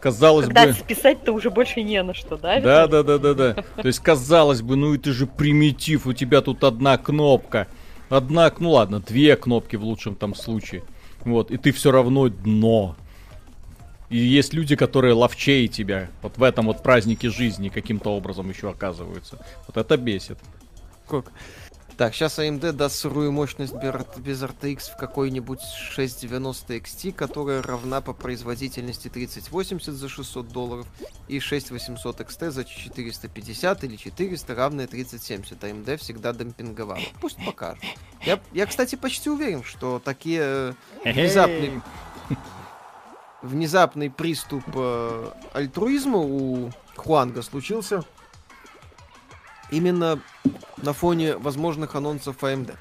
казалось Когда бы... списать-то уже больше не на что, да? Да, да, да, да, да. То есть казалось бы, ну это же примитив, у тебя тут одна кнопка. Одна, ну ладно, две кнопки в лучшем там случае. Вот, и ты все равно дно. И есть люди, которые ловчей тебя вот в этом вот празднике жизни каким-то образом еще оказываются. Вот это бесит. Как? Так, сейчас AMD даст сырую мощность без RTX в какой-нибудь 690 XT, которая равна по производительности 3080 за 600 долларов и 6800 XT за 450 или 400 равная 3070. AMD всегда демпинговала. Пусть покажут. Я, я, кстати, почти уверен, что такие внезапные внезапный приступ э, альтруизма у Хуанга случился именно на фоне возможных анонсов AMD.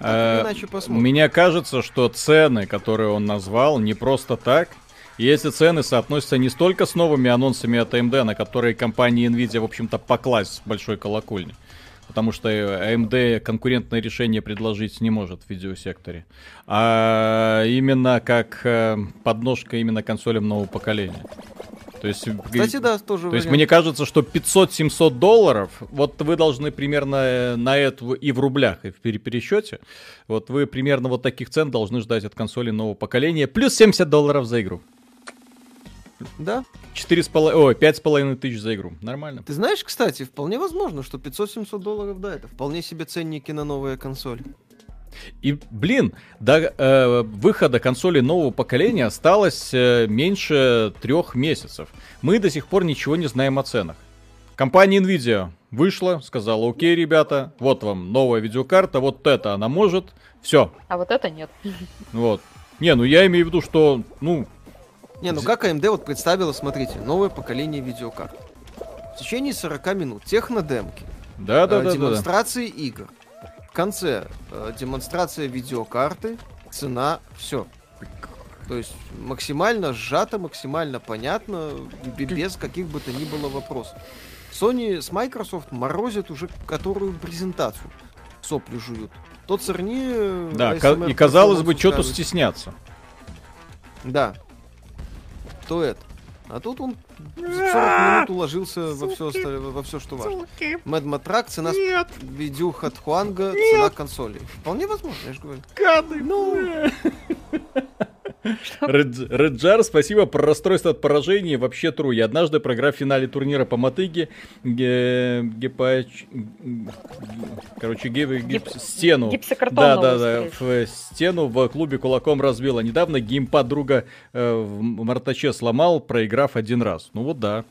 А, иначе Мне кажется, что цены, которые он назвал, не просто так. И эти цены соотносятся не столько с новыми анонсами от AMD, на которые компания Nvidia, в общем-то, покласть с большой колокольни. Потому что AMD конкурентное решение предложить не может в видеосекторе. А именно как э, подножка именно консолям нового поколения. То есть, Кстати, да, тоже. То есть мне кажется, что 500-700 долларов, вот вы должны примерно э, на это и в рублях, и в пересчете, вот вы примерно вот таких цен должны ждать от консоли нового поколения, плюс 70 долларов за игру. Да. Четыре с половиной, ой, пять с половиной тысяч за игру. Нормально. Ты знаешь, кстати, вполне возможно, что 500-700 долларов, да, это вполне себе ценники на новые консоли. И, блин, до э, выхода консоли нового поколения осталось э, меньше трех месяцев. Мы до сих пор ничего не знаем о ценах. Компания Nvidia вышла, сказала, окей, ребята, вот вам новая видеокарта, вот это она может, все. А вот это нет. Вот. Не, ну я имею в виду, что, ну... Не, ну как AMD вот представила, смотрите, новое поколение видеокарт. В течение 40 минут технодемки, да, да, э, да, демонстрации да, да. игр, конце э, демонстрация видеокарты, цена, все. То есть максимально сжато, максимально понятно, без каких бы то ни было вопросов. Sony с Microsoft морозят уже которую презентацию. Сопли жуют. Тот сорни... Да, и казалось бы, что тут стесняться. Да. Кто это? А тут он за 40 минут уложился во все, во все, что важно. Мэд Матрак, цена Нет. видюха Хуанга, Нет. цена консолей. Вполне возможно, я же говорю. Гады! Ну... Реджар, спасибо. Про расстройство от поражения вообще тру. Я однажды, проиграв в финале турнира по мотыге, гепач... Короче. Гип... стену. Да, да, да. В стену в клубе кулаком разбила. Недавно геймпад друга э, в Мартаче сломал, проиграв один раз. Ну вот да.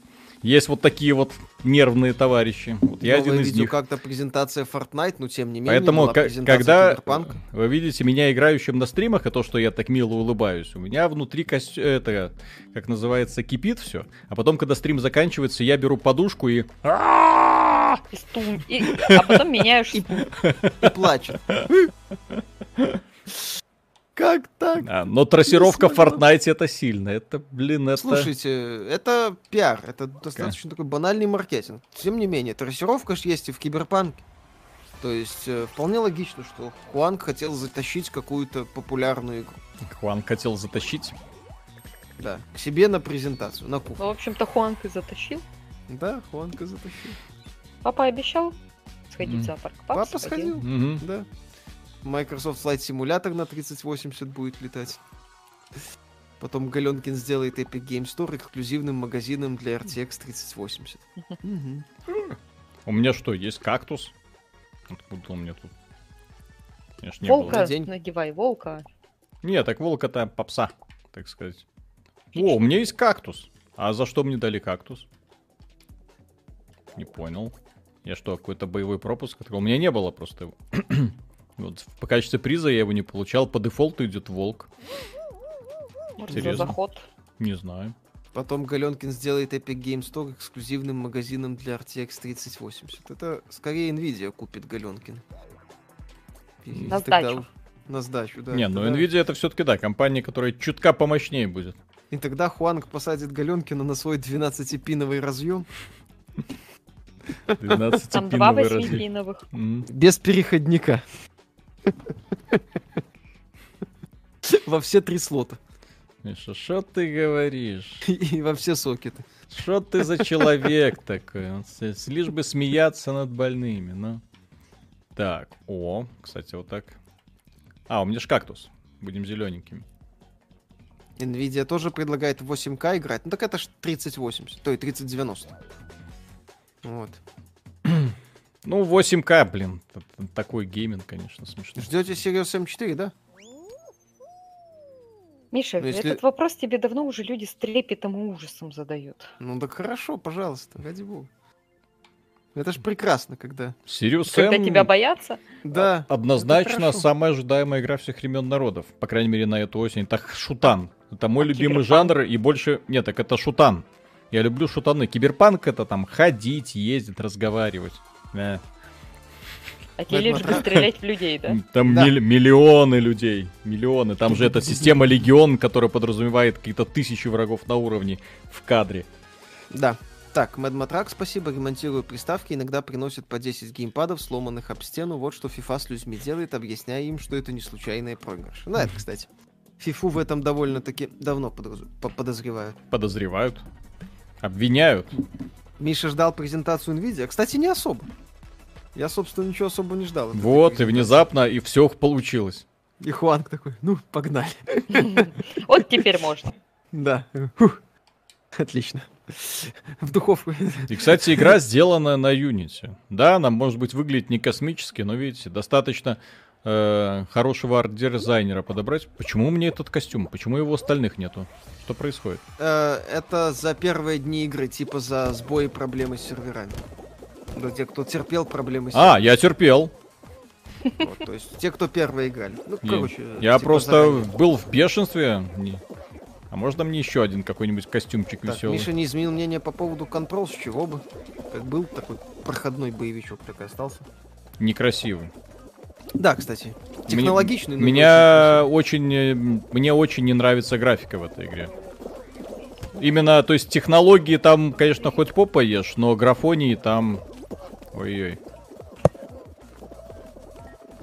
Есть вот такие вот нервные товарищи. Вот я один из них. как-то презентация Fortnite, но тем не менее. Поэтому, когда Cyberpunk. вы видите меня играющим на стримах, и то, что я так мило улыбаюсь, у меня внутри кость... это, как называется, кипит все. А потом, когда стрим заканчивается, я беру подушку и... А потом меняешь И плачу. <laughs> Как так? А, но трассировка в Fortnite это сильно. Это, блин, это... Слушайте, это пиар. Это достаточно такой банальный маркетинг. Тем не менее, трассировка же есть и в Киберпанке. То есть э, вполне логично, что Хуанг хотел затащить какую-то популярную игру. Хуанг хотел затащить? Да, к себе на презентацию, на кухню. Ну, в общем-то, Хуанг и затащил. Да, Хуанг и затащил. Папа обещал сходить mm. в зоопарк. Папа, Папа сходил, сходил. Mm-hmm. да. Microsoft Flight Simulator на 3080 будет летать. Потом Галенкин сделает Epic Game Store эксклюзивным магазином для RTX 3080. У меня что, есть кактус? Откуда у меня тут? Конечно, волка не было. надевай, волка. Не, так волка-то попса, так сказать. О, у меня есть кактус. А за что мне дали кактус? Не понял. Я что, какой-то боевой пропуск? У меня не было просто его. Вот по качестве приза я его не получал. По дефолту идет волк. Может, Серьезно? за заход? Не знаю. Потом Галенкин сделает Epic Game Store эксклюзивным магазином для RTX 3080. Это скорее Nvidia купит Галенкин. на сдачу. На сдачу, да. Не, но ну, Nvidia это все-таки, да, компания, которая чутка помощнее будет. И тогда Хуанг посадит Галенкина на свой 12-пиновый разъем. 12 Там два 8-пиновых. Без переходника. <laughs> Во все три слота. Миша, что ты говоришь? <laughs> И во все сокеты. Что ты за человек такой? Лишь бы смеяться над больными, ну. Так, о, кстати, вот так. А, у меня ж кактус. Будем зелененькими. Nvidia тоже предлагает 8К играть. Ну так это ж 3080, то и 3090. Вот. <clears throat> Ну, 8К, блин. Такой гейминг, конечно, смешно. Ждете Sirius M4, да? Миша, ну, если... этот вопрос тебе давно уже люди с трепетом и ужасом задают. Ну так хорошо, пожалуйста, ради бога. Это ж прекрасно, когда... Serious Когда тебя боятся? Да. Однозначно самая ожидаемая игра всех времен народов. По крайней мере, на эту осень. Так шутан. Это мой а любимый киберпанк? жанр, и больше... Нет, так это шутан. Я люблю шутаны. Киберпанк это там ходить, ездить, разговаривать. Да. А тебе лишь бы стрелять в людей, да? <laughs> Там да. Милли- миллионы людей. Миллионы. Там же эта система Легион, которая подразумевает какие-то тысячи врагов на уровне в кадре. Да. Так, Mad Matrax, спасибо, ремонтирую приставки, иногда приносят по 10 геймпадов, сломанных об стену. Вот что FIFA с людьми делает, объясняя им, что это не случайные проигрыши. Ну, это, кстати. FIFA в этом довольно-таки давно подразу... подозревают. Подозревают? Обвиняют? Миша ждал презентацию NVIDIA. Кстати, не особо. Я, собственно, ничего особо не ждал. Вот, и внезапно, и все получилось. И Хуанг такой, ну, погнали. <laughs> Вот теперь можно. Да. Отлично. В духовку. И, кстати, игра сделана на Unity. Да, она, может быть, выглядит не космически, но, видите, достаточно э, хорошего арт-дизайнера подобрать. Почему мне этот костюм? Почему его остальных нету? Что происходит? Э, это за первые дни игры, типа за сбои проблемы с серверами. Для тех, кто терпел проблемы с А, я терпел. Вот, то есть те, кто первые играли. Ну, короче, я типа просто заранее. был в бешенстве. А можно мне еще один какой-нибудь костюмчик так, веселый? Миша не изменил мнение по поводу Control, с чего бы? Как был такой проходной боевичок, так и остался. Некрасивый. Да, кстати. Технологичный. Мне, меня очень, э, мне очень не нравится графика в этой игре. Именно, то есть технологии там, конечно, хоть попа ешь, но графонии там Ой-ой.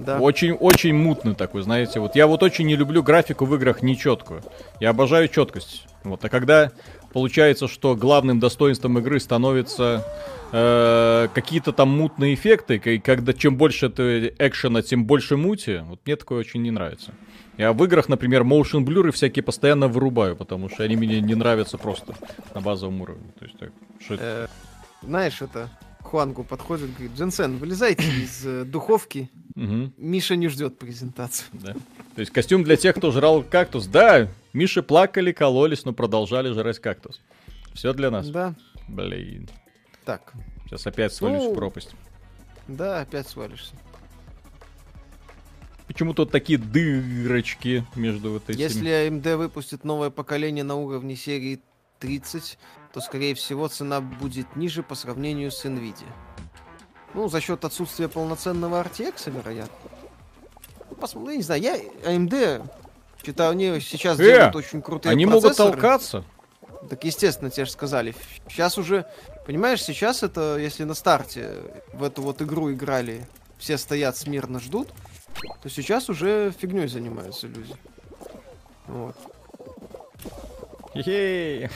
Да. Очень, очень мутный такой, знаете. Вот я вот очень не люблю графику в играх нечеткую. Я обожаю четкость. Вот, а когда получается, что главным достоинством игры становится э, какие-то там мутные эффекты, и когда чем больше это экшена, тем больше мути, вот мне такое очень не нравится. Я в играх, например, motion blur всякие постоянно вырубаю, потому что они мне не нравятся просто на базовом уровне. То есть так, что это... Э, знаешь, это Хуангу подходит, говорит, Дженсен, вылезайте <coughs> из э, духовки. Угу. Миша не ждет презентацию. Да. То есть костюм для тех, кто жрал кактус. Да, Миши плакали, кололись, но продолжали жрать кактус. Все для нас. Да. Блин. Так. Сейчас опять свалюсь ну, в пропасть. Да, опять свалишься. Почему тут такие дырочки между вот этими? Если AMD выпустит новое поколение на уровне серии 30, то, скорее всего, цена будет ниже по сравнению с NVIDIA. Ну, за счет отсутствия полноценного RTX, вероятно. Ну, посмотри, не знаю, я AMD считаю, они сейчас э, делают очень крутые они процессоры. могут толкаться. Так, естественно, тебе же сказали. Сейчас уже, понимаешь, сейчас это, если на старте в эту вот игру играли, все стоят смирно ждут, то сейчас уже фигней занимаются люди. Вот. Все,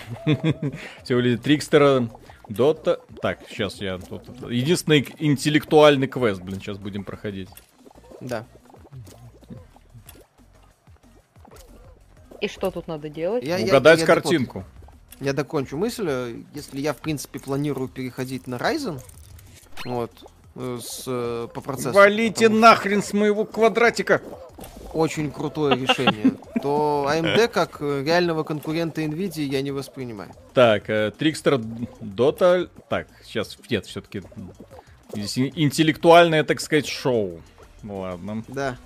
Трикстера, Дота. Так, сейчас я тут... Единственный интеллектуальный квест, блин, сейчас будем проходить. Да. И что тут надо делать? Я, Угадать я, я картинку. Докон... Я докончу мысль. Если я, в принципе, планирую переходить на Ryzen, вот, э, с, э, по процессу... Валите нахрен с моего квадратика! очень крутое решение, то AMD как реального конкурента Nvidia я не воспринимаю. Так, Трикстер Дота... Так, сейчас, нет, все-таки интеллектуальное, так сказать, шоу. Ладно. Да.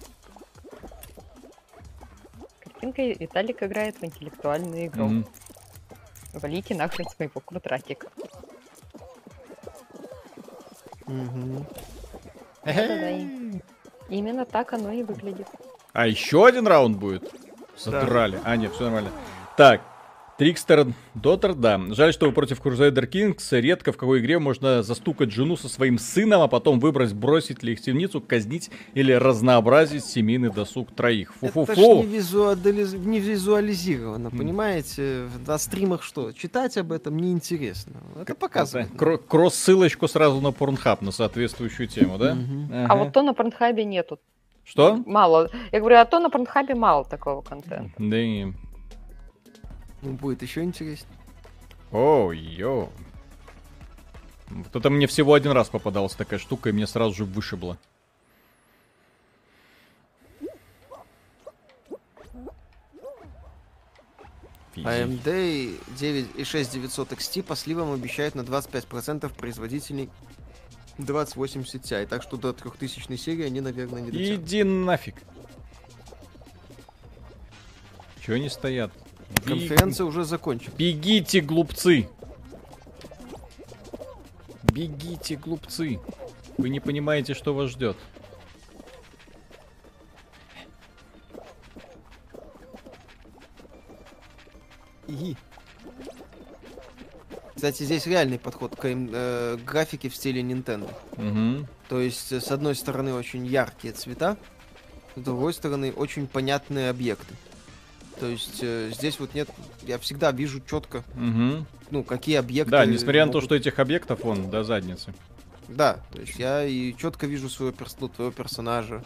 Картинка Виталик играет в интеллектуальную игру. Mm-hmm. Валите нахрен с моего квадратика. Угу. Именно так оно и выглядит. А еще один раунд будет? Задрали. Да. А, нет, все нормально. Так, Трикстер Доттер, да. Жаль, что против Crusader Kings редко в какой игре можно застукать жену со своим сыном, а потом выбрать, бросить ли их в темницу, казнить или разнообразить семейный досуг троих. Фу-фу-фу. Это ж не, визуализ... не визуализировано, понимаете? На стримах что? Читать об этом неинтересно. Это показывает. Кр- кросс-ссылочку сразу на Порнхаб, на соответствующую тему, да? Ага. А вот то на Порнхабе нету. Что? Мало. Я говорю, а то на Порнхабе мало такого контента. Да и... Ну, будет еще интереснее. О, йо. Вот это мне всего один раз попадалась такая штука, и мне сразу же вышибло. AMD 9,6 XT по сливам обещает на 25% производителей 2080 Ti, так что до 3000 серии они, наверное, не дотянут. Иди нафиг. Чего они стоят? Конференция Бег... уже закончена. Бегите, глупцы! Бегите, глупцы! Вы не понимаете, что вас ждет. И. Кстати, здесь реальный подход к э, графике в стиле Nintendo. Угу. То есть, с одной стороны, очень яркие цвета, с другой стороны, очень понятные объекты. То есть э, здесь вот нет, я всегда вижу четко, угу. ну, какие объекты. Да, несмотря могут... на то, что этих объектов он до задницы. Да, то есть я и четко вижу своего, перс... ну, твоего персонажа,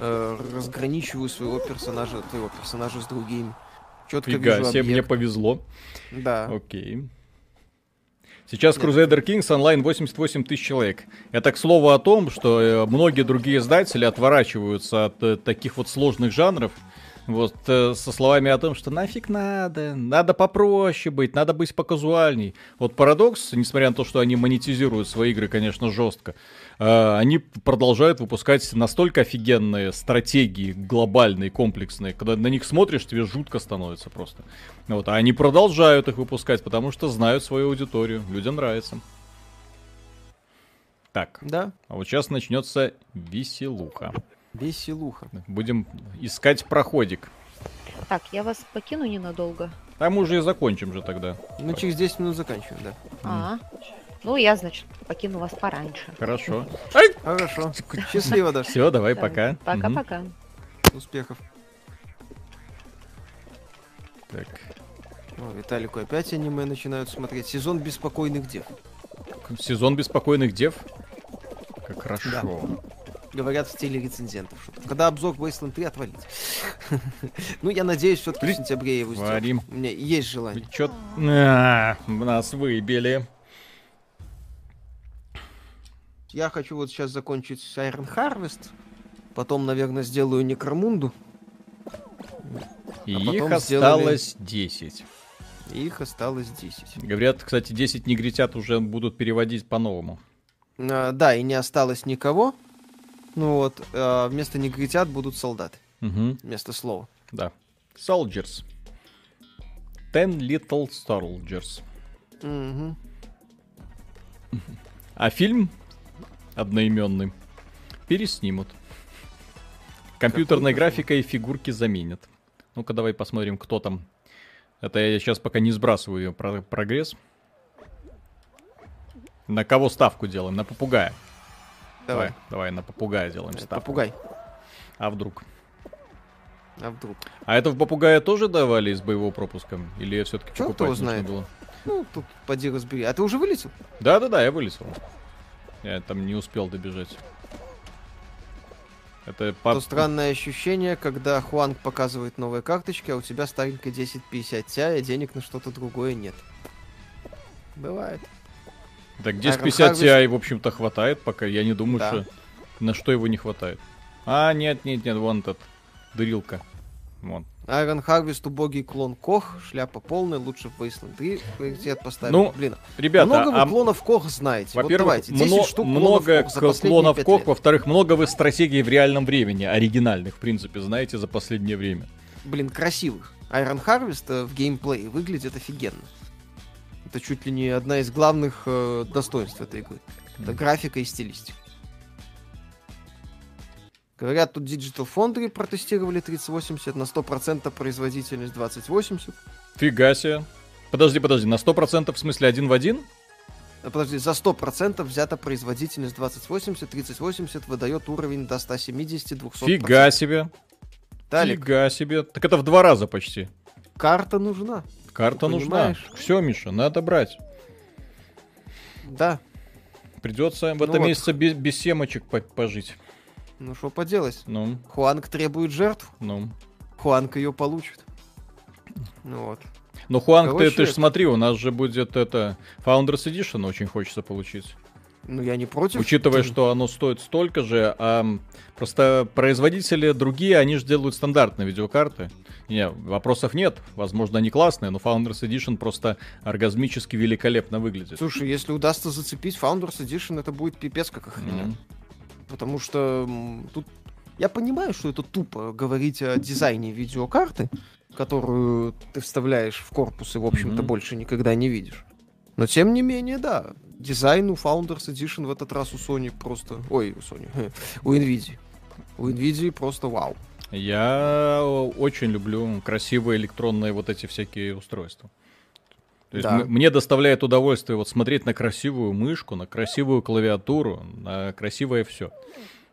э, разграничиваю своего персонажа, твоего персонажа с другим. Четко Фига вижу себе, мне повезло. Да. Окей. Сейчас Crusader Kings онлайн 88 тысяч человек. Это к слову о том, что э, многие другие издатели отворачиваются от э, таких вот сложных жанров. Вот э, со словами о том, что нафиг надо, надо попроще быть, надо быть показуальней. Вот парадокс, несмотря на то, что они монетизируют свои игры, конечно, жестко, они продолжают выпускать настолько офигенные стратегии, глобальные, комплексные, когда на них смотришь, тебе жутко становится просто. Вот, а они продолжают их выпускать, потому что знают свою аудиторию, людям нравится. Так, да. а вот сейчас начнется веселуха. Веселуха. Будем искать проходик. Так, я вас покину ненадолго. А мы уже и закончим же тогда. Мы через 10 минут заканчиваем, да. А, Ну, я, значит, покину вас пораньше. Хорошо. Хорошо. Счастливо, да. Все, давай, пока. Пока-пока. Успехов. Так. О, Виталику опять аниме начинают смотреть. Сезон беспокойных дев. Сезон беспокойных дев? Как хорошо. Да. Говорят в стиле рецензентов. Что Когда обзор Wasteland 3 отвалить. <laughs> ну, я надеюсь, все-таки в сентябре его сделать. У меня есть желание. Чё... А, нас выбили. Я хочу вот сейчас закончить Iron Harvest. Потом, наверное, сделаю Некромунду. И а их осталось сделали... 10. Их осталось 10. Говорят, кстати, 10 негритят уже будут переводить по-новому. А, да, и не осталось никого. Ну вот, а вместо негритят будут солдаты. Угу. Вместо слова. Да. Soldiers. Ten Little Soldiers. Угу. А фильм одноименный переснимут. Компьютерной графикой и фигурки заменят. Ну-ка, давай посмотрим, кто там. Это я сейчас пока не сбрасываю ее про прогресс. На кого ставку делаем? На попугая. Давай, давай, давай на попугая делаем ставку. Попугай. А вдруг? А вдруг? А это в попугая тоже давали с боевого пропуском? Или все-таки покупать знает. было? Ну, тут поди разбери. А ты уже вылетел? Да-да-да, я вылетел. Я там не успел добежать. Это по... То странное ощущение, когда Хуанг показывает новые карточки, а у тебя старенькая 1050 Ti, и денег на что-то другое нет. Бывает. Так 1050 Ti, в общем-то, хватает пока. Я не думаю, да. что на что его не хватает. А, нет, нет, нет, вон этот дрилка. Вон. Iron Harvest, убогий клон Кох, шляпа полная, лучше в Wasteland 3 приоритет поставить. Ну, Блин, ребята, много вы а... клонов Кох знаете. Во-первых, вот мно- штук много клонов, клонов Кох, во-вторых, много вы стратегий в реальном времени, оригинальных, в принципе, знаете, за последнее время. Блин, красивых. Iron Harvest э, в геймплее выглядит офигенно. Это чуть ли не одна из главных э, достоинств этой игры. Это графика и стилистика. Говорят, тут Digital Foundry протестировали 3080, на 100% производительность 2080. Фига себе. Подожди, подожди, на 100% в смысле один в один? А, подожди, за 100% взята производительность 2080, 3080 выдает уровень до 170, 200 Фига себе. Талик. Фига себе. Так это в два раза почти. Карта нужна. Карта нужна. Все, Миша, надо брать. Да. Придется в ну этом вот. месяце без, без семочек пожить. Ну, что поделать? Ну. Хуанг требует жертв. Ну. Хуанг ее получит. Ну вот. Ну, Хуанг, ты, ты же смотри, у нас же будет это Founders Edition очень хочется получить. Ну, я не против. Учитывая, что оно стоит столько же, а просто производители другие, они же делают стандартные видеокарты. Не, вопросов нет. Возможно, они классные, но Founders Edition просто оргазмически великолепно выглядит. Слушай, если удастся зацепить Founders Edition, это будет пипец как охрененно. Mm-hmm потому что тут я понимаю, что это тупо говорить о дизайне видеокарты, которую ты вставляешь в корпус и, в общем-то, mm-hmm. больше никогда не видишь. Но тем не менее, да, дизайн у Founders Edition в этот раз у Sony просто... Ой, у Sony, <laughs> у Nvidia. У Nvidia просто вау. Я очень люблю красивые электронные вот эти всякие устройства. То есть да. мне доставляет удовольствие вот смотреть на красивую мышку, на красивую клавиатуру, на красивое все.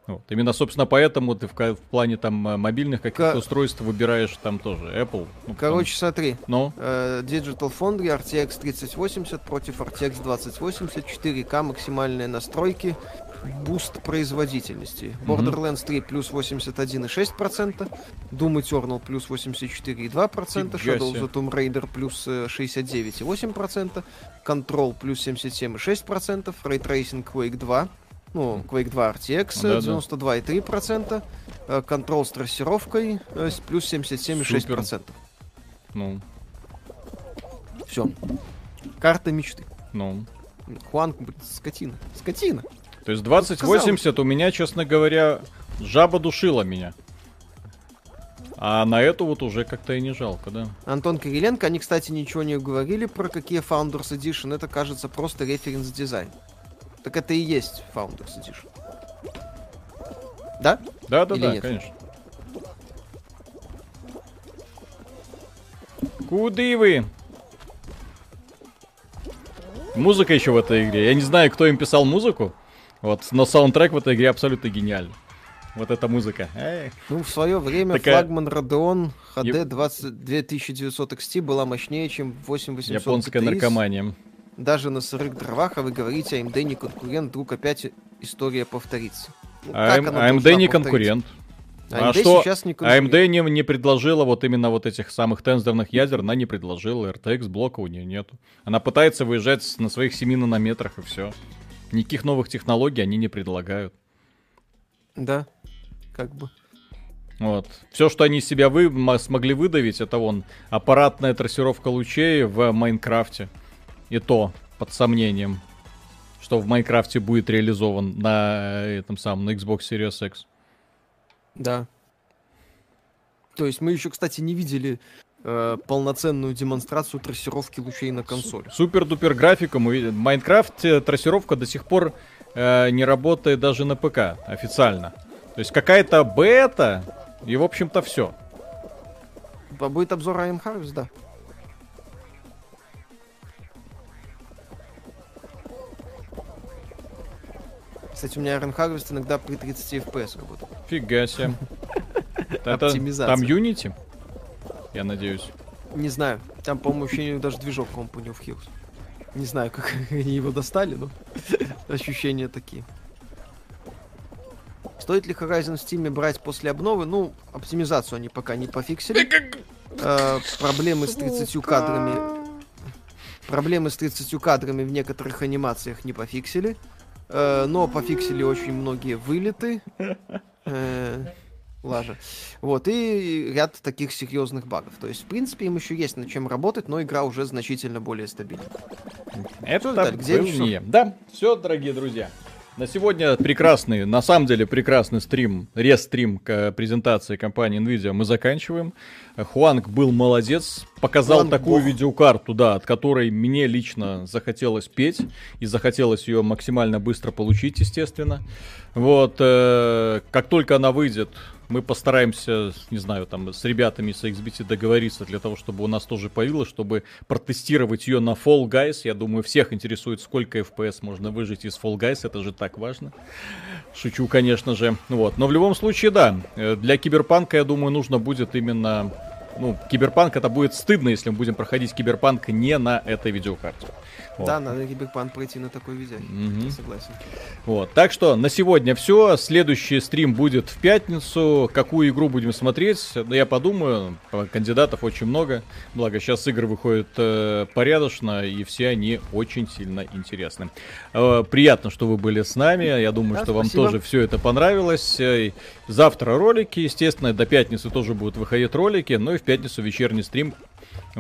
Вот. Именно, собственно, поэтому ты в, в плане там мобильных каких-то К... устройств выбираешь там тоже Apple. Ну, Короче, там... смотри. Ну? Uh, Digital Foundry RTX 3080 против RTX 2080, 4К максимальные настройки, буст производительности. Borderlands 3 плюс 81,6%, Doom Eternal плюс 84,2%, Shadow of the Tomb Raider плюс 69,8%, Control плюс 77,6%, Ray Tracing Quake 2, ну, Quake 2 RTX да, 92,3%, да. Control с трассировкой плюс 77,6%. Ну. Все. Карта мечты. Ну. Хуанг, блин, скотина. Скотина. То есть 2080 у меня, честно говоря, жаба душила меня. А на эту вот уже как-то и не жалко, да. Антон Кириленко, они, кстати, ничего не говорили про какие Founders Edition. Это, кажется, просто референс дизайн. Так это и есть Founders Edition. Да? Да, да, Или да, нет? конечно. Куды вы? Музыка еще в этой игре. Я не знаю, кто им писал музыку, вот, но саундтрек в этой игре абсолютно гениальный. Вот эта музыка. Ну, в свое время Такая... флагман Radeon HD 20... 2900 XT была мощнее, чем 8800 Японская GTX. наркомания. Даже на сырых дровах, а вы говорите, AMD не конкурент, вдруг опять история повторится. Ну, а AMD не конкурент. А, а что сейчас не AMD не, не предложила вот именно вот этих самых тензорных ядер, она не предложила, RTX блока у нее нету. Она пытается выезжать на своих 7 нанометрах и все. Никаких новых технологий они не предлагают. Да, как бы. Вот. Все, что они себя вы смогли выдавить, это вон аппаратная трассировка лучей в Майнкрафте. И то под сомнением, что в Майнкрафте будет реализован на этом самом, на Xbox Series X. Да. То есть мы еще, кстати, не видели э, полноценную демонстрацию трассировки лучей на консоли. Супер-дупер графика. Мы... Майнкрафт э, трассировка до сих пор э, не работает даже на ПК официально. То есть какая-то бета и, в общем-то, все. Будет обзор I'm Harvest, да. Кстати, у меня Iron Harvest иногда при 30 FPS работает. Фига себе. <laughs> Там Unity? Я надеюсь. Не знаю. Там, по-моему, еще даже движок Company of Heroes. Не знаю, как <laughs> они его достали, но <laughs> ощущения такие. Стоит ли Horizon в Steam брать после обновы? Ну, оптимизацию они пока не пофиксили. <laughs> Э, проблемы с 30 кадрами. Проблемы с 30 кадрами в некоторых анимациях не пофиксили. Э, но пофиксили очень многие вылеты. Э, лажа. Вот, и ряд таких серьезных багов. То есть, в принципе, им еще есть над чем работать, но игра уже значительно более стабильна. Это так, где не Да, все, дорогие друзья. На сегодня прекрасный, на самом деле прекрасный стрим, рестрим к презентации компании Nvidia мы заканчиваем. Хуанг был молодец, показал Хуанг такую бог. видеокарту, да, от которой мне лично захотелось петь и захотелось ее максимально быстро получить, естественно. Вот, э, как только она выйдет, мы постараемся, не знаю, там с ребятами с XBT договориться для того, чтобы у нас тоже появилось, чтобы протестировать ее на Fall Guys. Я думаю, всех интересует, сколько FPS можно выжить из Fall Guys, это же так важно. Шучу, конечно же. Вот. Но в любом случае, да, э, для Киберпанка, я думаю, нужно будет именно ну, Киберпанк это будет стыдно, если мы будем проходить Киберпанк не на этой видеокарте. Да, надо Киберпанк пройти на такой видео. Угу. Согласен. Вот. Так что на сегодня все. Следующий стрим будет в пятницу. Какую игру будем смотреть? Да я подумаю. Кандидатов очень много. Благо сейчас игры выходят э, порядочно, и все они очень сильно интересны. Э, приятно, что вы были с нами. Я думаю, да, что спасибо. вам тоже все это понравилось. Э, завтра ролики, естественно, до пятницы тоже будут выходить ролики. Ну и в пятницу вечерний стрим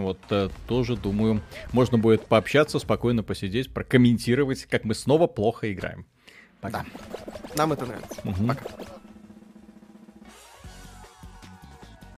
вот э, тоже, думаю, можно будет пообщаться, спокойно посидеть, прокомментировать, как мы снова плохо играем. Пока. Да. Нам это нравится. Угу. Пока.